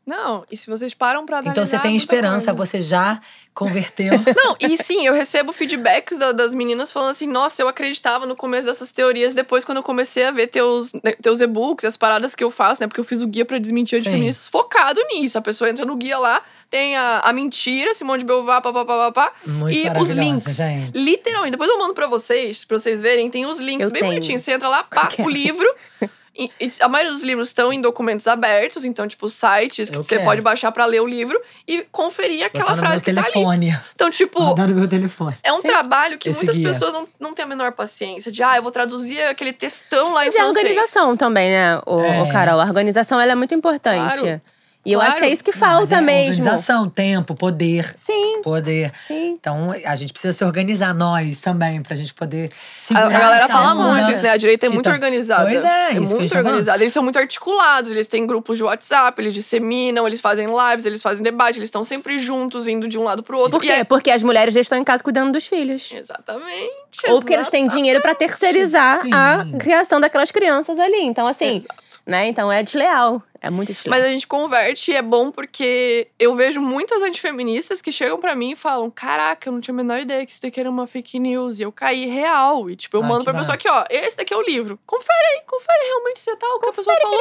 Não, e se vocês param pra analisar... Então você tem esperança, coisa. você já converteu. Não, e sim, eu recebo feedbacks da- das meninas falando assim: nossa, eu acreditava no começo dessas teorias, depois, quando eu comecei a ver teus, né, teus e-books, as paradas que eu faço, né? Porque eu fiz o guia pra desmentir Sim. feministas focado nisso. A pessoa entra no guia lá, tem a, a mentira, Simone de Beauvoir, papapá, e os links. gente. Literalmente, depois eu mando pra vocês, pra vocês verem, tem os links Eu bem tenho. bonitinhos. Você entra lá, pá, o livro. E, e a maioria dos livros estão em documentos abertos, então, tipo, sites que Eu você quero. pode baixar pra ler o livro e conferir aquela frase meu que tá ali. telefone. Então, tipo, no meu telefone. é um trabalho que Esse muitas guia. pessoas não, não têm a menor paciência de, ah, eu vou traduzir aquele textão lá Mas em é a francês. organização também, né, o, É. Carol? A organização ela é muito importante. Claro. E eu Claro. acho que é isso que Mas falta é mesmo. Organização, tempo, poder. Sim, Poder. sim. Então, a gente precisa se organizar, nós também, pra gente poder A, segurar a galera essa fala muito isso, né? A direita é muito tá- organizada. Pois é, a muito tá organizada. Eles são muito articulados, eles têm grupos de WhatsApp, eles disseminam, eles fazem lives, eles fazem debate, eles estão sempre juntos, indo de um lado pro outro. Por E quê? é- Porque as mulheres já estão em casa cuidando dos filhos. Exatamente. Ou porque eles têm dinheiro pra terceirizar Sim. a criação daquelas crianças ali. Então, assim, Exato. Né? Então é desleal. É muito desleal. Mas a gente converte e é bom porque eu vejo muitas antifeministas que chegam pra mim e falam: Caraca, eu não tinha a menor ideia que isso daqui era uma fake news. E eu caí real. E tipo, eu Ah, mando pra pessoa massa. aqui, ó, esse daqui é o livro. Confere aí, confere realmente se é tal o que a pessoa falou.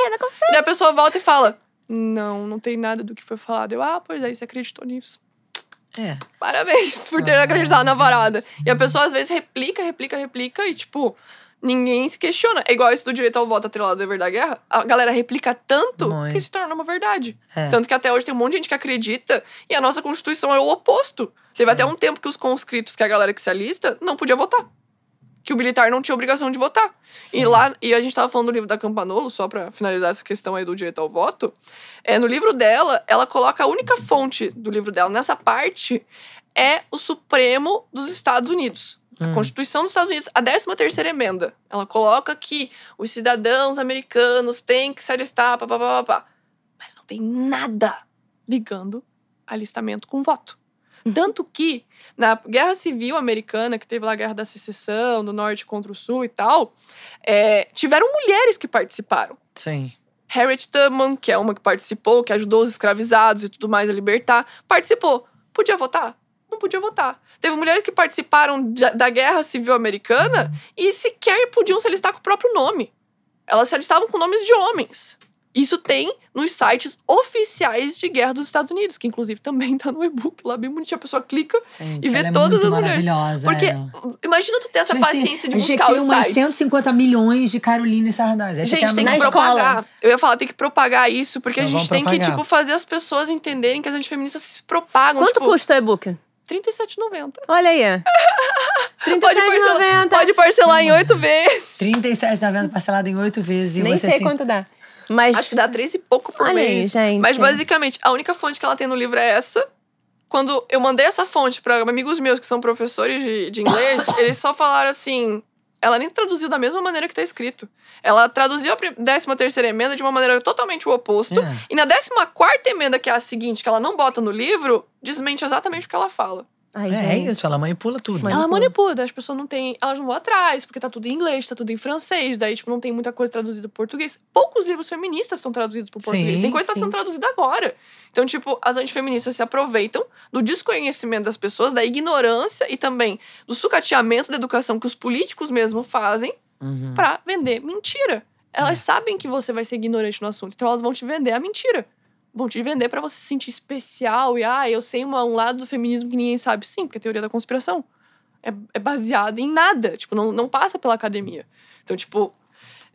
E a pessoa volta e fala: Não, não tem nada do que foi falado. Eu, ah, pois é, você acreditou nisso. É. Parabéns por ter Ah, acreditado na parada. E a pessoa às vezes replica, replica, replica e, tipo, ninguém se questiona. É igual esse do direito ao voto atrelado ao dever da guerra. A galera replica tanto Muito. que se torna uma verdade. É. Tanto que até hoje tem um monte de gente que acredita e a nossa Constituição é o oposto. Teve Sim. até um tempo que os conscritos, que é a galera que se alista, não podia votar. Que o militar não tinha obrigação de votar. E lá, e a gente tava falando do livro da Campanolo, só pra finalizar essa questão aí do direito ao voto. É, no livro dela, ela coloca a única fonte do livro dela nessa parte é o Supremo dos Estados Unidos. A Hum. Constituição dos Estados Unidos, a 13 terceira emenda. Ela coloca que os cidadãos americanos têm que se alistar, papapá. papá. Mas não tem nada ligando alistamento com voto. Tanto que, na Guerra Civil Americana, que teve lá a Guerra da Secessão, do Norte contra o Sul e tal, é, tiveram mulheres que participaram. Sim. Harriet Tubman, que é uma que participou, que ajudou os escravizados e tudo mais a libertar, participou. Podia votar? Não podia votar. Teve mulheres que participaram da- Guerra Civil Americana e sequer podiam se alistar com o próprio nome. Elas se alistavam com nomes de homens. Isso tem nos sites oficiais de guerra dos Estados Unidos, que inclusive também tá no e-book lá bem bonitinho. A pessoa clica. Gente, E ela é todas muito as mulheres. maravilhosa, Porque ela. imagina tu ter essa ter- paciência de gente buscar tem os sites. 150 milhões de Caroline Sardaz. Essa Gente, é a tem na que minha- escola. propagar. Eu ia falar, tem que propagar isso, porque Então a gente tem que, propagar. tipo, fazer as pessoas entenderem que as antifeministas se propagam. Quanto tipo, custa o e-book? R$37,90. Olha aí. Pode parcelar, 37,90. pode parcelar em oito vezes. 37,90 parcelado em oito vezes. E Nem você sei assim, quanto dá. Mas Acho que dá três e pouco por Olha aí, mês. gente. Mas basicamente, a única fonte que ela tem no livro é essa. Quando eu mandei essa fonte para amigos meus que são professores de, de inglês, eles só falaram assim. Ela nem traduziu da mesma maneira que tá escrito. Ela traduziu a 13 terceira emenda de uma maneira totalmente o oposto. É. E na 14 quarta emenda, que é a seguinte, que ela não bota no livro, desmente exatamente o que ela fala. Ai, É, é isso, ela manipula tudo. Manipula. Ela manipula, as pessoas não têm. Elas não vão atrás, porque tá tudo em inglês, tá tudo em francês, daí, tipo, não tem muita coisa traduzida pro português. Poucos livros feministas estão traduzidos pro português. Sim, tem coisa que tá sim. sendo traduzida agora. Então, tipo, as antifeministas se aproveitam do desconhecimento das pessoas, da ignorância e também do sucateamento da educação que os políticos mesmo fazem Uhum. pra vender mentira. Elas sabem que você vai ser ignorante no assunto, então elas vão te vender a mentira. Vão te vender pra você se sentir especial e, ah, eu sei uma- um lado do feminismo que ninguém sabe. Sim, porque é teoria da conspiração. É, é baseado em nada, tipo, não, não passa pela academia. Então, tipo,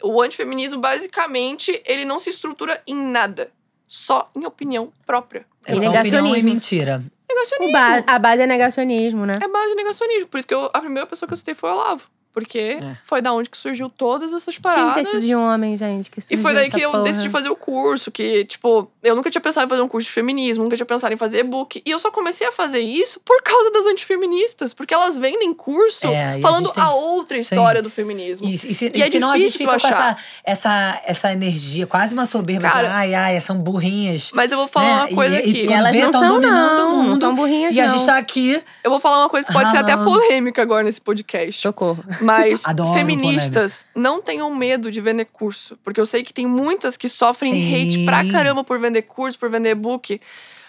o antifeminismo, basicamente, ele não se estrutura em nada. Só em opinião própria. É E opinião e negacionismo. mentira. Negacionismo. Ba- a base é negacionismo, né? É base de negacionismo. Por isso que eu- a primeira pessoa que eu citei foi o Olavo. Porque É. foi da onde que surgiu todas essas Tinha paradas. que ter sido de um homem, gente. Que E surgiu foi daí essa que eu porra. decidi fazer o curso, que, tipo, eu nunca tinha pensado em fazer um curso de feminismo, nunca tinha pensado em fazer e-book. E eu só comecei a fazer isso por causa das antifeministas, porque elas vendem curso É, e a falando gente tem- a outra Sim. história do feminismo. E, e, se, E é e senão a gente fica com essa, essa, essa energia, quase uma soberba Cara, de ai, ai, são burrinhas. Mas eu vou falar né? uma coisa e, aqui. E, E elas vê, não tão são, dominando não. o mundo. Não são burrinhas, E a não. gente tá aqui. Eu vou falar uma coisa que pode ser até polêmica agora nesse podcast. Socorro. Mas Adoro feministas não tenham medo de vender curso. Porque eu sei que tem muitas que sofrem Sim. hate pra caramba por vender curso, por vender e-book.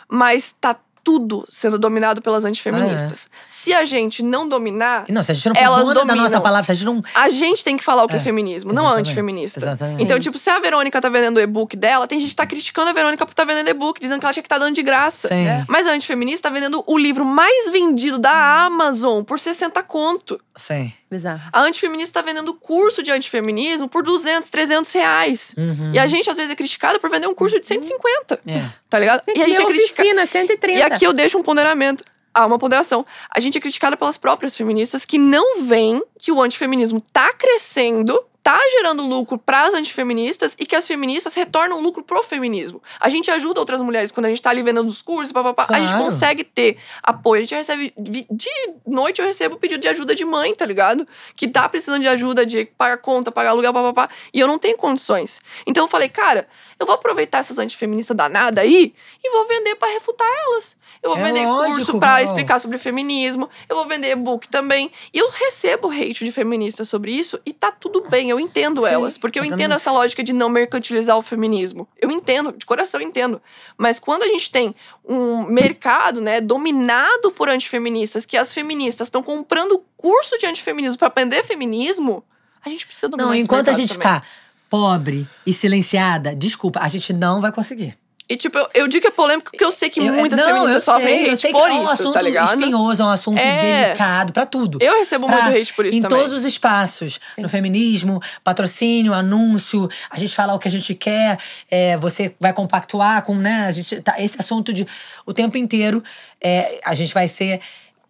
Mas tá tudo sendo dominado pelas antifeministas. Ah, Se a gente não dominar, Não, se a gente não for Elas dona da nossa palavra, se a gente não. a gente tem que falar o que é, É, feminismo, não a exatamente, antifeminista. exatamente. Então, Sim. tipo, se a Verônica tá vendendo o e-book dela, tem gente que tá criticando a Verônica por tá vendendo e-book, dizendo que ela tinha que tá dando de graça. Sim. Mas a antifeminista tá vendendo o livro mais vendido da Amazon por 60 conto. Sim. Bizarro. A antifeminista tá vendendo curso de antifeminismo por 200, 300 reais. Uhum. E a gente, às vezes, é criticada por vender um curso de 150, É. tá ligado? Gente, e a gente minha é criticada. oficina, 130. E aqui eu deixo um ponderamento. Ah, uma ponderação. A gente é criticada pelas próprias feministas que não veem que o antifeminismo tá crescendo, tá gerando lucro pras antifeministas e que as feministas retornam lucro pro feminismo. A gente ajuda outras mulheres quando a gente tá ali vendendo os cursos, papapá. A gente Claro. consegue ter apoio. A gente recebe. De noite eu recebo pedido de ajuda de mãe, tá ligado? Que tá precisando de ajuda, de pagar conta, pagar aluguel, papapá. E eu não tenho condições. Então eu falei, cara, eu vou aproveitar essas antifeministas danadas aí e vou vender pra refutar elas. Eu vou É vender lógico, curso pra Carol. explicar sobre feminismo. Eu vou vender e-book também. E eu recebo hate de feministas sobre isso e tá tudo bem, eu entendo Sim, elas. Porque eu entendo essa lógica de não mercantilizar o feminismo. Eu entendo, de coração eu entendo. Mas quando a gente tem um mercado, né, dominado por antifeministas, que as feministas estão comprando curso de antifeminismo pra aprender feminismo, a gente precisa dominar Não, enquanto a gente também. ficar pobre e silenciada, desculpa, a gente não vai conseguir. E, tipo, eu, eu digo que é polêmico porque eu sei que Eu- muitas não, feministas eu sofrem sei, eu hate sei que por é um isso, assunto tá ligado? espinhoso, é um assunto É. delicado pra tudo. Eu recebo Pra- muito hate por isso em também. todos os espaços. No feminismo, patrocínio, anúncio, a gente fala o que a gente quer, é, você vai compactuar com, né? A gente tá, esse assunto de o tempo inteiro, é, a gente vai ser.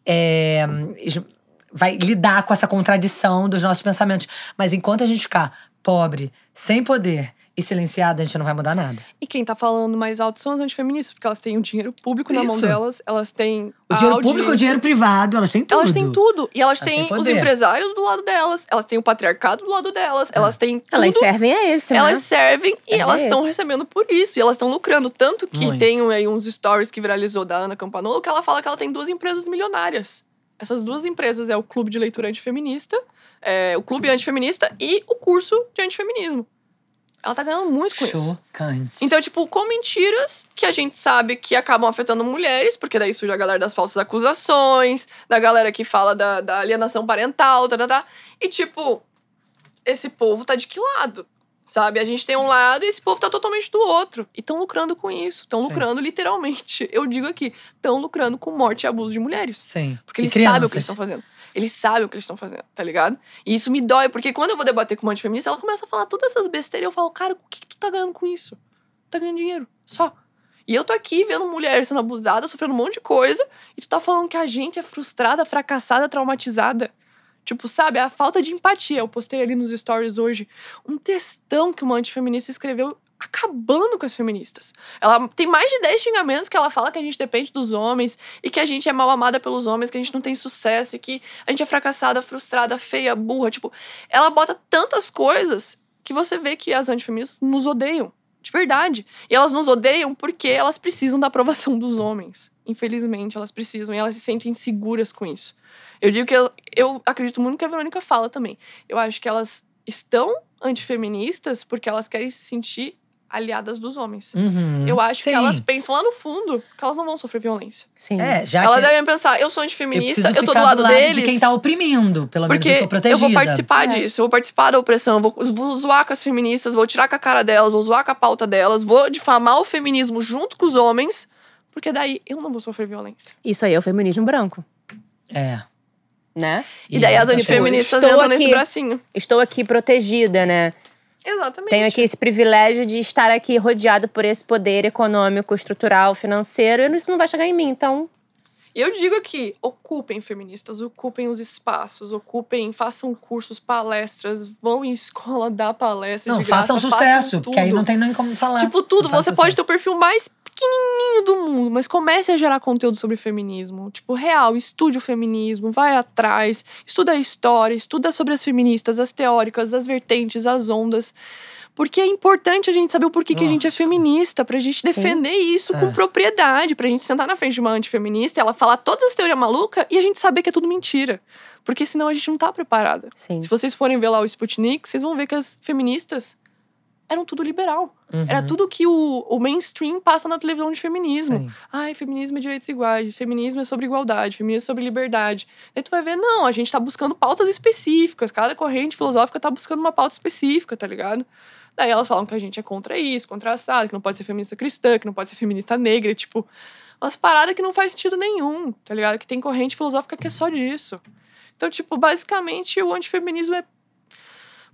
é, vai lidar com essa contradição dos nossos pensamentos. Mas enquanto a gente ficar pobre, sem poder e silenciado, a gente não vai mudar nada. E quem tá falando mais alto são as antifeministas, porque elas têm o dinheiro público na mão Isso. delas, elas têm. O a dinheiro público e o dinheiro privado, elas têm tudo. Elas têm tudo. E elas Elas têm têm os empresários do lado delas, elas têm o patriarcado do lado delas, É. elas têm tudo. Elas servem a esse, Elas né? servem e É elas estão recebendo por isso. E elas estão lucrando. Tanto que Muito. tem aí uns stories que viralizou da Ana Campanolo que ela fala que ela tem duas empresas milionárias. Essas duas empresas é o Clube de Leitura Antifeminista, é, o Clube Antifeminista e o curso de antifeminismo. Ela tá ganhando muito com isso. Chocante. Então, tipo, com mentiras que a gente sabe que acabam afetando mulheres, porque daí surge a galera das falsas acusações, da galera que fala da, da alienação parental, tá, tá, tá. E, tipo, esse povo tá de que lado? Sabe? A gente tem um lado e esse povo tá totalmente do outro. E estão lucrando com isso. Estão lucrando literalmente. Eu digo aqui, estão lucrando com morte e abuso de mulheres. Sim. Porque E eles sabem o que eles estão fazendo. Eles sabem o que eles estão fazendo, tá ligado? E isso me dói, porque quando eu vou debater com uma antifeminista, ela começa a falar todas essas besteiras e eu falo, cara, o que, que tu tá ganhando com isso? Tá ganhando dinheiro, só. E eu tô aqui vendo mulher sendo abusada, sofrendo um monte de coisa, e tu tá falando que a gente é frustrada, fracassada, traumatizada. Tipo, sabe, a falta de empatia. Eu postei ali nos stories hoje um textão que uma antifeminista escreveu acabando com as feministas. Ela tem mais de 10 xingamentos que ela fala que a gente depende dos homens e que a gente é mal amada pelos homens, que a gente não tem sucesso e que a gente é fracassada, frustrada, feia, burra. Tipo, ela bota tantas coisas que você vê que as antifeministas nos odeiam. De verdade. E elas nos odeiam porque elas precisam da aprovação dos homens. Infelizmente, elas precisam e elas se sentem inseguras com isso. Eu digo que eu, eu acredito muito que a Verônica fala também. Eu acho que elas estão antifeministas porque elas querem se sentir aliadas dos homens. Uhum. Eu acho Sim. que elas pensam lá no fundo que elas não vão sofrer violência. Sim. É, já elas que devem pensar, eu sou eu antifeminista, preciso eu, tô ficar do lado, deles. de quem tá oprimindo. Pelo menos Porque eu tô protegida. eu vou participar É. disso, eu vou participar da opressão, eu vou, vou zoar com as feministas, vou tirar com a cara delas, vou zoar com a pauta delas, vou difamar o feminismo junto com os homens, porque daí eu não vou sofrer violência. Isso aí é o feminismo branco, É. né? E, daí as tipo, antifeministas estou entram nesse aqui. bracinho. Estou aqui protegida, né? Exatamente. Tenho aqui esse privilégio de estar aqui rodeado por esse poder econômico, estrutural, financeiro, e isso não vai chegar em mim, então. E eu digo aqui, ocupem feministas, ocupem os espaços, ocupem, façam cursos, palestras, vão em escola dar palestra Não, de graça, façam façam sucesso, tudo. porque aí não tem nem como falar. Tipo, tudo. Você pode sucesso. ter o perfil mais pequenininho do mundo, mas comece a gerar conteúdo sobre feminismo. Tipo, real, estude o feminismo, vai atrás, estuda a história, estuda sobre as feministas, as teóricas, as vertentes, as ondas. Porque é importante a gente saber o porquê que a gente é feminista, pra gente defender isso com É. propriedade, pra gente sentar na frente de uma antifeminista e ela falar todas as teorias malucas e a gente saber que é tudo mentira. Porque senão a gente não tá preparada. Sim. Se vocês forem ver lá o Sputnik, vocês vão ver que as feministas eram tudo liberal. Uhum. Era tudo que o, o mainstream passa na televisão de feminismo. Sim. Ai, feminismo é direitos iguais, feminismo é sobre igualdade, feminismo é sobre liberdade. Aí tu vai ver, não, a gente tá buscando pautas específicas, cada corrente filosófica tá buscando uma pauta específica, tá ligado? Daí elas falam que a gente é contra isso, contra assado, que não pode ser feminista cristã, que não pode ser feminista negra, tipo, umas paradas que não faz sentido nenhum, tá ligado? Que tem corrente filosófica que é só disso. Então, tipo, basicamente o antifeminismo é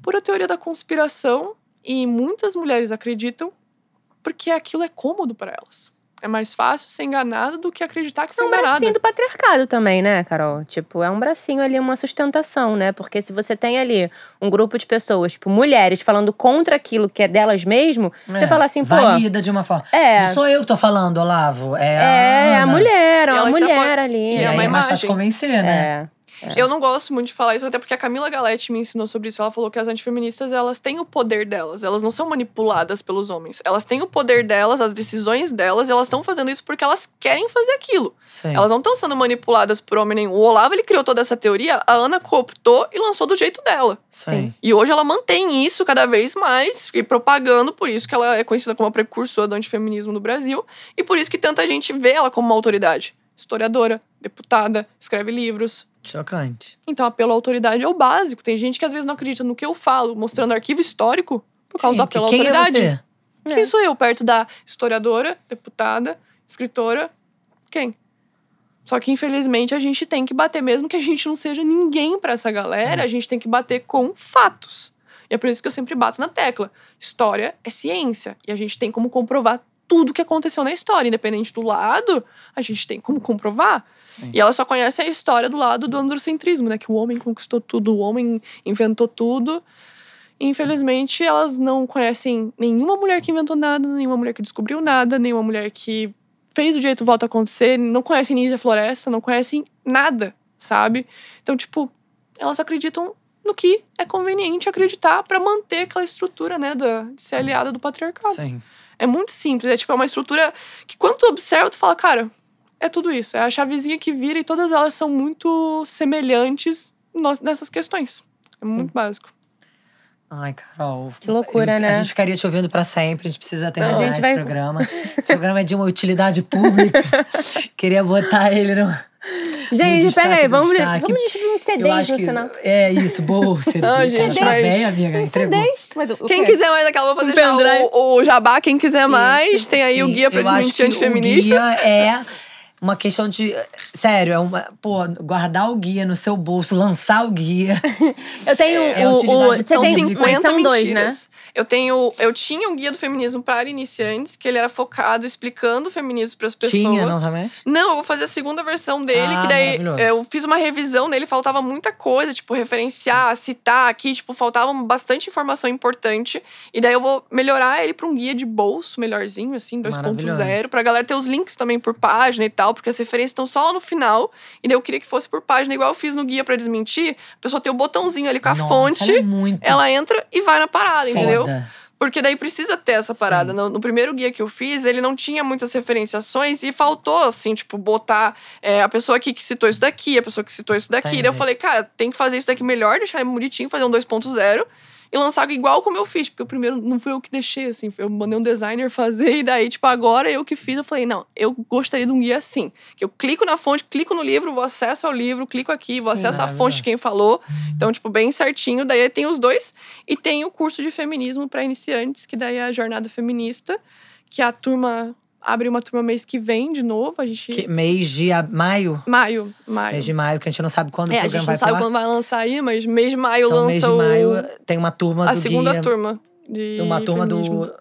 pura teoria da conspiração e muitas mulheres acreditam porque aquilo é cômodo para elas. É mais fácil ser enganada do que acreditar que É foi um enganada. bracinho do patriarcado também, né, Carol? Tipo, é um bracinho ali, uma sustentação, né? Porque se você tem ali um grupo de pessoas, tipo, mulheres, falando contra aquilo que é delas mesmo, você É, fala assim, pô. Valida de uma forma. É. Não sou eu que tô falando, Olavo. É, É, a, a mulher, ó, a mulher apo- ali. E é é mais fácil convencer, né? É. Eu não gosto muito de falar isso, até porque a Camila Galete me ensinou sobre isso. Ela falou que as antifeministas, elas têm o poder delas. Elas não são manipuladas pelos homens. Elas têm o poder delas, as decisões delas, e elas estão fazendo isso porque elas querem fazer aquilo. Sim. Elas não estão sendo manipuladas por homem nenhum. O Olavo, ele criou toda essa teoria, a Ana cooptou e lançou do jeito dela. Sim. E hoje ela mantém isso cada vez mais e propagando, por isso que ela é conhecida como a precursora do antifeminismo no Brasil e por isso que tanta gente vê ela como uma autoridade. Historiadora, deputada, escreve livros. Chocante. Então, apelo à autoridade é o básico. Tem gente que às vezes não acredita no que eu falo, mostrando arquivo histórico por causa Sim, do apelo à porque quem autoridade. é você? Quem sou eu perto da historiadora, deputada, escritora? Quem? Só que, infelizmente, a gente tem que bater, mesmo que a gente não seja ninguém pra essa galera, Sim. a gente tem que bater com fatos. E é por isso que eu sempre bato na tecla. História é ciência. E a gente tem como comprovar tudo que aconteceu na história. Independente do lado, a gente tem como comprovar. Sim. E ela só conhece a história do lado do androcentrismo, né? Que o homem conquistou tudo, o homem inventou tudo. E, infelizmente, elas não conhecem nenhuma mulher que inventou nada, nenhuma mulher que descobriu nada, nenhuma mulher que fez o direito do voto acontecer, não conhecem Nízia Floresta, não conhecem nada, sabe? Então, tipo, elas acreditam no que é conveniente acreditar pra manter aquela estrutura, né, da, de ser aliada do patriarcado. Sim. É muito simples. É tipo, é uma estrutura que quando tu observa, tu fala, cara, é tudo isso. É a chavezinha que vira e todas elas são muito semelhantes nessas questões. É muito básico. Ai, Carol. Que loucura, Eu- né? A gente ficaria te ouvindo pra sempre. A gente precisa terminar A gente esse vai- programa. Esse programa é de uma utilidade pública. Queria botar ele no. Gente, destaque pera aí, vamos, destaque. vamos distribuir uns CDs no sinal. É isso, boa. CD. Ah, gente, Tá mas- bem, amiga. Entregou. CDs. Mas o- o Quem quiser mais aquela, eu vou Um fazer já o, o jabá. Quem quiser mais, Isso, tem aí o sim. guia pra Eu acho desmentir que o antifeministas. guia é uma questão de. Sério, é uma. Pô, guardar o guia no seu bolso, lançar o guia. Eu tenho É a o, o, Você São tem, pública. mas 50 são dois, né? Eu tenho, eu tinha um guia do feminismo para iniciantes, que ele era focado explicando o feminismo para as pessoas. Tinha, não realmente? Não, eu vou fazer a segunda versão dele, Ah, que daí eu fiz uma revisão nele, faltava muita coisa, tipo, referenciar, citar aqui, tipo, faltava bastante informação importante. E daí eu vou melhorar ele para um guia de bolso melhorzinho, assim, 2.0, Maravilhoso. pra galera ter os links também por página e tal, porque as referências estão só lá no final. E daí eu queria que fosse por página, igual eu fiz no guia para desmentir. A pessoa tem o botãozinho ali com a Nossa, fonte, ela é ela entra e vai na parada, foda. entendeu? Porque daí precisa ter essa parada. No, no primeiro guia que eu fiz, ele não tinha muitas referenciações e faltou, assim, tipo, botar é, a pessoa aqui que citou isso daqui, a pessoa que citou isso daqui. Daí eu Entendi. falei, cara, tem que fazer isso daqui melhor, deixar ele bonitinho, fazer um 2.0 e lançar igual como eu fiz. Porque o primeiro não foi eu que deixei, assim, eu mandei um designer fazer e daí, tipo, agora eu que fiz, eu falei, não, eu gostaria de um guia assim. Que eu clico na fonte, clico no livro, vou acesso ao livro, clico aqui, vou acesso à fonte de quem falou. Então, tipo, bem certinho. Daí tem os dois. E tem o curso de feminismo para iniciantes, que daí é a jornada feminista, que a turma abre uma turma mês que vem de novo. A gente. Que- mês de a- maio? Maio, maio. Mês de maio, que a gente não sabe quando é, o a gente programa não vai sabe quando vai lançar aí, mas mês de maio Então, mês lança de o- maio tem uma turma a do segunda guia. turma. De Uma turma feminismo. do.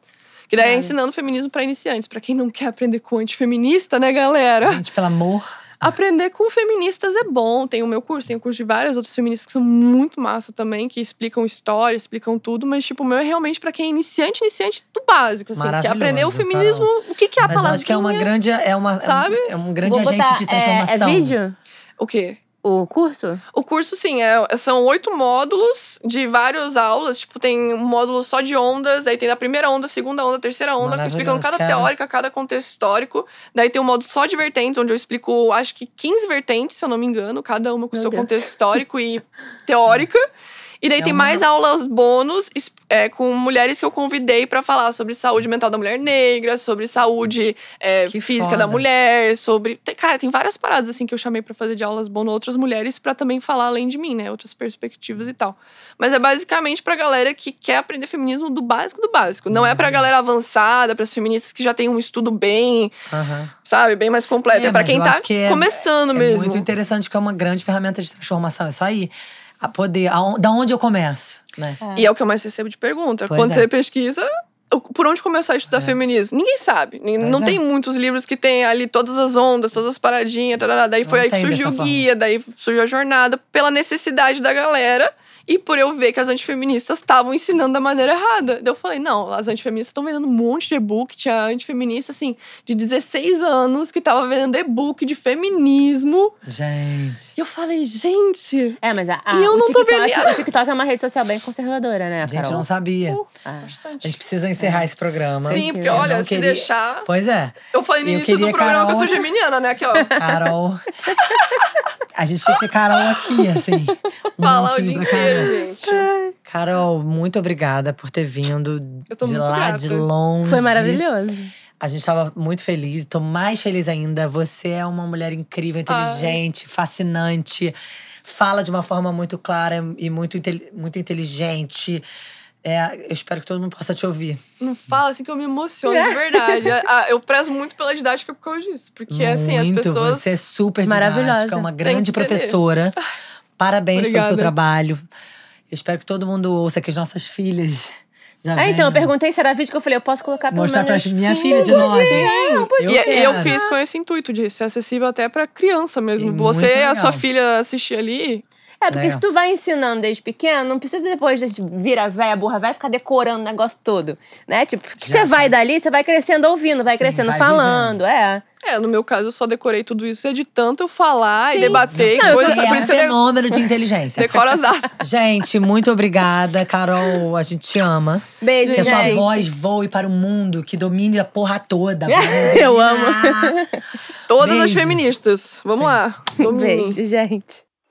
Que daí é ensinando feminismo para iniciantes. Pra quem não quer aprender com antifeminista, né, galera? Gente, pelo amor. Aprender com feministas é bom. Tem o meu curso, tem o curso de várias outras feministas que são muito massa também, que explicam história, explicam tudo, mas, tipo, o meu é realmente pra quem é iniciante, iniciante do básico, assim, que é aprender o feminismo, o que, que é a palavra. acho que é uma grande. É, uma, Sabe? é um grande Vou agente botar, de é- transformação. É, vídeo? O quê? O curso? O curso, sim, é, são oito módulos de várias aulas. Tipo, tem um módulo só de ondas, aí tem a primeira onda, segunda onda, terceira onda, explicando cada cara. teórica, cada contexto histórico. Daí tem um módulo só de vertentes, onde eu explico, acho que 15 vertentes, se eu não me engano, cada uma com Meu seu Deus. contexto histórico e teórica. E daí É tem uma- mais aulas bônus é, com mulheres que eu convidei pra falar sobre saúde mental da mulher negra, sobre saúde é, física foda. da mulher, sobre. Cara, tem várias paradas assim que eu chamei pra fazer de aulas bônus outras mulheres pra também falar além de mim, né? Outras perspectivas e tal. Mas é basicamente pra galera que quer aprender feminismo do básico do básico. Não é Uhum. pra galera avançada, pras feministas que já tem um estudo bem, Aham. sabe, bem mais completo. É, É, pra quem tá que é- começando É mesmo. muito interessante, porque é uma grande ferramenta de transformação. É Isso aí. A poder. aon- Da onde eu começo, né? E é o que eu mais recebo de pergunta. Pois Quando é. você pesquisa, por onde começar a estudar feminismo? Ninguém sabe. Pois não é. tem muitos livros que tem ali todas as ondas, todas as paradinhas. tarará. Daí foi Não aí que surgiu o guia, daí surgiu a jornada, pela necessidade da galera. E por eu ver que as antifeministas estavam ensinando da maneira errada. Daí eu falei, não, as antifeministas estão vendendo um monte de e-book. Tinha antifeminista, assim, de 16 anos que tava vendendo e-book de feminismo. Gente. E eu falei, gente, É, mas a, a- E eu o, não tô TikTok, vendo- o TikTok é uma rede social bem conservadora, né, Gente, eu Carol? não sabia. Ah. A gente precisa encerrar esse programa. sim, porque Eu olha, se queria- deixar. Pois é. Eu falei no início do programa que eu sou Carol- geminiana, né? Aqui, ó. Carol. A gente tinha que ter Carol aqui, assim. Um Falar o dia pra inteiro, gente. Carol, muito obrigada por ter vindo Eu tô de muito lá, grata. de longe. Foi maravilhoso. A gente tava muito feliz, tô mais feliz ainda. Você é uma mulher incrível, inteligente, fascinante. Fala de uma forma muito clara e muito, inte- muito inteligente. É, eu espero que todo mundo possa te ouvir. Não fala assim que eu me emociono, de verdade. Ah, eu prezo muito pela didática por causa disso. Porque, assim, as Muito, pessoas. Você é super didática, uma Tem grande professora. Parabéns pelo seu Obrigada. trabalho. Eu espero que todo mundo ouça, que as nossas filhas já Ah, então, eu perguntei se era vídeo que eu falei, eu posso colocar pelo Mostrar pra menos... minha Sim, filha de. Não, podia. Eu e eu fiz com esse intuito de ser acessível até pra criança mesmo. E Você muito e a sua filha assistir ali. É, porque Legal. se tu vai ensinando desde pequeno, não precisa depois de vira véia, burra, vai ficar decorando o negócio todo, né? Tipo, que você vai tá. dali, você vai crescendo ouvindo, vai Sim, crescendo vai falando, é. É, no meu caso, eu só decorei tudo isso é de tanto eu falar Sim. e debater. Não, coisa, é por um fenômeno de inteligência. decoro as datas. Gente, muito obrigada, Carol. A gente te ama. Beijo, Que a sua gente. voz voe para o mundo, que domine a porra toda. Eu amo. Todas as Beijo. feministas. Vamos lá. Dominem. Beijo, gente.